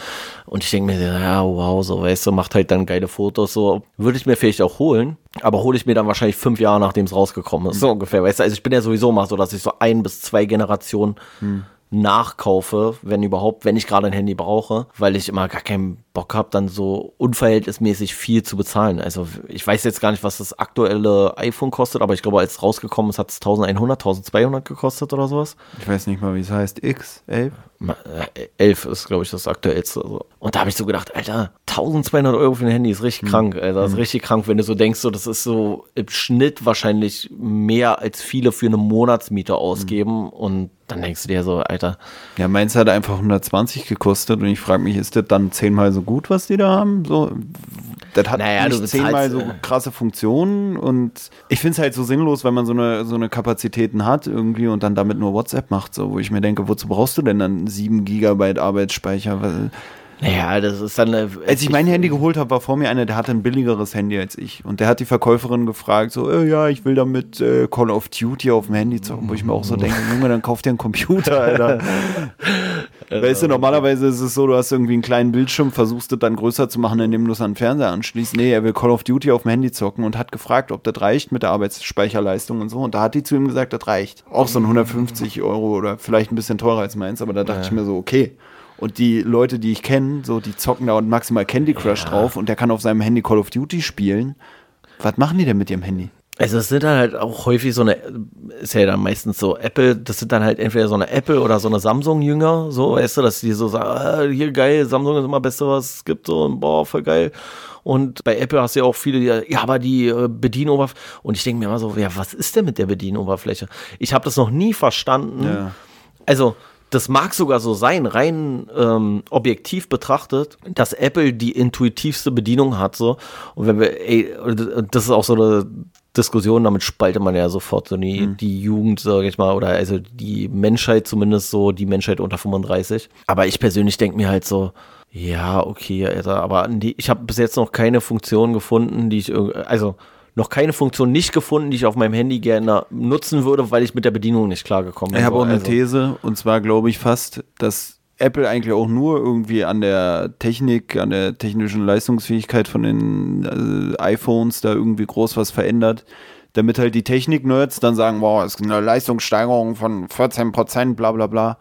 Und ich denke mir, ja, wow, so, weißt du, macht halt dann geile Fotos, so. Würde ich mir vielleicht auch holen, aber hole ich mir dann wahrscheinlich fünf Jahre, nachdem es rausgekommen ist, so ungefähr, weißt du. Also ich bin ja sowieso mal so, dass ich so ein bis zwei Generationen hm nachkaufe, wenn überhaupt, wenn ich gerade ein Handy brauche, weil ich immer gar keinen Bock habe, dann so unverhältnismäßig viel zu bezahlen. Also ich weiß jetzt gar nicht, was das aktuelle iPhone kostet, aber ich glaube, als es rausgekommen ist, hat es 1100, 1200 gekostet oder sowas. Ich weiß nicht mal, wie es heißt. X, 11? 11 ist, glaube ich, das aktuellste. Und da habe ich so gedacht, Alter, 1200 Euro für ein Handy ist richtig hm. krank. Alter, das ist hm. richtig krank, wenn du so denkst, so, das ist so im Schnitt wahrscheinlich mehr als viele für eine Monatsmiete ausgeben. Hm. Und dann denkst du dir so, Alter. Ja, meins hat einfach 120 gekostet und ich frage mich, ist das dann zehnmal so gut, was die da haben? So, das hat naja, nicht zehnmal so äh, krasse Funktionen und ich finde es halt so sinnlos, wenn man so eine, so eine Kapazitäten hat irgendwie und dann damit nur WhatsApp macht, so, wo ich mir denke, wozu brauchst du denn dann 7 Gigabyte Arbeitsspeicher? Weil naja, das ist dann. Äh, als ich mein Handy geholt habe, war vor mir einer, der hatte ein billigeres Handy als ich. Und der hat die Verkäuferin gefragt, so, äh, ja, ich will damit äh, Call of Duty auf dem Handy zocken, wo ich mir auch so denke, Junge, dann kauf dir einen Computer, Alter. weißt du, normalerweise ist es so, du hast irgendwie einen kleinen Bildschirm, versuchst es dann größer zu machen, indem du es an den Fernseher anschließt. Nee, er will Call of Duty auf dem Handy zocken und hat gefragt, ob das reicht mit der Arbeitsspeicherleistung und so. Und da hat die zu ihm gesagt, das reicht. Auch so ein 150 Euro oder vielleicht ein bisschen teurer als meins, aber da dachte ja. ich mir so, okay. Und die Leute, die ich kenne, so die zocken da und maximal Candy Crush ja. drauf und der kann auf seinem Handy Call of Duty spielen. Was machen die denn mit ihrem Handy? Also es sind dann halt auch häufig so eine, ist ja dann meistens so Apple, das sind dann halt entweder so eine Apple oder so eine Samsung-Jünger, so, weißt du, dass die so sagen, ah, hier geil, Samsung ist immer das Beste, was es gibt, so, und boah, voll geil. Und bei Apple hast du ja auch viele, die, ja, aber die äh, Bedienoberfläche, und ich denke mir immer so, ja, was ist denn mit der Bedienoberfläche? Ich habe das noch nie verstanden. Ja. Also, das mag sogar so sein, rein ähm, objektiv betrachtet, dass Apple die intuitivste Bedienung hat. So. Und wenn wir, ey, das ist auch so eine Diskussion, damit spaltet man ja sofort so die, mhm. die Jugend, sag ich mal, oder also die Menschheit zumindest so, die Menschheit unter 35. Aber ich persönlich denke mir halt so, ja, okay, Alter, aber ich habe bis jetzt noch keine Funktion gefunden, die ich, also noch keine Funktion nicht gefunden, die ich auf meinem Handy gerne nutzen würde, weil ich mit der Bedienung nicht klargekommen bin. Ich habe auch eine also. These und zwar glaube ich fast, dass Apple eigentlich auch nur irgendwie an der Technik, an der technischen Leistungsfähigkeit von den äh, iPhones da irgendwie groß was verändert, damit halt die Technik-Nerds dann sagen, wow, es ist eine Leistungssteigerung von 14 Prozent, bla bla bla.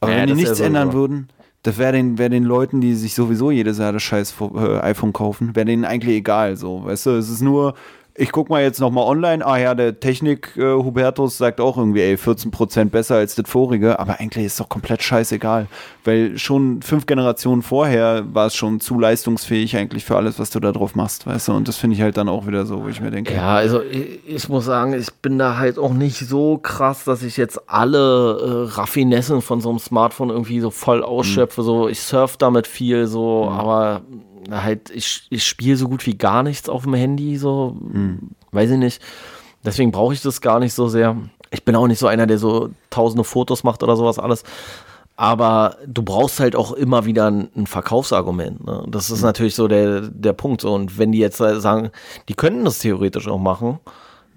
Aber ja, wenn die nichts ändern würden, das wäre den, wär den Leuten, die sich sowieso jedes Jahr das scheiß äh, iPhone kaufen, wäre denen eigentlich egal so. Weißt du, es ist nur, ich guck mal jetzt nochmal online. Ah ja, der Technik äh, Hubertus sagt auch irgendwie, ey, 14% besser als das vorige. Aber eigentlich ist doch komplett scheißegal. Weil schon fünf Generationen vorher war es schon zu leistungsfähig eigentlich für alles, was du da drauf machst, weißt du? Und das finde ich halt dann auch wieder so, wo ich mir denke. Ja, also ich, ich, muss sagen, ich bin da halt auch nicht so krass, dass ich jetzt alle äh, Raffinessen von so einem Smartphone irgendwie so voll ausschöpfe. Mhm. So, ich surf damit viel, so, mhm. aber halt, ich, ich spiele so gut wie gar nichts auf dem Handy, so, mhm. weiß ich nicht. Deswegen brauche ich das gar nicht so sehr. Ich bin auch nicht so einer, der so tausende Fotos macht oder sowas alles. Aber du brauchst halt auch immer wieder ein, ein Verkaufsargument. Ne? Das ist mhm. natürlich so der, der Punkt. So. Und wenn die jetzt sagen, die könnten das theoretisch auch machen,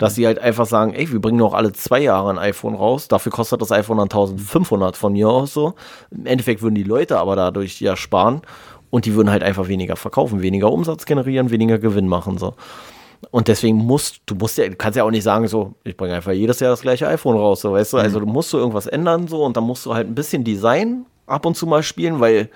dass sie halt einfach sagen, ey, wir bringen noch alle zwei Jahre ein iPhone raus, dafür kostet das iPhone dann 1500 von mir aus so. Im Endeffekt würden die Leute aber dadurch ja sparen und die würden halt einfach weniger verkaufen, weniger Umsatz generieren, weniger Gewinn machen. So. Und deswegen musst du musst ja, du kannst ja auch nicht sagen, so, ich bringe einfach jedes Jahr das gleiche iPhone raus, so weißt du. Also mhm. du musst so irgendwas ändern, so, und dann musst du halt ein bisschen Design ab und zu mal spielen, weil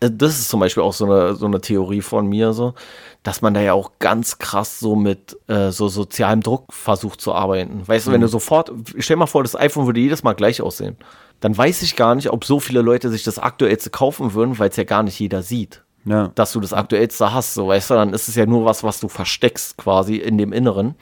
äh, das ist zum Beispiel auch so eine, so eine Theorie von mir, so, dass man da ja auch ganz krass so mit äh, so sozialem Druck versucht zu arbeiten. Weißt mhm. du, wenn du mhm. sofort, stell mal vor, das iPhone würde jedes Mal gleich aussehen. Dann weiß ich gar nicht, ob so viele Leute sich das aktuellste kaufen würden, weil es ja gar nicht jeder sieht. Ja. Dass du das aktuellste hast, so weißt du, dann ist es ja nur was, was du versteckst quasi in dem Inneren.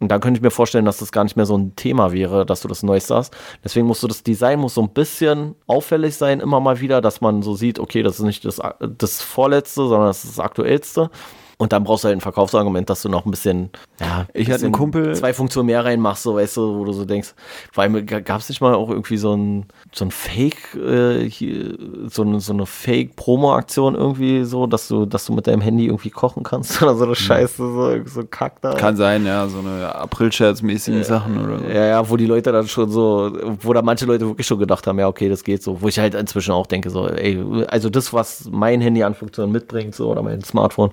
Und dann könnte ich mir vorstellen, dass das gar nicht mehr so ein Thema wäre, dass du das Neueste hast. Deswegen musst du das Design muss so ein bisschen auffällig sein, immer mal wieder, dass man so sieht, okay, das ist nicht das, das Vorletzte, sondern das ist das Aktuellste. Und dann brauchst du halt ein Verkaufsargument, dass du noch ein bisschen, ja, ich hatte einen Kumpel. Zwei Funktionen mehr reinmachst, so weißt du, wo du so denkst, vor allem gab es nicht mal auch irgendwie so ein, so ein Fake, äh, hier, so eine, so eine Fake-Promo-Aktion irgendwie so, dass du, dass du mit deinem Handy irgendwie kochen kannst oder so eine Scheiße, so, so Kack da. Kann sein, ja, so eine April-Scherz-mäßigen äh, Sachen oder so. Ja, ja, wo die Leute dann schon so, wo da manche Leute wirklich schon gedacht haben, ja, okay, das geht so, wo ich halt inzwischen auch denke, so, ey, also das, was mein Handy an Funktionen mitbringt, so, oder mein Smartphone,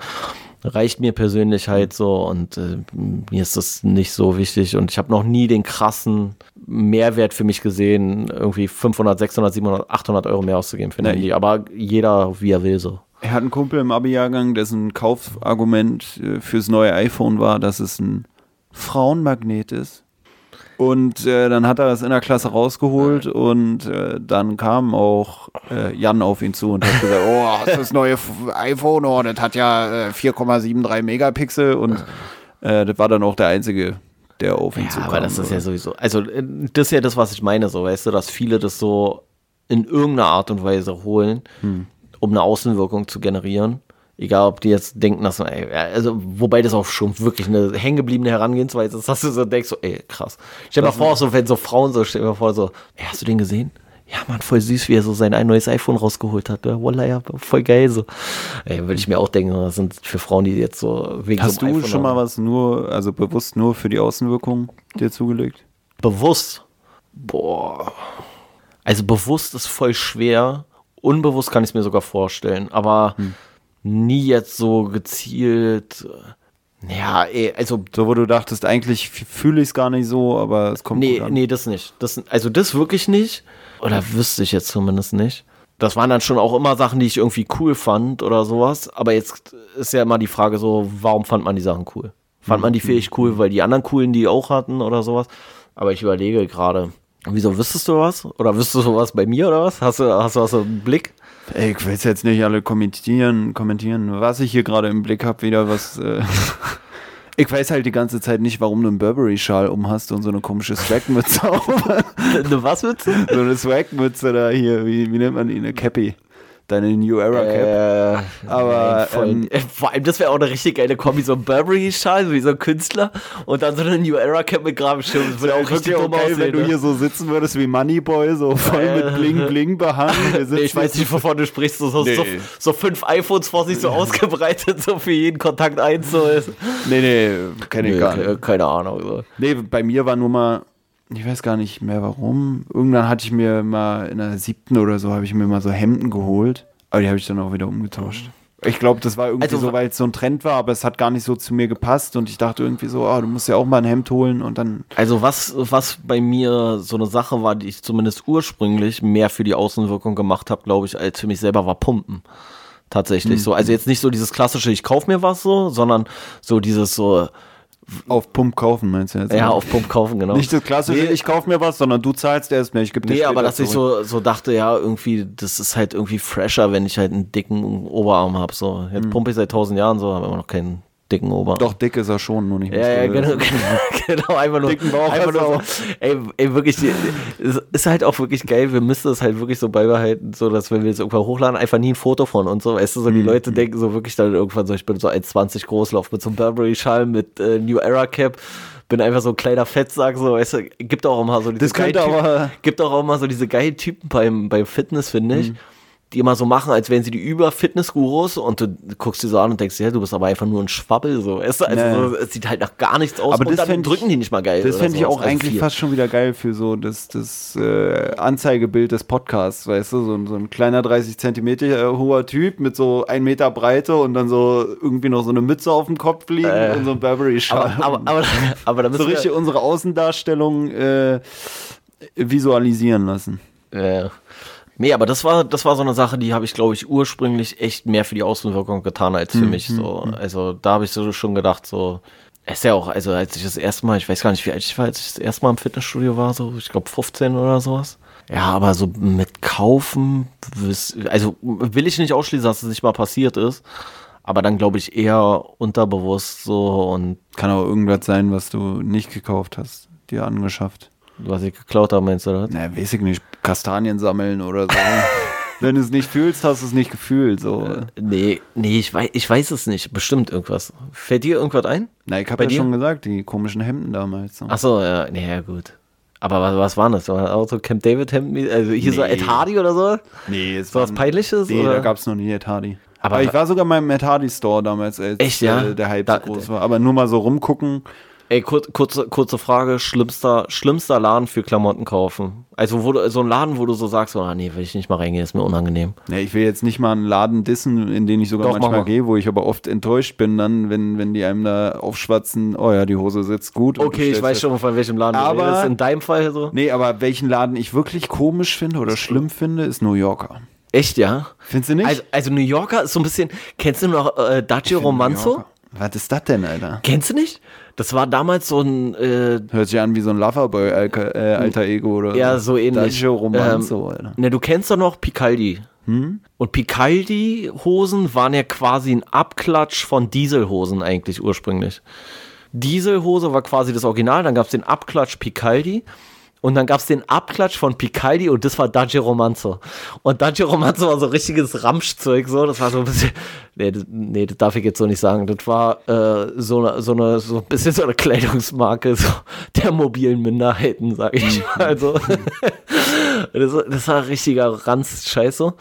reicht mir persönlich halt so und äh, mir ist das nicht so wichtig und ich habe noch nie den krassen Mehrwert für mich gesehen, irgendwie 500, 600, 700, 800 Euro mehr auszugeben für ein Handy, aber jeder wie er will so. Er hat einen Kumpel im Abi-Jahrgang, dessen Kaufargument äh, fürs neue iPhone war, dass es ein Frauenmagnet ist. Und äh, dann hat er das in der Klasse rausgeholt und äh, dann kam auch äh, Jan auf ihn zu und hat gesagt, oh, hast du das neue iPhone? Oh, das hat ja 4,73 äh, Megapixel und äh, das war dann auch der einzige, der auf ihn ja, zukam. Aber das ist ja sowieso, also äh, das ist ja das, was ich meine, so, weißt du, dass viele das so in irgendeiner Art und Weise holen, hm. um eine Außenwirkung zu generieren. Egal, ob die jetzt denken, dass, ey, also, wobei das auch schon wirklich eine hängengebliebene Herangehensweise ist, dass du so denkst, so, ey, krass. Stell dir mal vor, so, wenn so Frauen so, stell dir mal vor, so, ey, hast du den gesehen? Ja, man, voll süß, wie er so sein ein neues iPhone rausgeholt hat. Ja, Wallah, ja, voll geil, so. Ey, würde ich mir auch denken, das sind für Frauen, die jetzt so wegen Hast so du iPhone schon mal was nur, also bewusst nur für die Außenwirkung dir zugelegt? Bewusst? Boah. Also bewusst ist voll schwer. Unbewusst kann ich es mir sogar vorstellen, aber hm nie jetzt so gezielt. Ja, ey, also. So, wo du dachtest, eigentlich fühle ich es gar nicht so, aber es kommt. Nee, nee, das nicht. Das, also, das wirklich nicht. Oder wüsste ich jetzt zumindest nicht. Das waren dann schon auch immer Sachen, die ich irgendwie cool fand oder sowas. Aber jetzt ist ja immer die Frage so, warum fand man die Sachen cool? Fand man die fähig cool, weil die anderen coolen die auch hatten oder sowas? Aber ich überlege gerade, wieso wüsstest du was? Oder wüsstest du was bei mir oder was? Hast du, hast du was im Blick? Ey, ich will jetzt nicht alle kommentieren, kommentieren, was ich hier gerade im Blick habe, wieder was. Äh ich weiß halt die ganze Zeit nicht, warum du einen Burberry-Schal umhast und so eine komische Swagmütze auf. eine was Mütze? So eine Swagmütze da hier, wie, wie nennt man die? Eine Cappy deine New Era Cap. Äh, aber nein, ähm, äh, vor allem, das wäre auch eine richtig geile Kombi, so ein Burberry-Schal, wie so ein Künstler und dann so eine New Era Cap mit Grabenschirm. Das würde auch richtig dumm aussehen. Wenn ne? du hier so sitzen würdest wie Moneyboy, so voll äh, mit Bling Bling behangen. Nee, ich weiß nicht, wovon du sprichst. So, so, nee. so, so, fünf iPhones vor sich so ausgebreitet, so für jeden Kontakt eins. So ist. Nee, nee, kenne ich nee, gar nicht. Keine Ahnung. So. Nee, bei mir war nur mal ich weiß gar nicht mehr warum. Irgendwann hatte ich mir mal in der siebten oder so, habe ich mir mal so Hemden geholt. Aber die habe ich dann auch wieder umgetauscht. Ich glaube, das war irgendwie also, so, weil es so ein Trend war, aber es hat gar nicht so zu mir gepasst und ich dachte irgendwie so, oh, du musst ja auch mal ein Hemd holen und dann. Also was, was bei mir so eine Sache war, die ich zumindest ursprünglich mehr für die Außenwirkung gemacht habe, glaube ich, als für mich selber war Pumpen. Tatsächlich mhm. so. Also jetzt nicht so dieses klassische, ich kaufe mir was so, sondern so dieses so, auf Pump kaufen, meinst du jetzt? Ja, auf Pump kaufen, genau. Nicht das klassische, nee. ich kaufe mir was, sondern du zahlst erst mehr, ich gebe dir Nee, aber dass zurück. ich so, so dachte, ja, irgendwie, das ist halt irgendwie fresher, wenn ich halt einen dicken Oberarm habe. So. Jetzt hm. pumpe ich seit tausend Jahren so, habe immer noch keinen dicken Ober. Doch, dick ist er schon, nur nicht Ja, ja genau, genau, genau, einfach nur. Dicken Bauch einfach nur so, ey, ey, wirklich, es ist halt auch wirklich geil, wir müssen das halt wirklich so beibehalten, so dass wenn wir es irgendwann hochladen, einfach nie ein Foto von und so, weißt du, so die mhm. Leute denken so wirklich dann irgendwann so, ich bin so 1,20 groß, lauf mit so einem Burberry-Schal, mit äh, New Era Cap, bin einfach so ein kleiner Fettsack, so, weißt du, gibt auch immer so diese das könnte aber gibt auch immer so diese geilen Typen beim, beim Fitness, finde ich. Mhm die immer so machen, als wären sie die Über-Fitness-Gurus und du guckst die so an und denkst, ja, du bist aber einfach nur ein Schwabbel, so, weißt du? Also, nee. so, es sieht halt nach gar nichts aus aber und dann drücken die nicht mal geil. Das fände ich auch also eigentlich viel. fast schon wieder geil für so das, das äh, Anzeigebild des Podcasts, weißt du? So, so ein kleiner 30 Zentimeter äh, hoher Typ mit so ein Meter Breite und dann so irgendwie noch so eine Mütze auf dem Kopf liegen äh, und so ein Burberry-Schal. Aber, aber, aber, aber da so richtig unsere Außendarstellung äh, visualisieren lassen. Ja. Nee, aber das war, das war so eine Sache, die habe ich, glaube ich, ursprünglich echt mehr für die Außenwirkung getan als für mhm. mich. So. Mhm. Also da habe ich so schon gedacht, so, es ist ja auch, also als ich das erste Mal, ich weiß gar nicht, wie alt ich war, als ich das erste Mal im Fitnessstudio war, so, ich glaube 15 oder sowas. Ja, aber so mit Kaufen, also will ich nicht ausschließen, dass es nicht mal passiert ist. Aber dann glaube ich eher unterbewusst so und. Kann auch irgendwas sein, was du nicht gekauft hast, dir angeschafft. Was ich geklaut habe, meinst du das? Naja, weiß ich nicht. Kastanien sammeln oder so. Wenn du es nicht fühlst, hast du es nicht gefühlt. So. Äh, nee, nee, ich weiß, ich weiß es nicht. Bestimmt irgendwas. Fällt dir irgendwas ein? Na, ich habe ja dir? schon gesagt, die komischen Hemden damals. So. Ach so, ja, nee, ja, gut. Aber was, was waren das? War auch so Camp David Hemden? Also hier nee. so Ed Hardy oder so? Nee, es war was Peinliches? Nee, oder? da gab es noch nie Ed Hardy. Aber, Aber ich war sogar mal im Ed Hardy Store damals, als echt, ja? der Hype da, so groß war. Aber nur mal so rumgucken. Ey, kur kurze, kurze Frage, schlimmster, schlimmster Laden für Klamotten kaufen. Also wo du, so ein Laden, wo du so sagst, oh nee, will ich nicht mal reingehen, ist mir unangenehm. Nee, ich will jetzt nicht mal einen Laden dissen, in den ich sogar Doch, manchmal gehe, wo ich aber oft enttäuscht bin dann, wenn, wenn die einem da aufschwatzen, oh ja, die Hose sitzt gut. Okay, ich weiß schon, von welchem Laden aber, du redest. In deinem Fall so? Nee, aber welchen Laden ich wirklich komisch finde oder schlimm finde, ist New Yorker. Echt, ja? Findest du nicht? Also, also New Yorker ist so ein bisschen, kennst du noch äh, Daci Romanzo? Was ist das denn, Alter? Kennst du nicht? Das war damals so ein. Äh, Hört sich an wie so ein Loverboy, äh, alter Ego oder Ja, so ähnlich. Dacio Romanzo, ähm, Alter. Ne, du kennst doch noch Picaldi. Hm? Und Picaldi-Hosen waren ja quasi ein Abklatsch von Dieselhosen eigentlich ursprünglich. Dieselhose war quasi das Original, dann gab es den Abklatsch Picaldi und dann gab es den Abklatsch von Picaldi und das war Daci Romanzo. Und Daci Romanzo war so richtiges Ramschzeug, so. Das war so ein bisschen. Nee das, nee, das darf ich jetzt so nicht sagen. Das war äh, so, eine, so, eine, so ein bisschen so eine Kleidungsmarke so der mobilen Minderheiten, sag ich mhm. mal. Also, das, das war richtiger Ranz-Scheiße.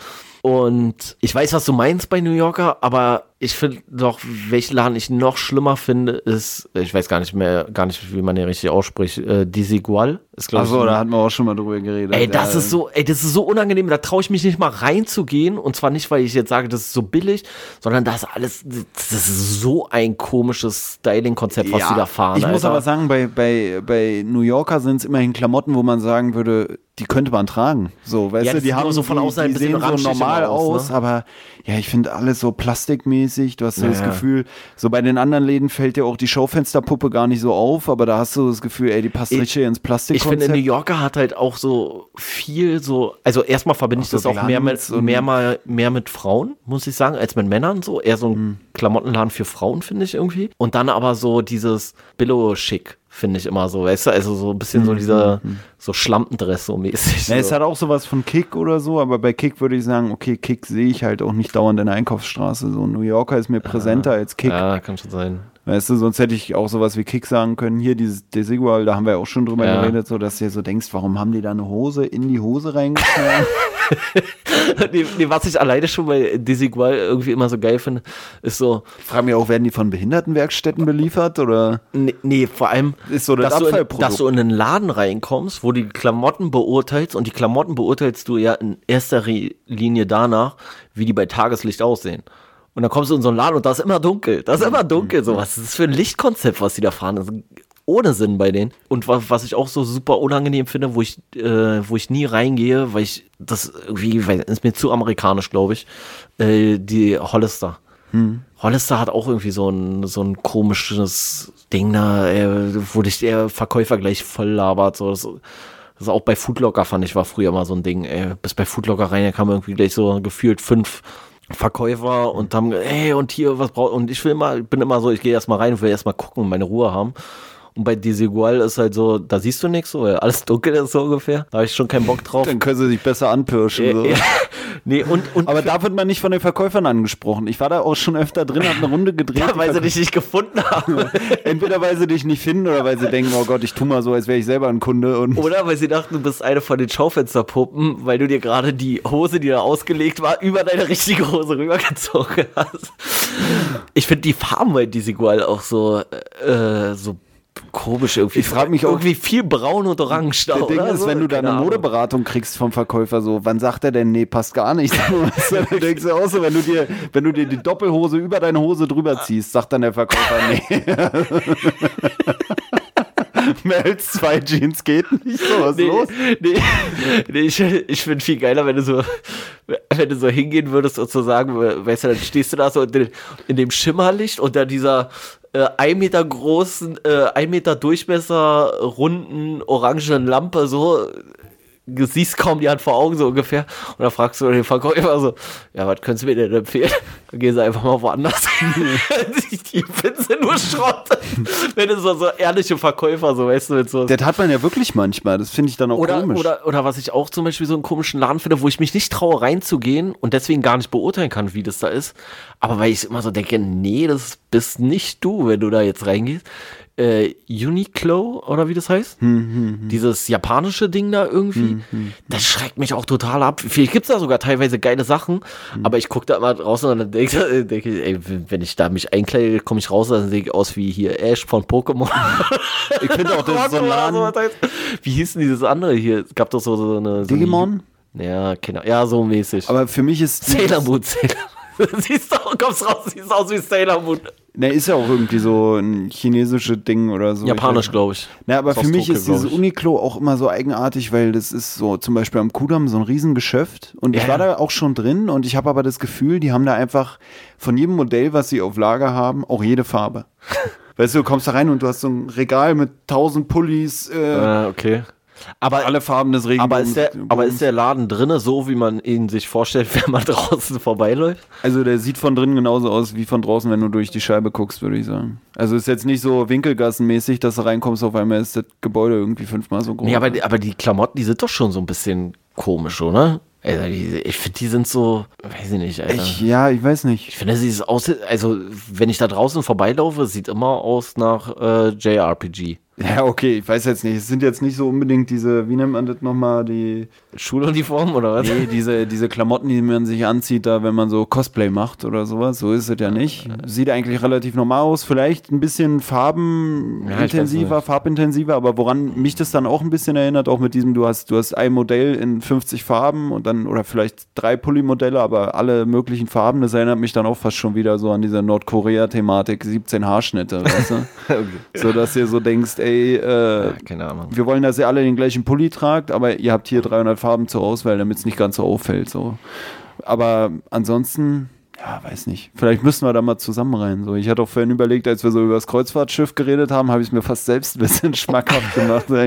Und ich weiß, was du meinst bei New Yorker, aber ich finde doch, welchen Laden ich noch schlimmer finde, ist, ich weiß gar nicht mehr, gar nicht, wie man den richtig ausspricht, äh, Desigual. Achso, da hatten wir auch schon mal drüber geredet. Ey, das ja. ist so, ey, das ist so unangenehm, da traue ich mich nicht mal reinzugehen. Und zwar nicht, weil ich jetzt sage, das ist so billig, sondern das alles, das ist so ein komisches Styling-Konzept, was ja, sie da fahren. Ich Alter. muss aber sagen, bei, bei, bei New Yorker sind es immerhin Klamotten, wo man sagen würde, die könnte man tragen. So, weißt ja, du, die haben so von außen ein bisschen so normal aus, ne? aber ja, ich finde alles so plastikmäßig. Du hast so ja, das Gefühl, so bei den anderen Läden fällt dir auch die Schaufensterpuppe gar nicht so auf, aber da hast du das Gefühl, ey, die passt ich, richtig ins Plastik. Ich finde, New Yorker hat halt auch so viel so, also erstmal verbinde ich das so auch mehr mit, mehr, mal, mehr mit Frauen, muss ich sagen, als mit Männern so. Eher so ein hm. Klamottenladen für Frauen, finde ich irgendwie. Und dann aber so dieses Billo-Schick finde ich immer so, weißt du, also so ein bisschen so mhm, dieser mhm. so Schlampendress so mäßig. Ja, so. es hat auch sowas von Kick oder so, aber bei Kick würde ich sagen, okay, Kick sehe ich halt auch nicht dauernd in der Einkaufsstraße. So New Yorker ist mir präsenter ja, als Kick. Ja, kann schon sein. Weißt du, sonst hätte ich auch sowas wie Kick sagen können. Hier, dieses Desigual, da haben wir ja auch schon drüber ja. geredet, so dass du dir so denkst, warum haben die da eine Hose in die Hose reingeschlagen? nee, nee, was ich alleine schon bei Desigual irgendwie immer so geil finde, ist so. Ich frage mich auch, werden die von Behindertenwerkstätten beliefert oder? Nee, nee vor allem, ist so das dass, du in, dass du in einen Laden reinkommst, wo du die Klamotten beurteilst und die Klamotten beurteilst du ja in erster Linie danach, wie die bei Tageslicht aussehen. Und dann kommst du in so einen Laden und da ist immer dunkel. Da ist immer dunkel. So, was ist das für ein Lichtkonzept, was die da fahren? Das ist ohne Sinn bei denen. Und was ich auch so super unangenehm finde, wo ich, äh, wo ich nie reingehe, weil ich das irgendwie, weil ist mir zu amerikanisch, glaube ich, äh, die Hollister. Hm. Hollister hat auch irgendwie so ein, so ein komisches Ding da, äh, wo dich der Verkäufer gleich voll labert. So. Das, das ist auch bei Foodlocker, fand ich, war früher mal so ein Ding. Ey. Bis bei Foodlocker rein, da kam irgendwie gleich so gefühlt fünf Verkäufer und haben, ey, und hier, was braucht, und ich will immer, bin immer so, ich gehe erstmal rein will erstmal gucken meine Ruhe haben. Und bei Desigual ist halt so, da siehst du nichts, so, alles dunkel ist so ungefähr. Da habe ich schon keinen Bock drauf. Dann können sie sich besser anpirschen. So. Nee, und, und Aber da wird man nicht von den Verkäufern angesprochen. Ich war da auch schon öfter drin, habe eine Runde gedreht. Ja, weil sie dich nicht gefunden haben. Entweder weil sie dich nicht finden oder weil sie denken, oh Gott, ich tu mal so, als wäre ich selber ein Kunde. Und oder weil sie dachten, du bist eine von den Schaufensterpuppen, weil du dir gerade die Hose, die da ausgelegt war, über deine richtige Hose rübergezogen hast. Ich finde die Farben bei Desigual auch so, äh, so komisch irgendwie. Ich frage mich auch, irgendwie viel braun und orange da, Ding ist, so? wenn du da eine Modeberatung kriegst vom Verkäufer, so, wann sagt er denn, nee, passt gar nicht. du denkst du auch so, wenn du dir, wenn du dir die Doppelhose über deine Hose drüber ziehst, sagt dann der Verkäufer, nee. Mehr als zwei Jeans geht nicht so, was nee, los? Nee, nee ich, ich finde viel geiler, wenn du so, wenn du so hingehen würdest und so sagen, weißt du, dann stehst du da so in, in dem Schimmerlicht unter dieser äh, ein Meter großen, äh, ein Meter Durchmesser, runden, orangen Lampe, so siehst kaum die Hand vor Augen so ungefähr. Und dann fragst du den Verkäufer so, ja, was könntest du mir denn empfehlen? Dann gehen sie einfach mal woanders hin. die finden sie nur Schrott. Wenn du so, so ehrliche Verkäufer, so weißt du, mit so. Das hat man ja wirklich manchmal, das finde ich dann auch oder, komisch. Oder, oder was ich auch zum Beispiel so einen komischen Laden finde, wo ich mich nicht traue reinzugehen und deswegen gar nicht beurteilen kann, wie das da ist. Aber weil ich immer so denke, nee, das bist nicht du, wenn du da jetzt reingehst äh, Uniqlo oder wie das heißt. Hm, hm, hm. Dieses japanische Ding da irgendwie. Hm, hm. Das schreckt mich auch total ab. Vielleicht gibt es da sogar teilweise geile Sachen, aber ich gucke da immer raus und dann denke denk ich, ey, wenn ich da mich einkleide, komme ich raus, dann sehe ich aus wie hier Ash von Pokémon. ich finde auch, das so ein Laden. Wie hieß denn dieses andere hier? Es gab doch so, so eine. So Digimon? Eine, ja, genau. Ja, so mäßig. Aber für mich ist. Sailor Moon, Sailor siehst du, kommst raus, siehst aus wie Sailor Moon. Ne, ist ja auch irgendwie so ein chinesisches Ding oder so. Japanisch, glaube ich. Na, aber für mich Tokio, ist dieses Uniqlo auch immer so eigenartig, weil das ist so zum Beispiel am Kudamm so ein Riesengeschäft. Und ja. ich war da auch schon drin und ich habe aber das Gefühl, die haben da einfach von jedem Modell, was sie auf Lager haben, auch jede Farbe. weißt du, du kommst da rein und du hast so ein Regal mit tausend Pullis. Äh, ah, okay. Aber alle Farben des Regenbogens. Aber ist der, aber ist der Laden drinne so, wie man ihn sich vorstellt, wenn man draußen vorbeiläuft? Also der sieht von drinnen genauso aus wie von draußen, wenn du durch die Scheibe guckst, würde ich sagen. Also ist jetzt nicht so winkelgassenmäßig, dass du reinkommst, auf einmal ist das Gebäude irgendwie fünfmal so groß. Nee, aber, aber die Klamotten, die sind doch schon so ein bisschen komisch, oder? Also, ich finde, die sind so, weiß ich nicht, Alter. Ich, ja, ich weiß nicht. Ich finde, sie ist aus, also, wenn ich da draußen vorbeilaufe, sieht immer aus nach äh, JRPG. Ja, okay, ich weiß jetzt nicht. Es sind jetzt nicht so unbedingt diese, wie nennt man das nochmal, die Schuluniformen oder was? Nee, diese, diese Klamotten, die man sich anzieht, da wenn man so Cosplay macht oder sowas. So ist es ja nicht. Sieht eigentlich relativ normal aus. Vielleicht ein bisschen farbenintensiver, ja, farbintensiver, aber woran mich das dann auch ein bisschen erinnert, auch mit diesem, du hast, du hast ein Modell in 50 Farben und dann, oder vielleicht drei Pulli-Modelle, aber alle möglichen Farben, das erinnert mich dann auch fast schon wieder so an diese Nordkorea-Thematik, 17 Haarschnitte, weißt du? okay. So dass ihr so denkst, ey, äh, ja, keine Ahnung. wir wollen, dass ihr alle den gleichen Pulli tragt, aber ihr habt hier 300 Farben zur Auswahl, damit es nicht ganz so auffällt. So. Aber ansonsten, ja, weiß nicht. Vielleicht müssen wir da mal zusammen rein. So. Ich hatte auch vorhin überlegt, als wir so über das Kreuzfahrtschiff geredet haben, habe ich es mir fast selbst ein bisschen schmackhaft gemacht. da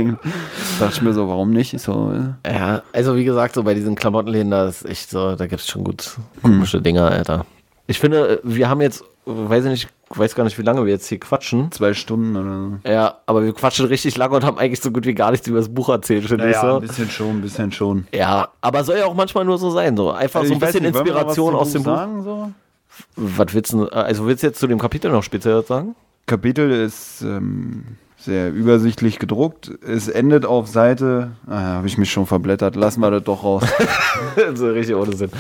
dachte ich mir so, warum nicht? So. Ja, also wie gesagt, so bei diesen Klamottenläden, da ist echt so, da gibt es schon gut komische hm. Dinger, Alter. Ich finde, wir haben jetzt, weiß ich nicht, weiß gar nicht, wie lange wir jetzt hier quatschen. Zwei Stunden oder so. Ja, aber wir quatschen richtig lange und haben eigentlich so gut wie gar nichts über das Buch erzählt, finde naja, ich so. ein bisschen schon, ein bisschen schon. Ja, aber soll ja auch manchmal nur so sein, so. Einfach also so ein bisschen nicht, Inspiration aus dem Buch. Sagen, so? Was willst du, also willst du jetzt zu dem Kapitel noch speziell sagen? Kapitel ist ähm, sehr übersichtlich gedruckt. Es endet auf Seite, ah, habe ich mich schon verblättert, lassen wir das doch raus. so richtig ohne Sinn.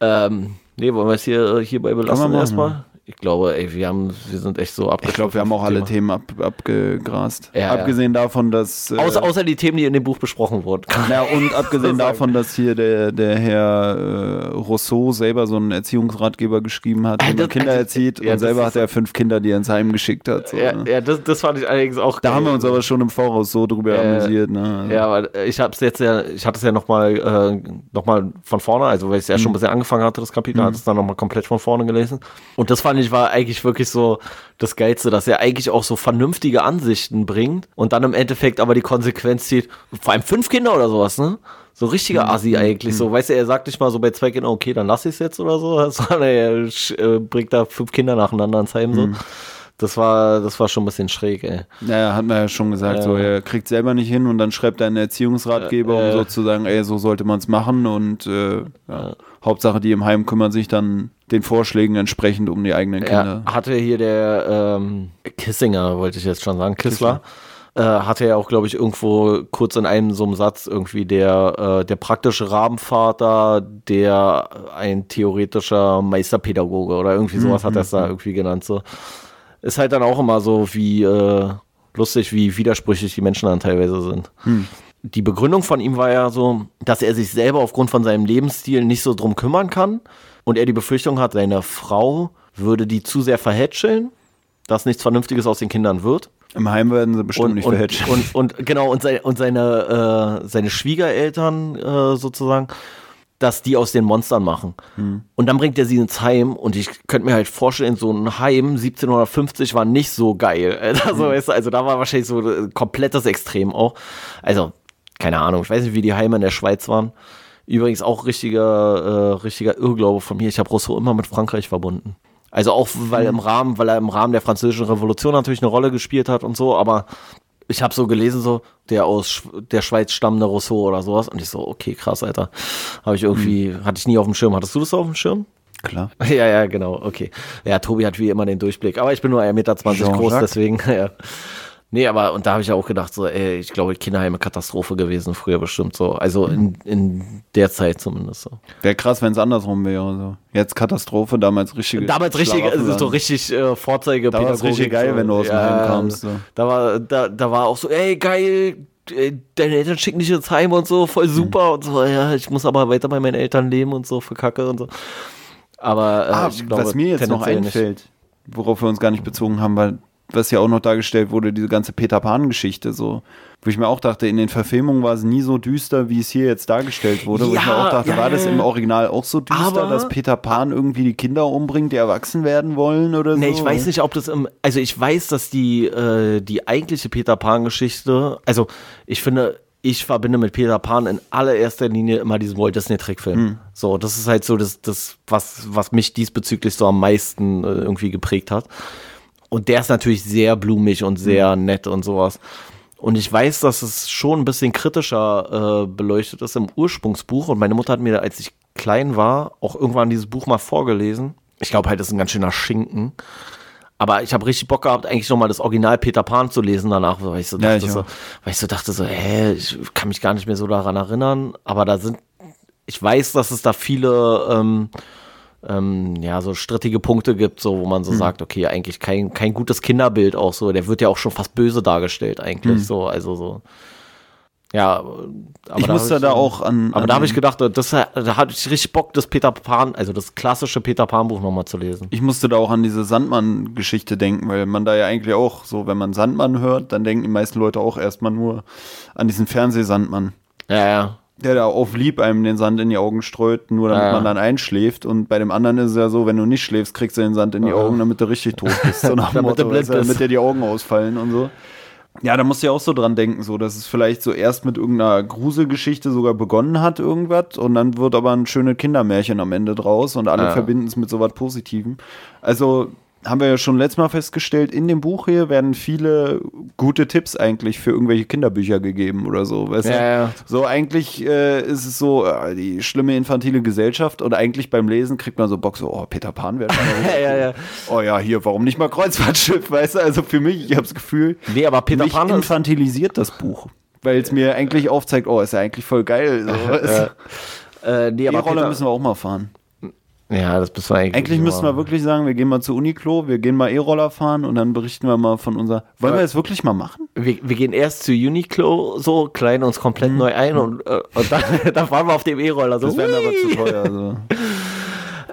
Ähm, nee, wollen wir es hier, hierbei belassen erstmal? Ich glaube, ey, wir haben, wir sind echt so abgeschlossen. Ich glaube, wir haben auch alle Thema. Themen ab, abgegrast. Ja, abgesehen ja. davon, dass. Äh, außer, außer die Themen, die in dem Buch besprochen wurden. Ja, und abgesehen davon, dass hier der, der Herr äh, Rousseau selber so einen Erziehungsratgeber geschrieben hat, wie man Kinder also, erzieht. Ja, und selber hat er fünf Kinder, die er ins Heim geschickt hat. So, ja, ne? ja das, das fand ich allerdings auch. Da geil. haben wir uns aber schon im Voraus so drüber äh, amüsiert. Ne? Ja, aber ich habe es jetzt ja, ich hatte es ja nochmal äh, noch von vorne, also weil ich es ja mhm. schon ein bisschen angefangen hatte, das Kapitel, mhm. hatte es dann nochmal komplett von vorne gelesen. Und das fand ich war eigentlich wirklich so das Geilste, dass er eigentlich auch so vernünftige Ansichten bringt und dann im Endeffekt aber die Konsequenz zieht, vor allem fünf Kinder oder sowas, ne? So richtiger mhm. Assi eigentlich, so, mhm. weißt du, er sagt nicht mal so bei zwei Kindern, okay, dann lass ich es jetzt oder so, sondern er äh, bringt da fünf Kinder nacheinander ins Heim, so. Das war, das war schon ein bisschen schräg, ey. Ja, hat man ja schon gesagt, ja. so, er kriegt selber nicht hin und dann schreibt er einen Erziehungsratgeber, äh, um sozusagen, ey, so sollte man es machen und äh, ja. Hauptsache, die im Heim kümmern sich dann den Vorschlägen entsprechend um die eigenen Kinder. Er hatte hier der ähm, Kissinger, wollte ich jetzt schon sagen, Kissler. Äh, hatte ja auch, glaube ich, irgendwo kurz in einem so einem Satz irgendwie der, äh, der praktische Rabenvater, der ein theoretischer Meisterpädagoge oder irgendwie sowas mhm. hat er es da mhm. irgendwie genannt. So. Ist halt dann auch immer so wie äh, lustig, wie widersprüchlich die Menschen dann teilweise sind. Mhm die Begründung von ihm war ja so, dass er sich selber aufgrund von seinem Lebensstil nicht so drum kümmern kann und er die Befürchtung hat, seine Frau würde die zu sehr verhätscheln, dass nichts Vernünftiges aus den Kindern wird. Im Heim werden sie bestimmt und, nicht verhätschelt. Und, und, und, genau, und, seine, und seine, äh, seine Schwiegereltern äh, sozusagen, dass die aus den Monstern machen. Hm. Und dann bringt er sie ins Heim und ich könnte mir halt vorstellen, so ein Heim 1750 war nicht so geil. Also, hm. also da war wahrscheinlich so ein komplettes Extrem auch. Also, keine Ahnung, ich weiß nicht, wie die Heime in der Schweiz waren. Übrigens auch richtiger, äh, richtiger Irrglaube von mir. Ich habe Rousseau immer mit Frankreich verbunden. Also auch weil im Rahmen, weil er im Rahmen der französischen Revolution natürlich eine Rolle gespielt hat und so, aber ich habe so gelesen, so, der aus der Schweiz stammende Rousseau oder sowas. Und ich so, okay, krass, Alter. Habe ich irgendwie, mhm. hatte ich nie auf dem Schirm. Hattest du das auf dem Schirm? Klar. Ja, ja, genau, okay. Ja, Tobi hat wie immer den Durchblick. Aber ich bin nur 1,20 Meter groß, deswegen, ja. Nee, aber und da habe ich auch gedacht, so, ey, ich glaube, Kinderheime Katastrophe gewesen, früher bestimmt so. Also in, in der Zeit zumindest so. Wäre krass, wenn es andersrum wäre. So. Jetzt Katastrophe, damals richtige. Damals richtig, also so richtig äh, Vorzeige. Da war es richtig geil, so. wenn du aus dem ja, Heim kamst. So. Da, war, da, da war auch so, ey, geil, deine Eltern schicken dich ins Heim und so, voll super mhm. und so, ja, ich muss aber weiter bei meinen Eltern leben und so, für Kacke und so. Aber äh, ah, glaube, was mir jetzt noch einfällt, worauf wir uns gar nicht bezogen haben, weil was ja auch noch dargestellt wurde, diese ganze Peter Pan-Geschichte, so. Wo ich mir auch dachte, in den Verfilmungen war es nie so düster, wie es hier jetzt dargestellt wurde. Ja, wo ich mir auch dachte, ja, war das im Original auch so düster, dass Peter Pan irgendwie die Kinder umbringt, die erwachsen werden wollen oder so? Nee, ich weiß nicht, ob das im. Also ich weiß, dass die, äh, die eigentliche Peter Pan-Geschichte, also ich finde, ich verbinde mit Peter Pan in allererster Linie immer diesen Walt Disney Trickfilm. Mhm. So, das ist halt so das, das was, was mich diesbezüglich so am meisten äh, irgendwie geprägt hat. Und der ist natürlich sehr blumig und sehr mhm. nett und sowas. Und ich weiß, dass es schon ein bisschen kritischer äh, beleuchtet ist im Ursprungsbuch. Und meine Mutter hat mir, als ich klein war, auch irgendwann dieses Buch mal vorgelesen. Ich glaube halt, das ist ein ganz schöner Schinken. Aber ich habe richtig Bock gehabt, eigentlich nochmal das Original Peter Pan zu lesen danach, weil ich so dachte, ja, ich so, weil ich so, dachte so, hä, ich kann mich gar nicht mehr so daran erinnern. Aber da sind, ich weiß, dass es da viele ähm, ähm, ja, so strittige Punkte gibt, so wo man so mhm. sagt, okay, eigentlich kein, kein gutes Kinderbild auch so. Der wird ja auch schon fast böse dargestellt, eigentlich. Mhm. So, also so. Ja, aber ich musste da auch an. Aber an da habe ich gedacht, das, da hatte ich richtig Bock, das Peter Pan, also das klassische Peter Pan-Buch nochmal zu lesen. Ich musste da auch an diese Sandmann-Geschichte denken, weil man da ja eigentlich auch so, wenn man Sandmann hört, dann denken die meisten Leute auch erstmal nur an diesen Fernsehsandmann. Ja, ja der da auf lieb einem den Sand in die Augen streut, nur damit ja. man dann einschläft. Und bei dem anderen ist es ja so, wenn du nicht schläfst, kriegst du den Sand in die Augen, damit du richtig tot bist. So nach damit, Motto, damit dir die Augen ausfallen und so. Ja, da musst du ja auch so dran denken, so, dass es vielleicht so erst mit irgendeiner Gruselgeschichte sogar begonnen hat, irgendwas, und dann wird aber ein schönes Kindermärchen am Ende draus und alle ja. verbinden es mit so was Positivem. Also, haben wir ja schon letztes Mal festgestellt, in dem Buch hier werden viele gute Tipps eigentlich für irgendwelche Kinderbücher gegeben oder so. Weißt ja, ja. So eigentlich äh, ist es so, äh, die schlimme infantile Gesellschaft und eigentlich beim Lesen kriegt man so Bock, so, oh, Peter Pan wäre mal ja, ja, Oh ja, hier, warum nicht mal Kreuzfahrtschiff, weißt du? Also für mich, ich habe das Gefühl, nee, aber Peter Pan infantilisiert das Buch. Weil es mir eigentlich aufzeigt, oh, ist ja eigentlich voll geil. So. äh, nee, aber Rolle müssen wir auch mal fahren. Ja, das müssen wir eigentlich. Eigentlich müssen wir wirklich sagen, wir gehen mal zu Uniklo, wir gehen mal E-Roller fahren und dann berichten wir mal von unser. Wollen wir das wirklich mal machen? Wir, wir gehen erst zu Uniqlo, so klein uns komplett mhm. neu ein und, äh, und dann, dann fahren wir auf dem E-Roller. So. Das wäre aber zu teuer. Also.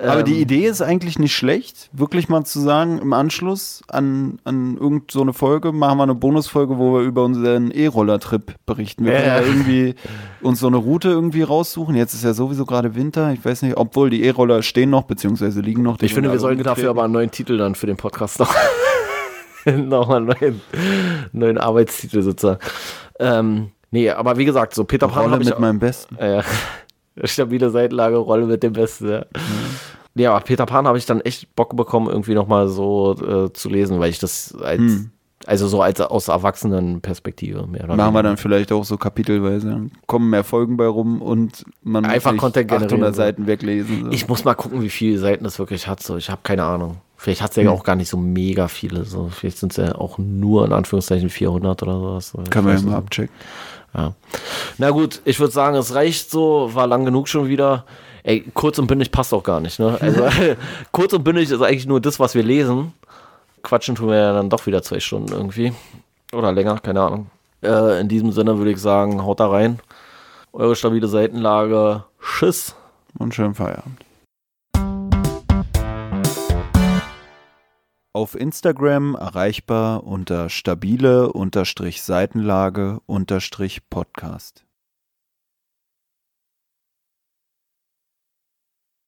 Aber die ähm. Idee ist eigentlich nicht schlecht, wirklich mal zu sagen, im Anschluss an, an irgendeine so Folge machen wir eine Bonusfolge, wo wir über unseren E-Roller-Trip berichten. Wir können ja irgendwie uns so eine Route irgendwie raussuchen. Jetzt ist ja sowieso gerade Winter. Ich weiß nicht, obwohl die E-Roller stehen noch, beziehungsweise liegen noch. Ich finde, wir sollten dafür aber einen neuen Titel dann für den Podcast noch. Nochmal einen neuen, neuen Arbeitstitel sozusagen. Ähm, nee, aber wie gesagt, so Peter Pan. Rolle mit meinem Besten. Äh, stabile Seitenlage, Rolle mit dem Besten, ja. Mhm. Ja, aber Peter Pan habe ich dann echt Bock bekommen, irgendwie nochmal so äh, zu lesen, weil ich das als, hm. also so als aus Erwachsenenperspektive mehr oder Machen wir dann vielleicht auch so kapitelweise. Kommen mehr Folgen bei rum und man Einfach muss nicht 800 Seiten weglesen. So. Ich muss mal gucken, wie viele Seiten das wirklich hat. So, ich habe keine Ahnung. Vielleicht hat es ja hm. auch gar nicht so mega viele. So. Vielleicht sind es ja auch nur in Anführungszeichen 400 oder sowas. Können wir ja mal abchecken. Ja. Na gut, ich würde sagen, es reicht so, war lang genug schon wieder. Ey, kurz und bündig passt auch gar nicht, ne? Also, kurz und bündig ist eigentlich nur das, was wir lesen. Quatschen tun wir ja dann doch wieder zwei Stunden irgendwie. Oder länger, keine Ahnung. Äh, in diesem Sinne würde ich sagen, haut da rein. Eure stabile Seitenlage. Tschüss. Und schönen Feierabend. Auf Instagram erreichbar unter stabile Seitenlage Podcast.